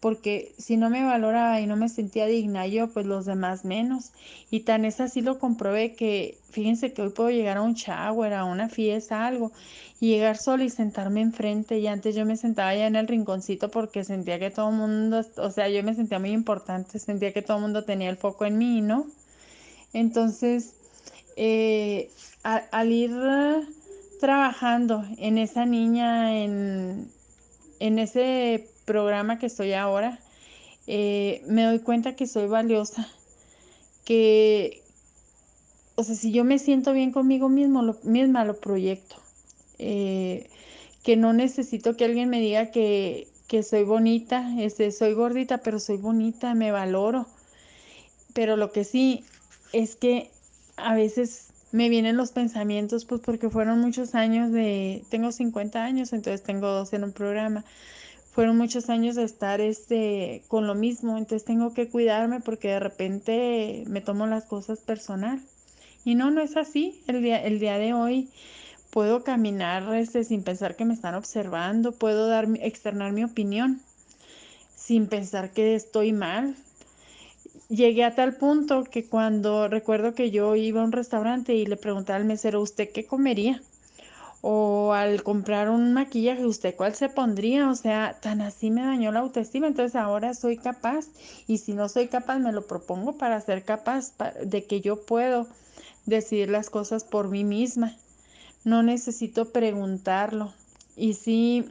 Porque si no me valoraba y no me sentía digna yo, pues los demás menos. Y tan es así lo comprobé que, fíjense que hoy puedo llegar a un shower, a una fiesta, algo, y llegar sola y sentarme enfrente. Y antes yo me sentaba ya en el rinconcito porque sentía que todo el mundo, o sea, yo me sentía muy importante, sentía que todo el mundo tenía el foco en mí, ¿no? Entonces, eh, al ir trabajando en esa niña, en, en ese programa que estoy ahora, eh, me doy cuenta que soy valiosa, que, o sea, si yo me siento bien conmigo mismo, lo, misma lo proyecto, eh, que no necesito que alguien me diga que, que soy bonita, este, soy gordita, pero soy bonita, me valoro, pero lo que sí es que a veces me vienen los pensamientos, pues porque fueron muchos años de, tengo 50 años, entonces tengo dos en un programa, fueron muchos años de estar este, con lo mismo, entonces tengo que cuidarme porque de repente me tomo las cosas personal. Y no, no es así. El día, el día de hoy puedo caminar este, sin pensar que me están observando, puedo dar, externar mi opinión sin pensar que estoy mal. Llegué a tal punto que cuando recuerdo que yo iba a un restaurante y le preguntaba al mesero, ¿usted qué comería? O al comprar un maquillaje, ¿usted cuál se pondría? O sea, tan así me dañó la autoestima, entonces ahora soy capaz y si no soy capaz me lo propongo para ser capaz de que yo puedo decidir las cosas por mí misma. No necesito preguntarlo. Y sí,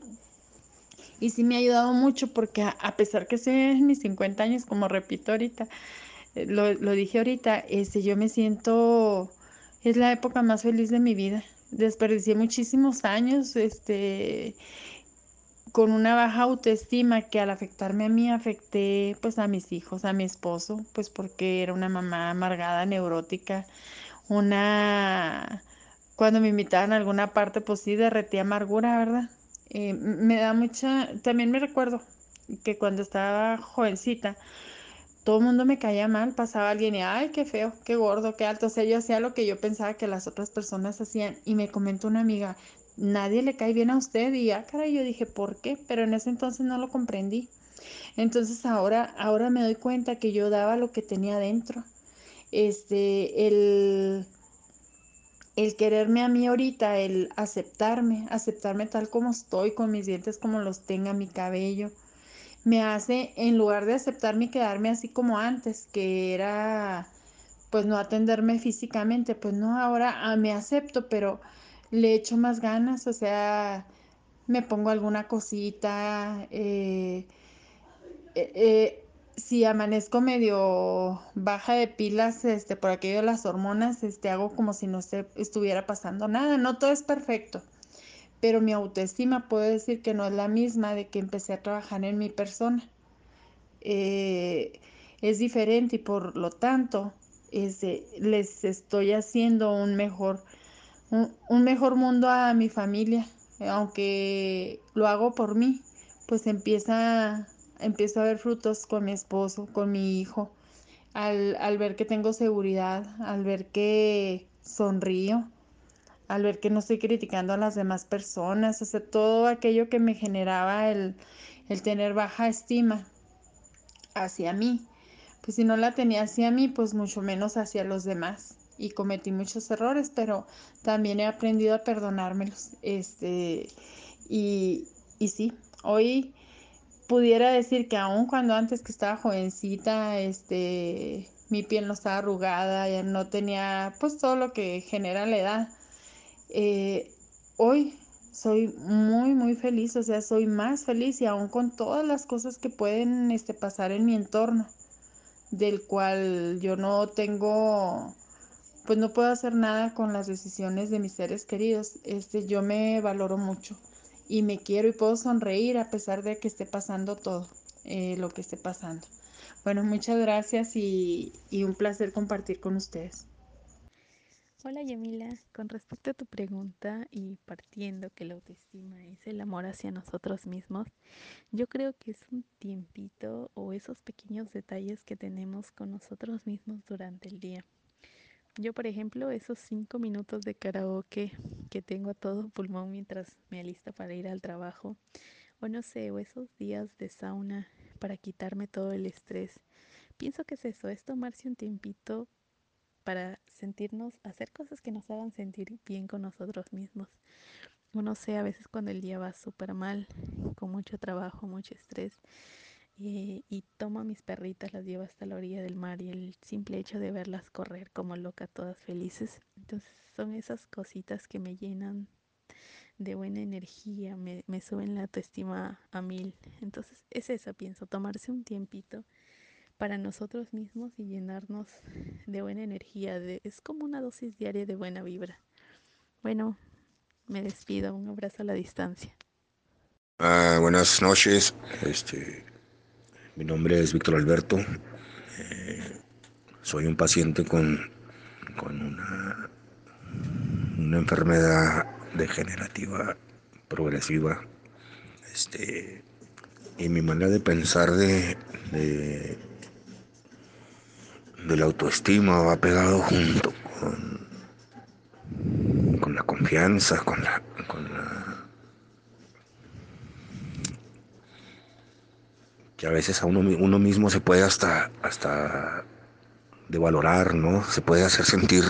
y sí me ha ayudado mucho porque a, pesar que sé mis 50 años, como repito ahorita, lo, lo dije ahorita, este, yo me siento, es la época más feliz de mi vida desperdicié muchísimos años este con una baja autoestima que al afectarme a mí afecté pues a mis hijos, a mi esposo, pues porque era una mamá amargada, neurótica, una cuando me invitaban a alguna parte pues sí derretí amargura, ¿verdad? Eh, me da mucha, también me recuerdo que cuando estaba jovencita, todo el mundo me caía mal, pasaba alguien y, ay, qué feo, qué gordo, qué alto. O sea, yo hacía lo que yo pensaba que las otras personas hacían. Y me comentó una amiga, nadie le cae bien a usted. Y, ah, cara, yo dije, ¿por qué? Pero en ese entonces no lo comprendí. Entonces ahora, ahora me doy cuenta que yo daba lo que tenía dentro. Este, el, el quererme a mí ahorita, el aceptarme, aceptarme tal como estoy, con mis dientes como los tenga, mi cabello me hace, en lugar de aceptarme y quedarme así como antes, que era pues no atenderme físicamente, pues no, ahora ah, me acepto, pero le echo más ganas, o sea, me pongo alguna cosita, eh, eh, eh, si amanezco medio baja de pilas, este, por aquello de las hormonas, este, hago como si no se estuviera pasando nada, no todo es perfecto pero mi autoestima puedo decir que no es la misma de que empecé a trabajar en mi persona. Eh, es diferente y por lo tanto les estoy haciendo un mejor, un, mejor mundo a mi familia, aunque lo hago por mí, pues empieza, empiezo a ver frutos con mi esposo, con mi hijo, al, al ver que tengo seguridad, al ver que sonrío, al ver que no estoy criticando a las demás personas, sea, todo aquello que me generaba el, el tener baja estima hacia mí. Pues si no la tenía hacia mí, pues mucho menos hacia los demás. Y cometí muchos errores, pero también he aprendido a perdonármelos. Este, y, y sí, hoy pudiera decir que aun cuando antes que estaba jovencita, este, mi piel no estaba arrugada, ya no tenía pues todo lo que genera la edad eh, hoy soy muy, muy feliz, o sea, soy más feliz y aún con todas las cosas que pueden este, pasar en mi entorno, del cual yo no tengo, pues no puedo hacer nada con las decisiones de mis seres queridos. Este, yo me valoro mucho y me quiero y puedo sonreír a pesar de que esté pasando todo eh, lo que esté pasando. Bueno, muchas gracias y, y un placer compartir con ustedes. Hola Yamila, con respecto a tu pregunta y partiendo que la autoestima es el amor hacia nosotros mismos, yo creo que es un tiempito o esos pequeños detalles que tenemos con nosotros mismos durante el día. Yo, por ejemplo, esos cinco minutos de karaoke que tengo a todo pulmón mientras me alista para ir al trabajo, o no sé, o esos días de sauna para quitarme todo el estrés. Pienso que es eso, es tomarse un tiempito para sentirnos, hacer cosas que nos hagan sentir bien con nosotros mismos. Uno sé, a veces cuando el día va súper mal, con mucho trabajo, mucho estrés, y, y tomo a mis perritas, las llevo hasta la orilla del mar y el simple hecho de verlas correr como loca, todas felices. Entonces son esas cositas que me llenan de buena energía, me suben la autoestima a mil. Entonces es eso, pienso, tomarse un tiempito para nosotros mismos y llenarnos de buena energía. Es como una dosis diaria de buena vibra. Bueno, me despido. Un abrazo a la distancia. Ah, buenas noches. Este, mi nombre es Víctor Alberto. Eh, soy un paciente con, con una, una enfermedad degenerativa progresiva. Este, y mi manera de pensar de, de de la autoestima va pegado junto con, con la confianza, con la, con la que a veces a uno, uno mismo se puede hasta hasta devalorar, ¿no? Se puede hacer sentir,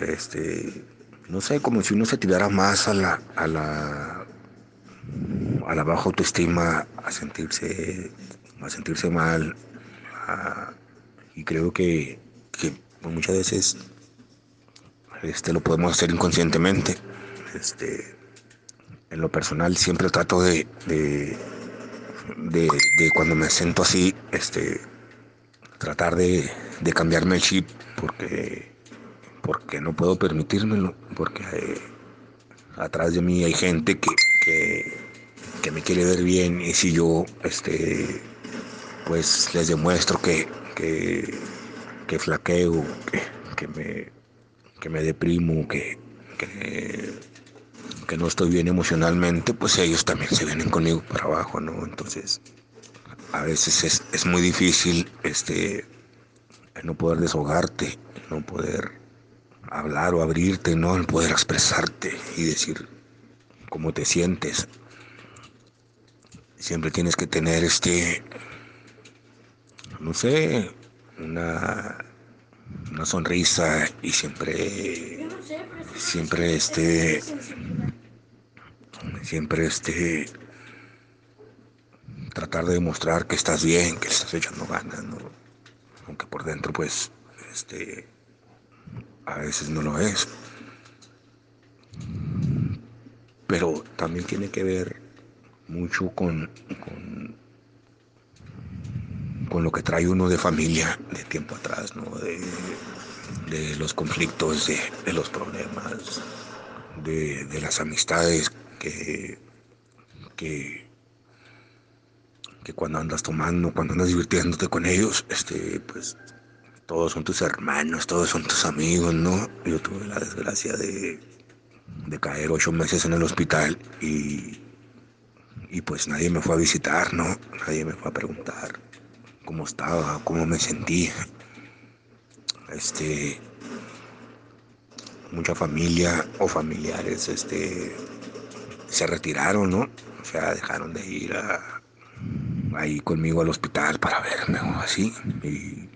este, no sé, como si uno se tirara más a la, a la, a la baja autoestima, a sentirse, a sentirse mal, a, y creo que, muchas veces este, lo podemos hacer inconscientemente. Este, en lo personal siempre trato de, cuando me siento así, este, tratar de, cambiarme el chip porque, porque no puedo permitírmelo, porque eh, atrás de mí hay gente que, me quiere ver bien y si yo este, pues les demuestro que, que, que flaqueo, que, que, me, que me deprimo, que, que, que no estoy bien emocionalmente, pues ellos también se vienen conmigo para abajo, ¿no? Entonces, a veces es, es muy difícil este, no poder desahogarte, no poder hablar o abrirte, ¿no? El poder expresarte y decir cómo te sientes. Siempre tienes que tener este no sé, una, una sonrisa y siempre, siempre este, siempre este, tratar de demostrar que estás bien, que estás echando ganas, ¿no? Aunque por dentro, pues, este, a veces no lo es. Pero también tiene que ver mucho con, con con lo que trae uno de familia de tiempo atrás, ¿no? De, los conflictos, de, de los problemas, de, de, las amistades que, que, que cuando andas tomando, cuando andas divirtiéndote con ellos, este, pues todos son tus hermanos, todos son tus amigos, ¿no? Yo tuve la desgracia de, de caer ocho meses en el hospital y, y pues nadie me fue a visitar, ¿no? Nadie me fue a preguntar cómo estaba, cómo me sentía. Este, mucha familia o familiares, este, se retiraron, ¿no? O sea, dejaron de ir a, ahí conmigo al hospital para verme o así. Y,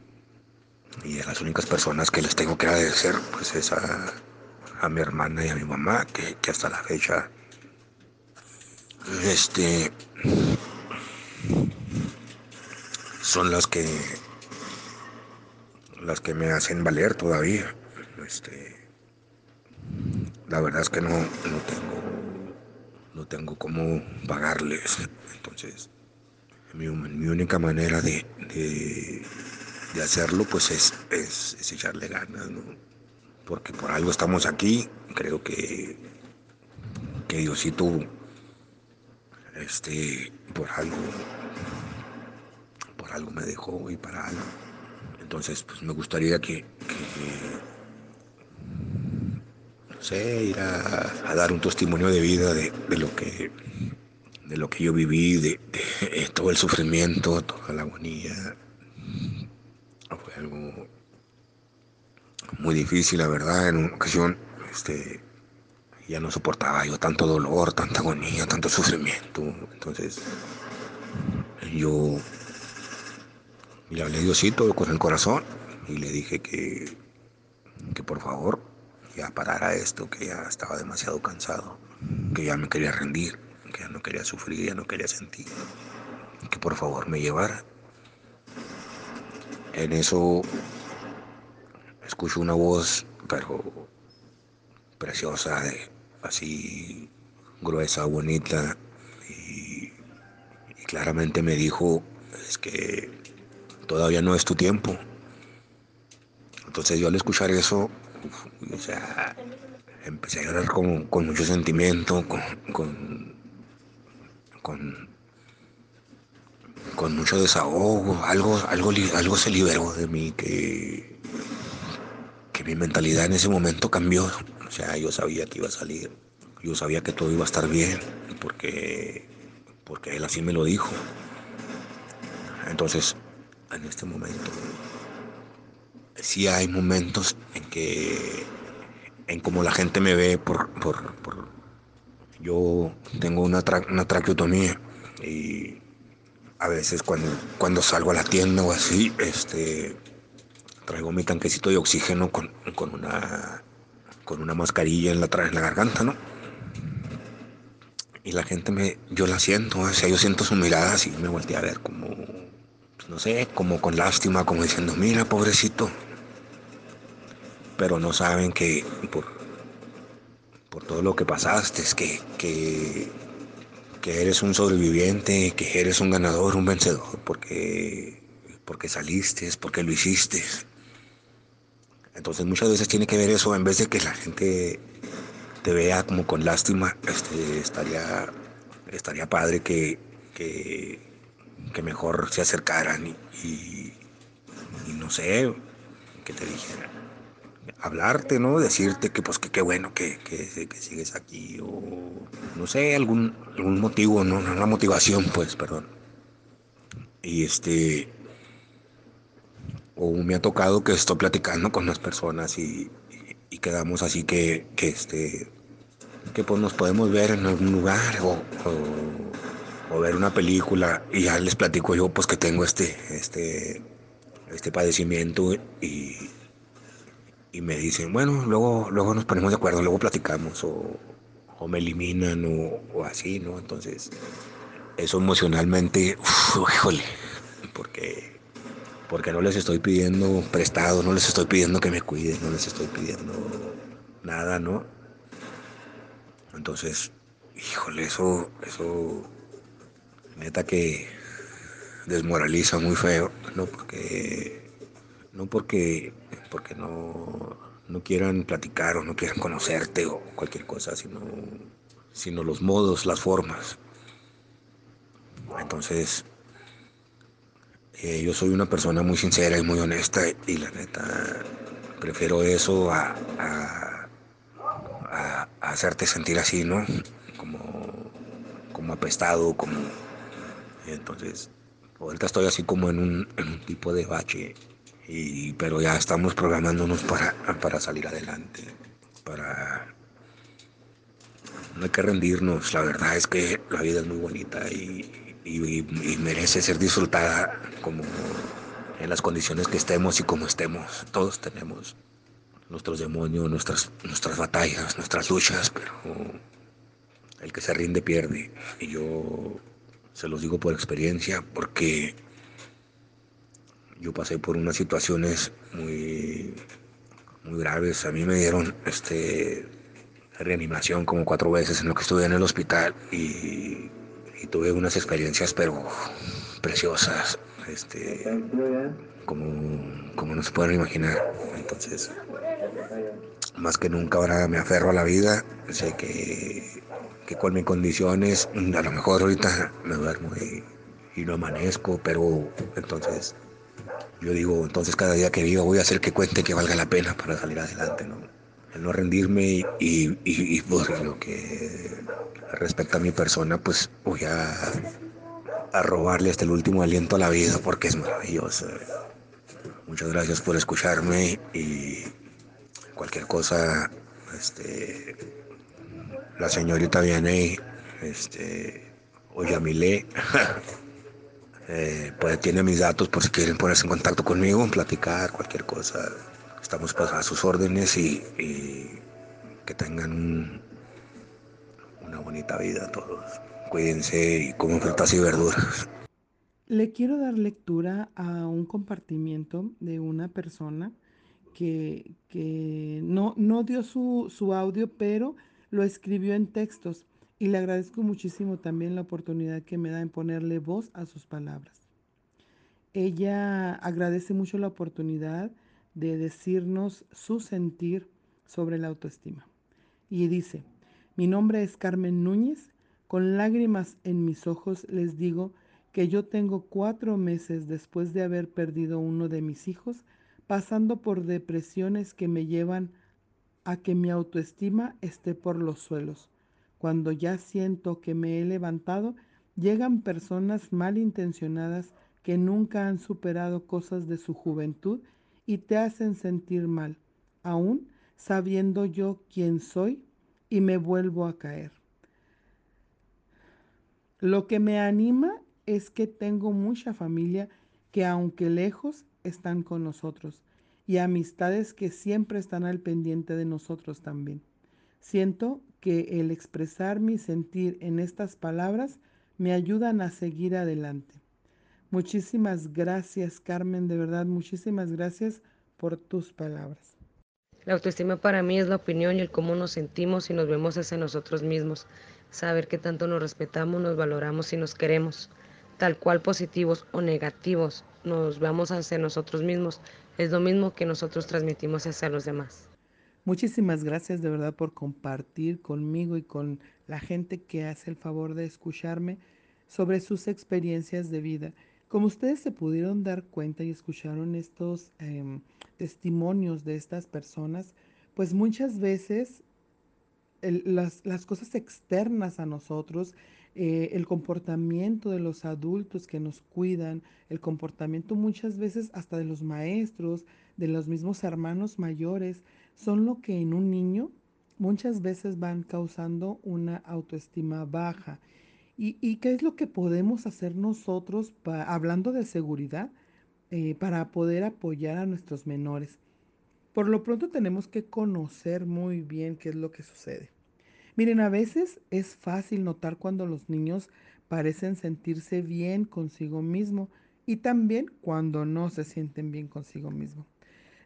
y las únicas personas que les tengo que agradecer, pues es a, a mi hermana y a mi mamá, que, que hasta la fecha, este, son las que las que me hacen valer todavía. Este, la verdad es que no, no tengo no tengo cómo pagarles. Entonces, mi, única manera de, de, de, hacerlo pues es, es, es echarle ganas, ¿no? Porque por algo estamos aquí. Creo que, que Diosito, este, por algo por algo me dejó y para algo. Entonces, pues me gustaría que, que, sé, ir a, dar un testimonio de vida de, lo que de lo que yo viví, de, de, todo el sufrimiento, toda la agonía. Fue algo muy difícil, la verdad, en una ocasión, este, ya no soportaba yo tanto dolor, tanta agonía, tanto sufrimiento. Entonces, yo le hablé Diosito con el corazón y le dije que, que por favor ya parara esto, que ya estaba demasiado cansado, que ya me quería rendir, que ya no quería sufrir, ya no quería sentir, que por favor me llevara. En eso escucho una voz, pero preciosa, así gruesa, bonita, y, y claramente me dijo, es que todavía no es tu tiempo. Entonces yo al escuchar eso, o sea, empecé a llorar con, con mucho sentimiento, con, con, con, mucho desahogo, algo, algo, algo se liberó de mí que, que mi mentalidad en ese momento cambió. O sea, yo sabía que iba a salir, yo sabía que todo iba a estar bien, porque, porque él así me lo dijo. Entonces, en este momento, sí hay momentos en que, en como la gente me ve por, por, por yo tengo una, tra una traqueotomía y a veces cuando, cuando salgo a la tienda o así, este, traigo mi tanquecito de oxígeno con, con una, con una mascarilla en la, en la garganta, ¿no? Y la gente me, yo la siento, o sea, yo siento su mirada así, me volteé a ver como, no sé, como con lástima, como diciendo, mira, pobrecito. Pero no saben que por, por todo lo que pasaste, es que, que, que eres un sobreviviente, que eres un ganador, un vencedor, porque, porque saliste, porque lo hiciste. Entonces muchas veces tiene que ver eso, en vez de que la gente te vea como con lástima, este, estaría, estaría padre que, que, que mejor se acercaran y, no sé, que te dijeran, hablarte, ¿no? Decirte que pues que qué bueno que, que, que, sigues aquí o no sé, algún, algún motivo, ¿no? Una motivación, pues, perdón. Y este, o me ha tocado que estoy platicando con las personas y, y quedamos así que, que, este, que pues nos podemos ver en algún lugar o, o, ver una película y ya les platico yo pues que tengo este, este, este padecimiento y, y me dicen, bueno, luego, luego nos ponemos de acuerdo, luego platicamos o, o me eliminan o, o, así, ¿no? Entonces, eso emocionalmente, uf, híjole, porque porque no les estoy pidiendo prestado, no les estoy pidiendo que me cuiden, no les estoy pidiendo nada, ¿no? Entonces, híjole, eso, eso, neta que desmoraliza muy feo, no porque, no porque, porque no, no quieran platicar o no quieran conocerte o cualquier cosa, sino, sino los modos, las formas. Entonces, eh, yo soy una persona muy sincera y muy honesta y la neta prefiero eso a, a, a, a hacerte sentir así, ¿no? Como, como apestado, como... Entonces, ahorita estoy así como en un, en un tipo de bache, y, pero ya estamos programándonos para, para salir adelante, para... No hay que rendirnos, la verdad es que la vida es muy bonita y, y, y, merece ser disfrutada como en las condiciones que estemos y como estemos. Todos tenemos nuestros demonios, nuestras, nuestras batallas, nuestras luchas, pero el que se rinde pierde. Y yo se los digo por experiencia porque yo pasé por unas situaciones muy, muy graves. A mí me dieron este reanimación como cuatro veces en lo que estuve en el hospital y tuve unas experiencias pero preciosas, este, como, como no se pueden imaginar. Entonces, más que nunca ahora me aferro a la vida, sé que, con mis condiciones, a lo mejor ahorita me duermo y, y no amanezco, pero entonces yo digo, entonces cada día que vivo voy a hacer que cuente que valga la pena para salir adelante, ¿no? no rendirme y, y, por lo que respecta a mi persona, pues voy a, a robarle hasta el último aliento a la vida porque es maravilloso. Muchas gracias por escucharme y cualquier cosa, este, la señorita viene, este, o eh, pues tiene mis datos por si quieren ponerse en contacto conmigo, platicar, cualquier cosa. Estamos pues, a sus órdenes y, y que tengan una bonita vida todos. Cuídense y coman frutas y verduras. Le quiero dar lectura a un compartimiento de una persona que, que no, no dio su, su audio, pero lo escribió en textos y le agradezco muchísimo también la oportunidad que me da en ponerle voz a sus palabras. Ella agradece mucho la oportunidad de decirnos su sentir sobre la autoestima. Y dice, mi nombre es Carmen Núñez, con lágrimas en mis ojos les digo que yo tengo cuatro meses después de haber perdido uno de mis hijos, pasando por depresiones que me llevan a que mi autoestima esté por los suelos. Cuando ya siento que me he levantado, llegan personas malintencionadas que nunca han superado cosas de su juventud y te hacen sentir mal, aún sabiendo yo quién soy y me vuelvo a caer. Lo que me anima es que tengo mucha familia que aunque lejos están con nosotros y amistades que siempre están al pendiente de nosotros también. Siento que el expresar mi sentir en estas palabras me ayudan a seguir adelante. Muchísimas gracias, Carmen, de verdad, muchísimas gracias por tus palabras. La autoestima para mí es la opinión y el cómo nos sentimos y nos vemos hacia nosotros mismos. Saber que tanto nos respetamos, nos valoramos y nos queremos tal cual positivos o negativos nos veamos hacia nosotros mismos, es lo mismo que nosotros transmitimos hacia los demás. Muchísimas gracias de verdad por compartir conmigo y con la gente que hace el favor de escucharme sobre sus experiencias de vida. Como ustedes se pudieron dar cuenta y escucharon estos eh, testimonios de estas personas, pues muchas veces las cosas externas a nosotros eh, el comportamiento de los adultos que nos cuidan, el comportamiento muchas veces hasta de los maestros, de los mismos hermanos mayores, son lo que en un niño muchas veces van causando una autoestima baja. ¿Y, qué es lo que podemos hacer nosotros, hablando de seguridad, eh, para poder apoyar a nuestros menores? Por lo pronto tenemos que conocer muy bien qué es lo que sucede. Miren, a veces es fácil notar cuando los niños parecen sentirse bien consigo mismo y también cuando no se sienten bien consigo mismo.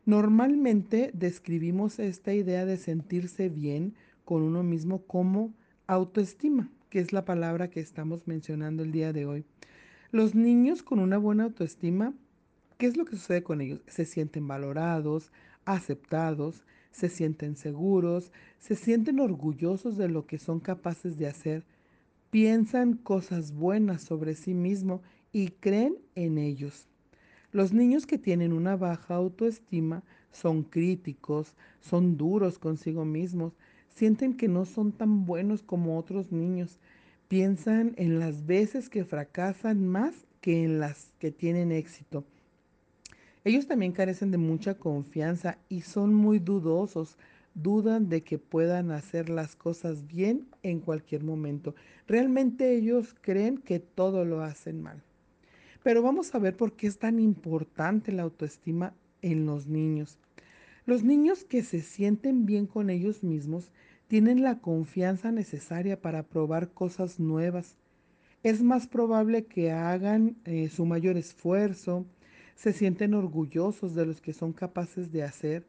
Normalmente describimos esta idea de sentirse bien con uno mismo como autoestima, que es la palabra que estamos mencionando el día de hoy. Los niños con una buena autoestima, ¿qué es lo que sucede con ellos? Se sienten valorados, aceptados, se sienten seguros, se sienten orgullosos de lo que son capaces de hacer, piensan cosas buenas sobre sí mismo y creen en ellos. Los niños que tienen una baja autoestima son críticos, son duros consigo mismos, sienten que no son tan buenos como otros niños, piensan en las veces que fracasan más que en las que tienen éxito ellos también carecen de mucha confianza y son muy dudosos, dudan de que puedan hacer las cosas bien en cualquier momento. Realmente ellos creen que todo lo hacen mal. Pero vamos a ver por qué es tan importante la autoestima en los niños. Los niños que se sienten bien con ellos mismos tienen la confianza necesaria para probar cosas nuevas. Es más probable que hagan eh, su mayor esfuerzo, se sienten orgullosos de los que son capaces de hacer.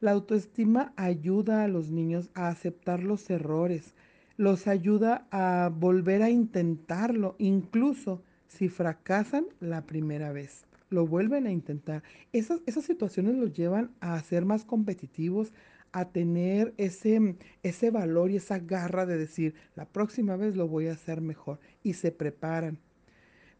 La autoestima ayuda a los niños a aceptar los errores, los ayuda a volver a intentarlo, incluso si fracasan la primera vez. Lo vuelven a intentar. Esas, esas situaciones los llevan a ser más competitivos, a tener ese, ese valor y esa garra de decir, la próxima vez lo voy a hacer mejor. Y se preparan.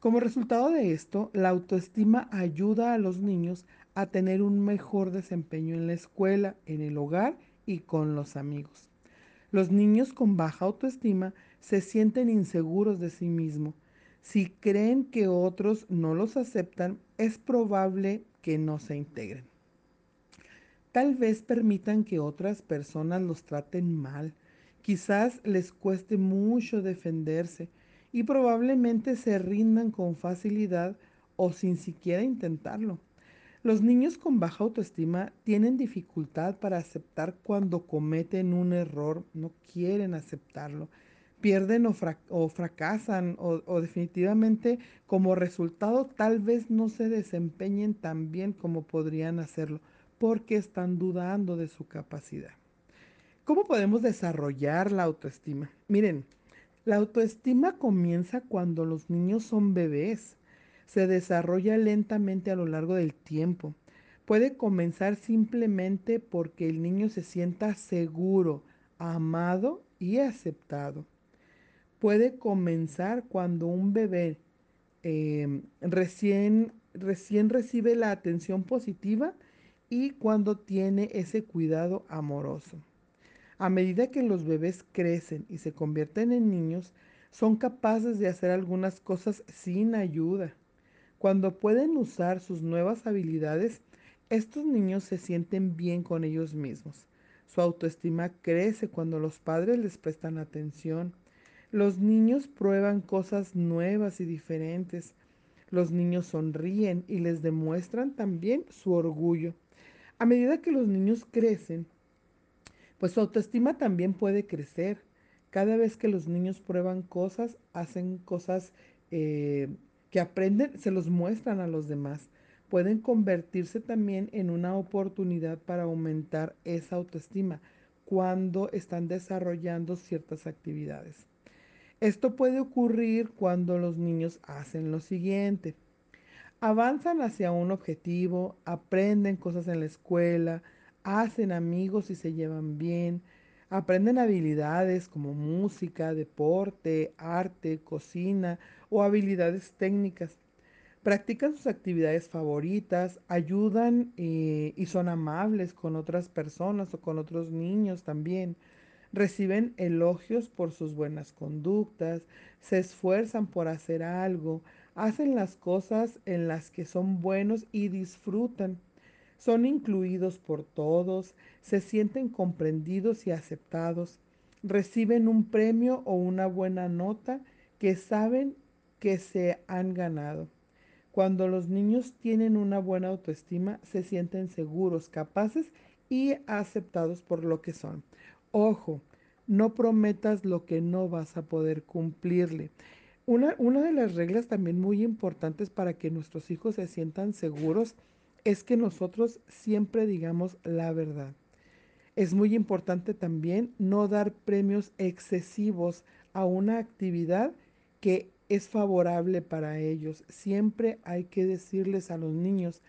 Como resultado de esto, la autoestima ayuda a los niños a tener un mejor desempeño en la escuela, en el hogar y con los amigos. Los niños con baja autoestima se sienten inseguros de sí mismos. Si creen que otros no los aceptan, es probable que no se integren. Tal vez permitan que otras personas los traten mal. Quizás les cueste mucho defenderse y probablemente se rindan con facilidad o sin siquiera intentarlo. Los niños con baja autoestima tienen dificultad para aceptar cuando cometen un error, no quieren aceptarlo, pierden o, fracasan o, definitivamente como resultado tal vez no se desempeñen tan bien como podrían hacerlo porque están dudando de su capacidad. ¿Cómo podemos desarrollar la autoestima? Miren, la autoestima comienza cuando los niños son bebés. Se desarrolla lentamente a lo largo del tiempo. Puede comenzar simplemente porque el niño se sienta seguro, amado y aceptado. Puede comenzar cuando un bebé eh, recién, recién recibe la atención positiva y cuando tiene ese cuidado amoroso. A medida que los bebés crecen y se convierten en niños, son capaces de hacer algunas cosas sin ayuda. Cuando pueden usar sus nuevas habilidades, estos niños se sienten bien con ellos mismos. Su autoestima crece cuando los padres les prestan atención. Los niños prueban cosas nuevas y diferentes. Los niños sonríen y les demuestran también su orgullo. A medida que los niños crecen, pues su autoestima también puede crecer. Cada vez que los niños prueban cosas, hacen cosas eh, que aprenden, se los muestran a los demás. Pueden convertirse también en una oportunidad para aumentar esa autoestima cuando están desarrollando ciertas actividades. Esto puede ocurrir cuando los niños hacen lo siguiente. Avanzan hacia un objetivo, aprenden cosas en la escuela, hacen amigos y se llevan bien, aprenden habilidades como música, deporte, arte, cocina o habilidades técnicas. Practican sus actividades favoritas, ayudan eh, y son amables con otras personas o con otros niños también. Reciben elogios por sus buenas conductas, se esfuerzan por hacer algo, hacen las cosas en las que son buenos y disfrutan son incluidos por todos, se sienten comprendidos y aceptados, reciben un premio o una buena nota que saben que se han ganado. Cuando los niños tienen una buena autoestima, se sienten seguros, capaces y aceptados por lo que son. Ojo, no prometas lo que no vas a poder cumplirle. Una, una de las reglas también muy importantes para que nuestros hijos se sientan seguros es que nosotros siempre digamos la verdad. Es muy importante también no dar premios excesivos a una actividad que es favorable para ellos. Siempre hay que decirles a los niños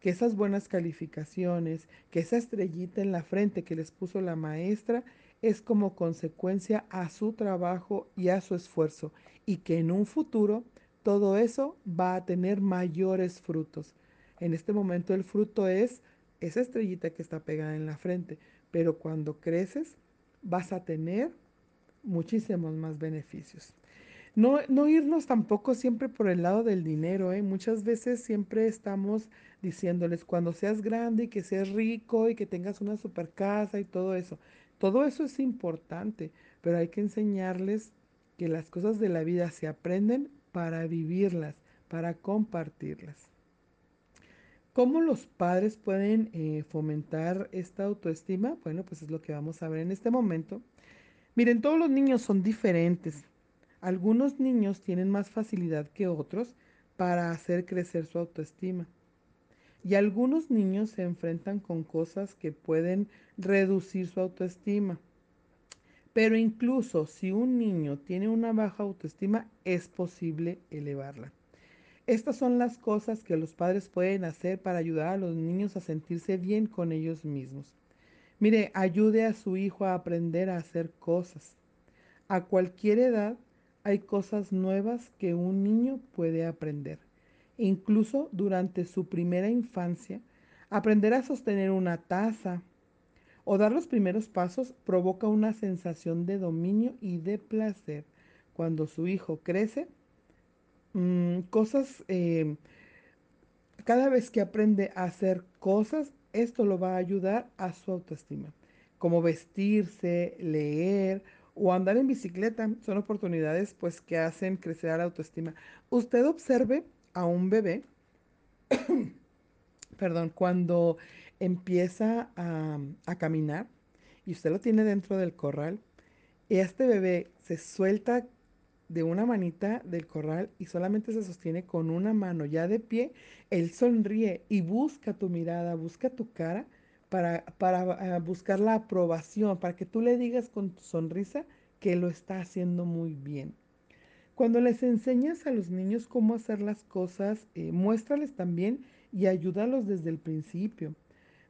que esas buenas calificaciones, que esa estrellita en la frente que les puso la maestra es como consecuencia a su trabajo y a su esfuerzo y que en un futuro todo eso va a tener mayores frutos. En este momento el fruto es esa estrellita que está pegada en la frente, pero cuando creces vas a tener muchísimos más beneficios. No, no, irnos tampoco siempre por el lado del dinero. ¿eh? Muchas veces siempre estamos diciéndoles cuando seas grande y que seas rico y que tengas una super casa y todo eso. Todo eso es importante, pero hay que enseñarles que las cosas de la vida se aprenden para vivirlas, para compartirlas. ¿Cómo los padres pueden eh, fomentar esta autoestima? Bueno, pues es lo que vamos a ver en este momento. Miren, todos los niños son diferentes. Algunos niños tienen más facilidad que otros para hacer crecer su autoestima. Y algunos niños se enfrentan con cosas que pueden reducir su autoestima. Pero incluso si un niño tiene una baja autoestima, es posible elevarla. Estas son las cosas que los padres pueden hacer para ayudar a los niños a sentirse bien con ellos mismos. Mire, ayude a su hijo a aprender a hacer cosas. A cualquier edad hay cosas nuevas que un niño puede aprender. Incluso durante su primera infancia, aprender a sostener una taza o dar los primeros pasos provoca una sensación de dominio y de placer. Cuando su hijo crece, mmm, cosas, eh, cada vez que aprende a hacer cosas, esto lo va a ayudar a su autoestima, como vestirse, leer o andar en bicicleta. Son oportunidades pues que hacen crecer la autoestima. Usted observe a un bebé, perdón, cuando empieza a, caminar y usted lo tiene dentro del corral, este bebé se suelta de una manita del corral y solamente se sostiene con una mano ya de pie, él sonríe y busca tu mirada, busca tu cara para, para uh, buscar la aprobación, para que tú le digas con tu sonrisa que lo está haciendo muy bien. Cuando les enseñas a los niños cómo hacer las cosas, eh, muéstrales también y ayúdalos desde el principio.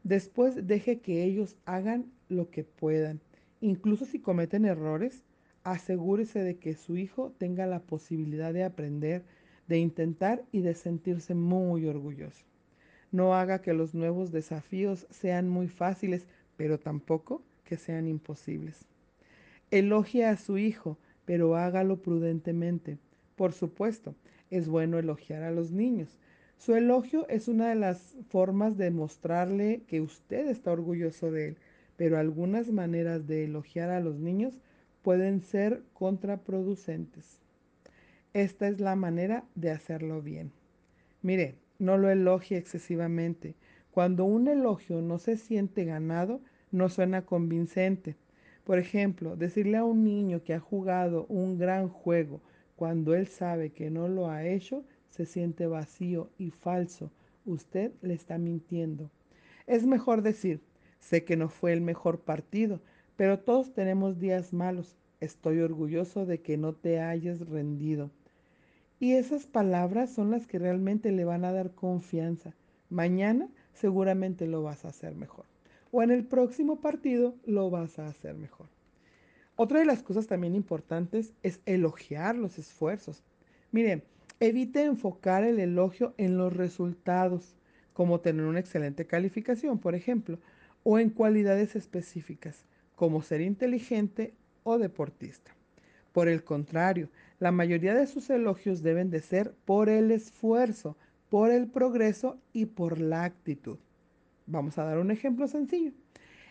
Después deje que ellos hagan lo que puedan. Incluso si cometen errores, asegúrese de que su hijo tenga la posibilidad de aprender, de intentar y de sentirse muy orgulloso. No haga que los nuevos desafíos sean muy fáciles, pero tampoco que sean imposibles. Elogie a su hijo, pero hágalo prudentemente. Por supuesto, es bueno elogiar a los niños. Su elogio es una de las formas de mostrarle que usted está orgulloso de él, pero algunas maneras de elogiar a los niños pueden ser contraproducentes. Esta es la manera de hacerlo bien. Mire, no lo elogie excesivamente. Cuando un elogio no se siente ganado, no suena convincente. Por ejemplo, decirle a un niño que ha jugado un gran juego cuando él sabe que no lo ha hecho, se siente vacío y falso. Usted le está mintiendo. Es mejor decir, sé que no fue el mejor partido, pero todos tenemos días malos. Estoy orgulloso de que no te hayas rendido. Y esas palabras son las que realmente le van a dar confianza. Mañana seguramente lo vas a hacer mejor. O en el próximo partido lo vas a hacer mejor. Otra de las cosas también importantes es elogiar los esfuerzos. Miren, evite enfocar el elogio en los resultados, como tener una excelente calificación, por ejemplo, o en cualidades específicas como ser inteligente o deportista. Por el contrario, la mayoría de sus elogios deben de ser por el esfuerzo, por el progreso y por la actitud. Vamos a dar un ejemplo sencillo.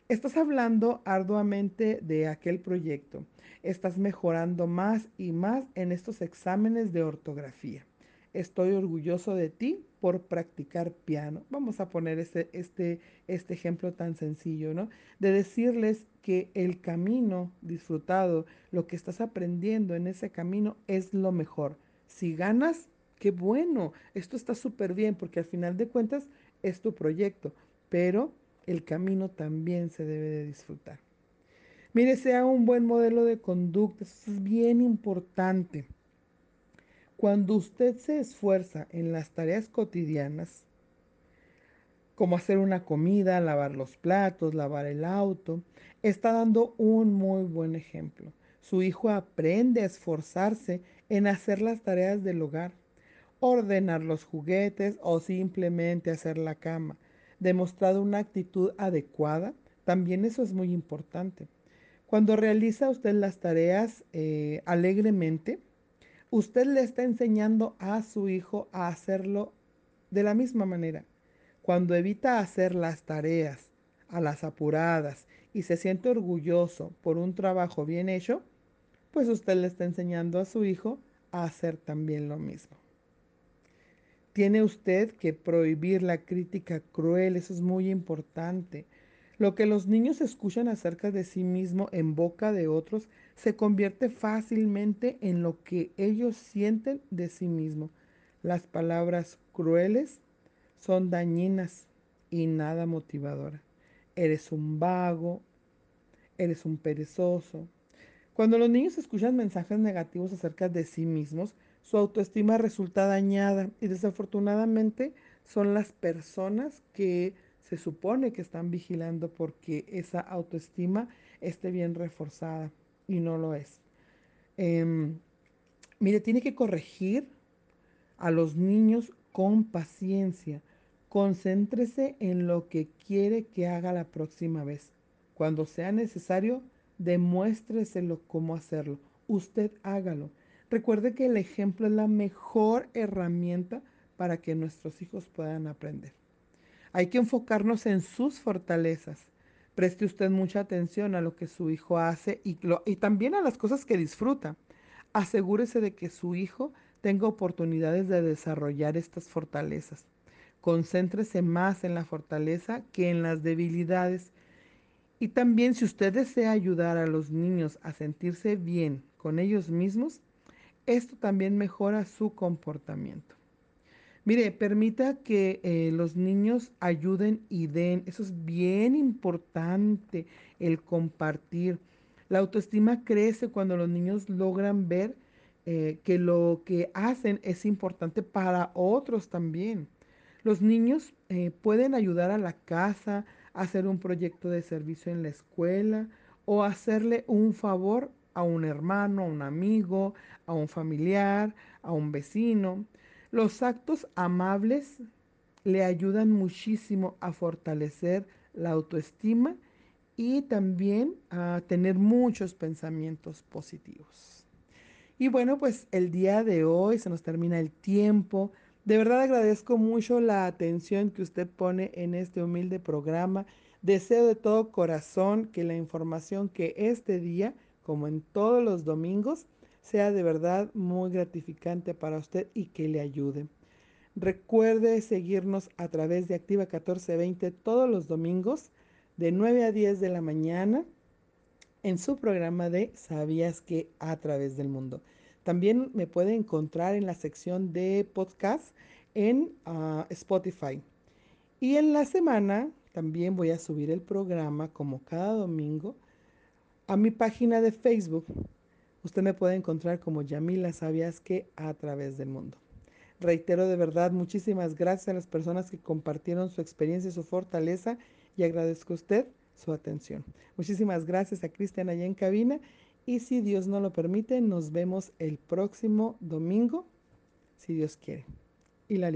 Estás hablando arduamente de aquel proyecto. Estás mejorando más y más en estos exámenes de ortografía. Estoy orgulloso de ti por practicar piano. Vamos a poner este, este, este ejemplo tan sencillo, ¿no? De decirles que el camino disfrutado, lo que estás aprendiendo en ese camino es lo mejor. Si ganas, qué bueno, esto está súper bien porque al final de cuentas es tu proyecto, pero el camino también se debe de disfrutar. Mire, sea un buen modelo de conducta, eso es bien importante. Cuando usted se esfuerza en las tareas cotidianas, como hacer una comida, lavar los platos, lavar el auto, está dando un muy buen ejemplo. Su hijo aprende a esforzarse en hacer las tareas del hogar, ordenar los juguetes o simplemente hacer la cama. Demostrado una actitud adecuada, también eso es muy importante. Cuando realiza usted las tareas eh, alegremente, usted le está enseñando a su hijo a hacerlo de la misma manera. Cuando evita hacer las tareas a las apuradas y se siente orgulloso por un trabajo bien hecho, pues usted le está enseñando a su hijo a hacer también lo mismo. Tiene usted que prohibir la crítica cruel, eso es muy importante. Lo que los niños escuchan acerca de sí mismo en boca de otros se convierte fácilmente en lo que ellos sienten de sí mismo. Las palabras crueles son dañinas y nada motivadoras. Eres un vago, eres un perezoso. Cuando los niños escuchan mensajes negativos acerca de sí mismos, su autoestima resulta dañada y desafortunadamente son las personas que se supone que están vigilando porque esa autoestima esté bien reforzada y no lo es. Eh, mire, tiene que corregir a los niños con paciencia. Concéntrese en lo que quiere que haga la próxima vez. Cuando sea necesario, demuéstreselo cómo hacerlo. Usted hágalo. Recuerde que el ejemplo es la mejor herramienta para que nuestros hijos puedan aprender. Hay que enfocarnos en sus fortalezas. Preste usted mucha atención a lo que su hijo hace y, también a las cosas que disfruta. Asegúrese de que su hijo tenga oportunidades de desarrollar estas fortalezas. Concéntrese más en la fortaleza que en las debilidades. Y también si usted desea ayudar a los niños a sentirse bien con ellos mismos, esto también mejora su comportamiento. Mire, permita que eh, los niños ayuden y den. Eso es bien importante, el compartir. La autoestima crece cuando los niños logran ver eh, que lo que hacen es importante para otros también. Los niños eh, pueden ayudar a la casa, hacer un proyecto de servicio en la escuela o hacerle un favor a un hermano, a un amigo, a un familiar, a un vecino. Los actos amables le ayudan muchísimo a fortalecer la autoestima y también a tener muchos pensamientos positivos. Y bueno, pues el día de hoy se nos termina el tiempo. De verdad agradezco mucho la atención que usted pone en este humilde programa. Deseo de todo corazón que la información que este día, como en todos los domingos, sea de verdad muy gratificante para usted y que le ayude. Recuerde seguirnos a través de Activa 1420 todos los domingos de 9 a 10 de la mañana en su programa de Sabías que a través del mundo. También me puede encontrar en la sección de podcast en uh, Spotify. Y en la semana también voy a subir el programa como cada domingo a mi página de Facebook Usted me puede encontrar como Yamila Sabias que a través del mundo. Reitero de verdad muchísimas gracias a las personas que compartieron su experiencia y su fortaleza y agradezco a usted su atención. Muchísimas gracias a Cristian allá en cabina y si Dios no lo permite, nos vemos el próximo domingo, si Dios quiere. Y la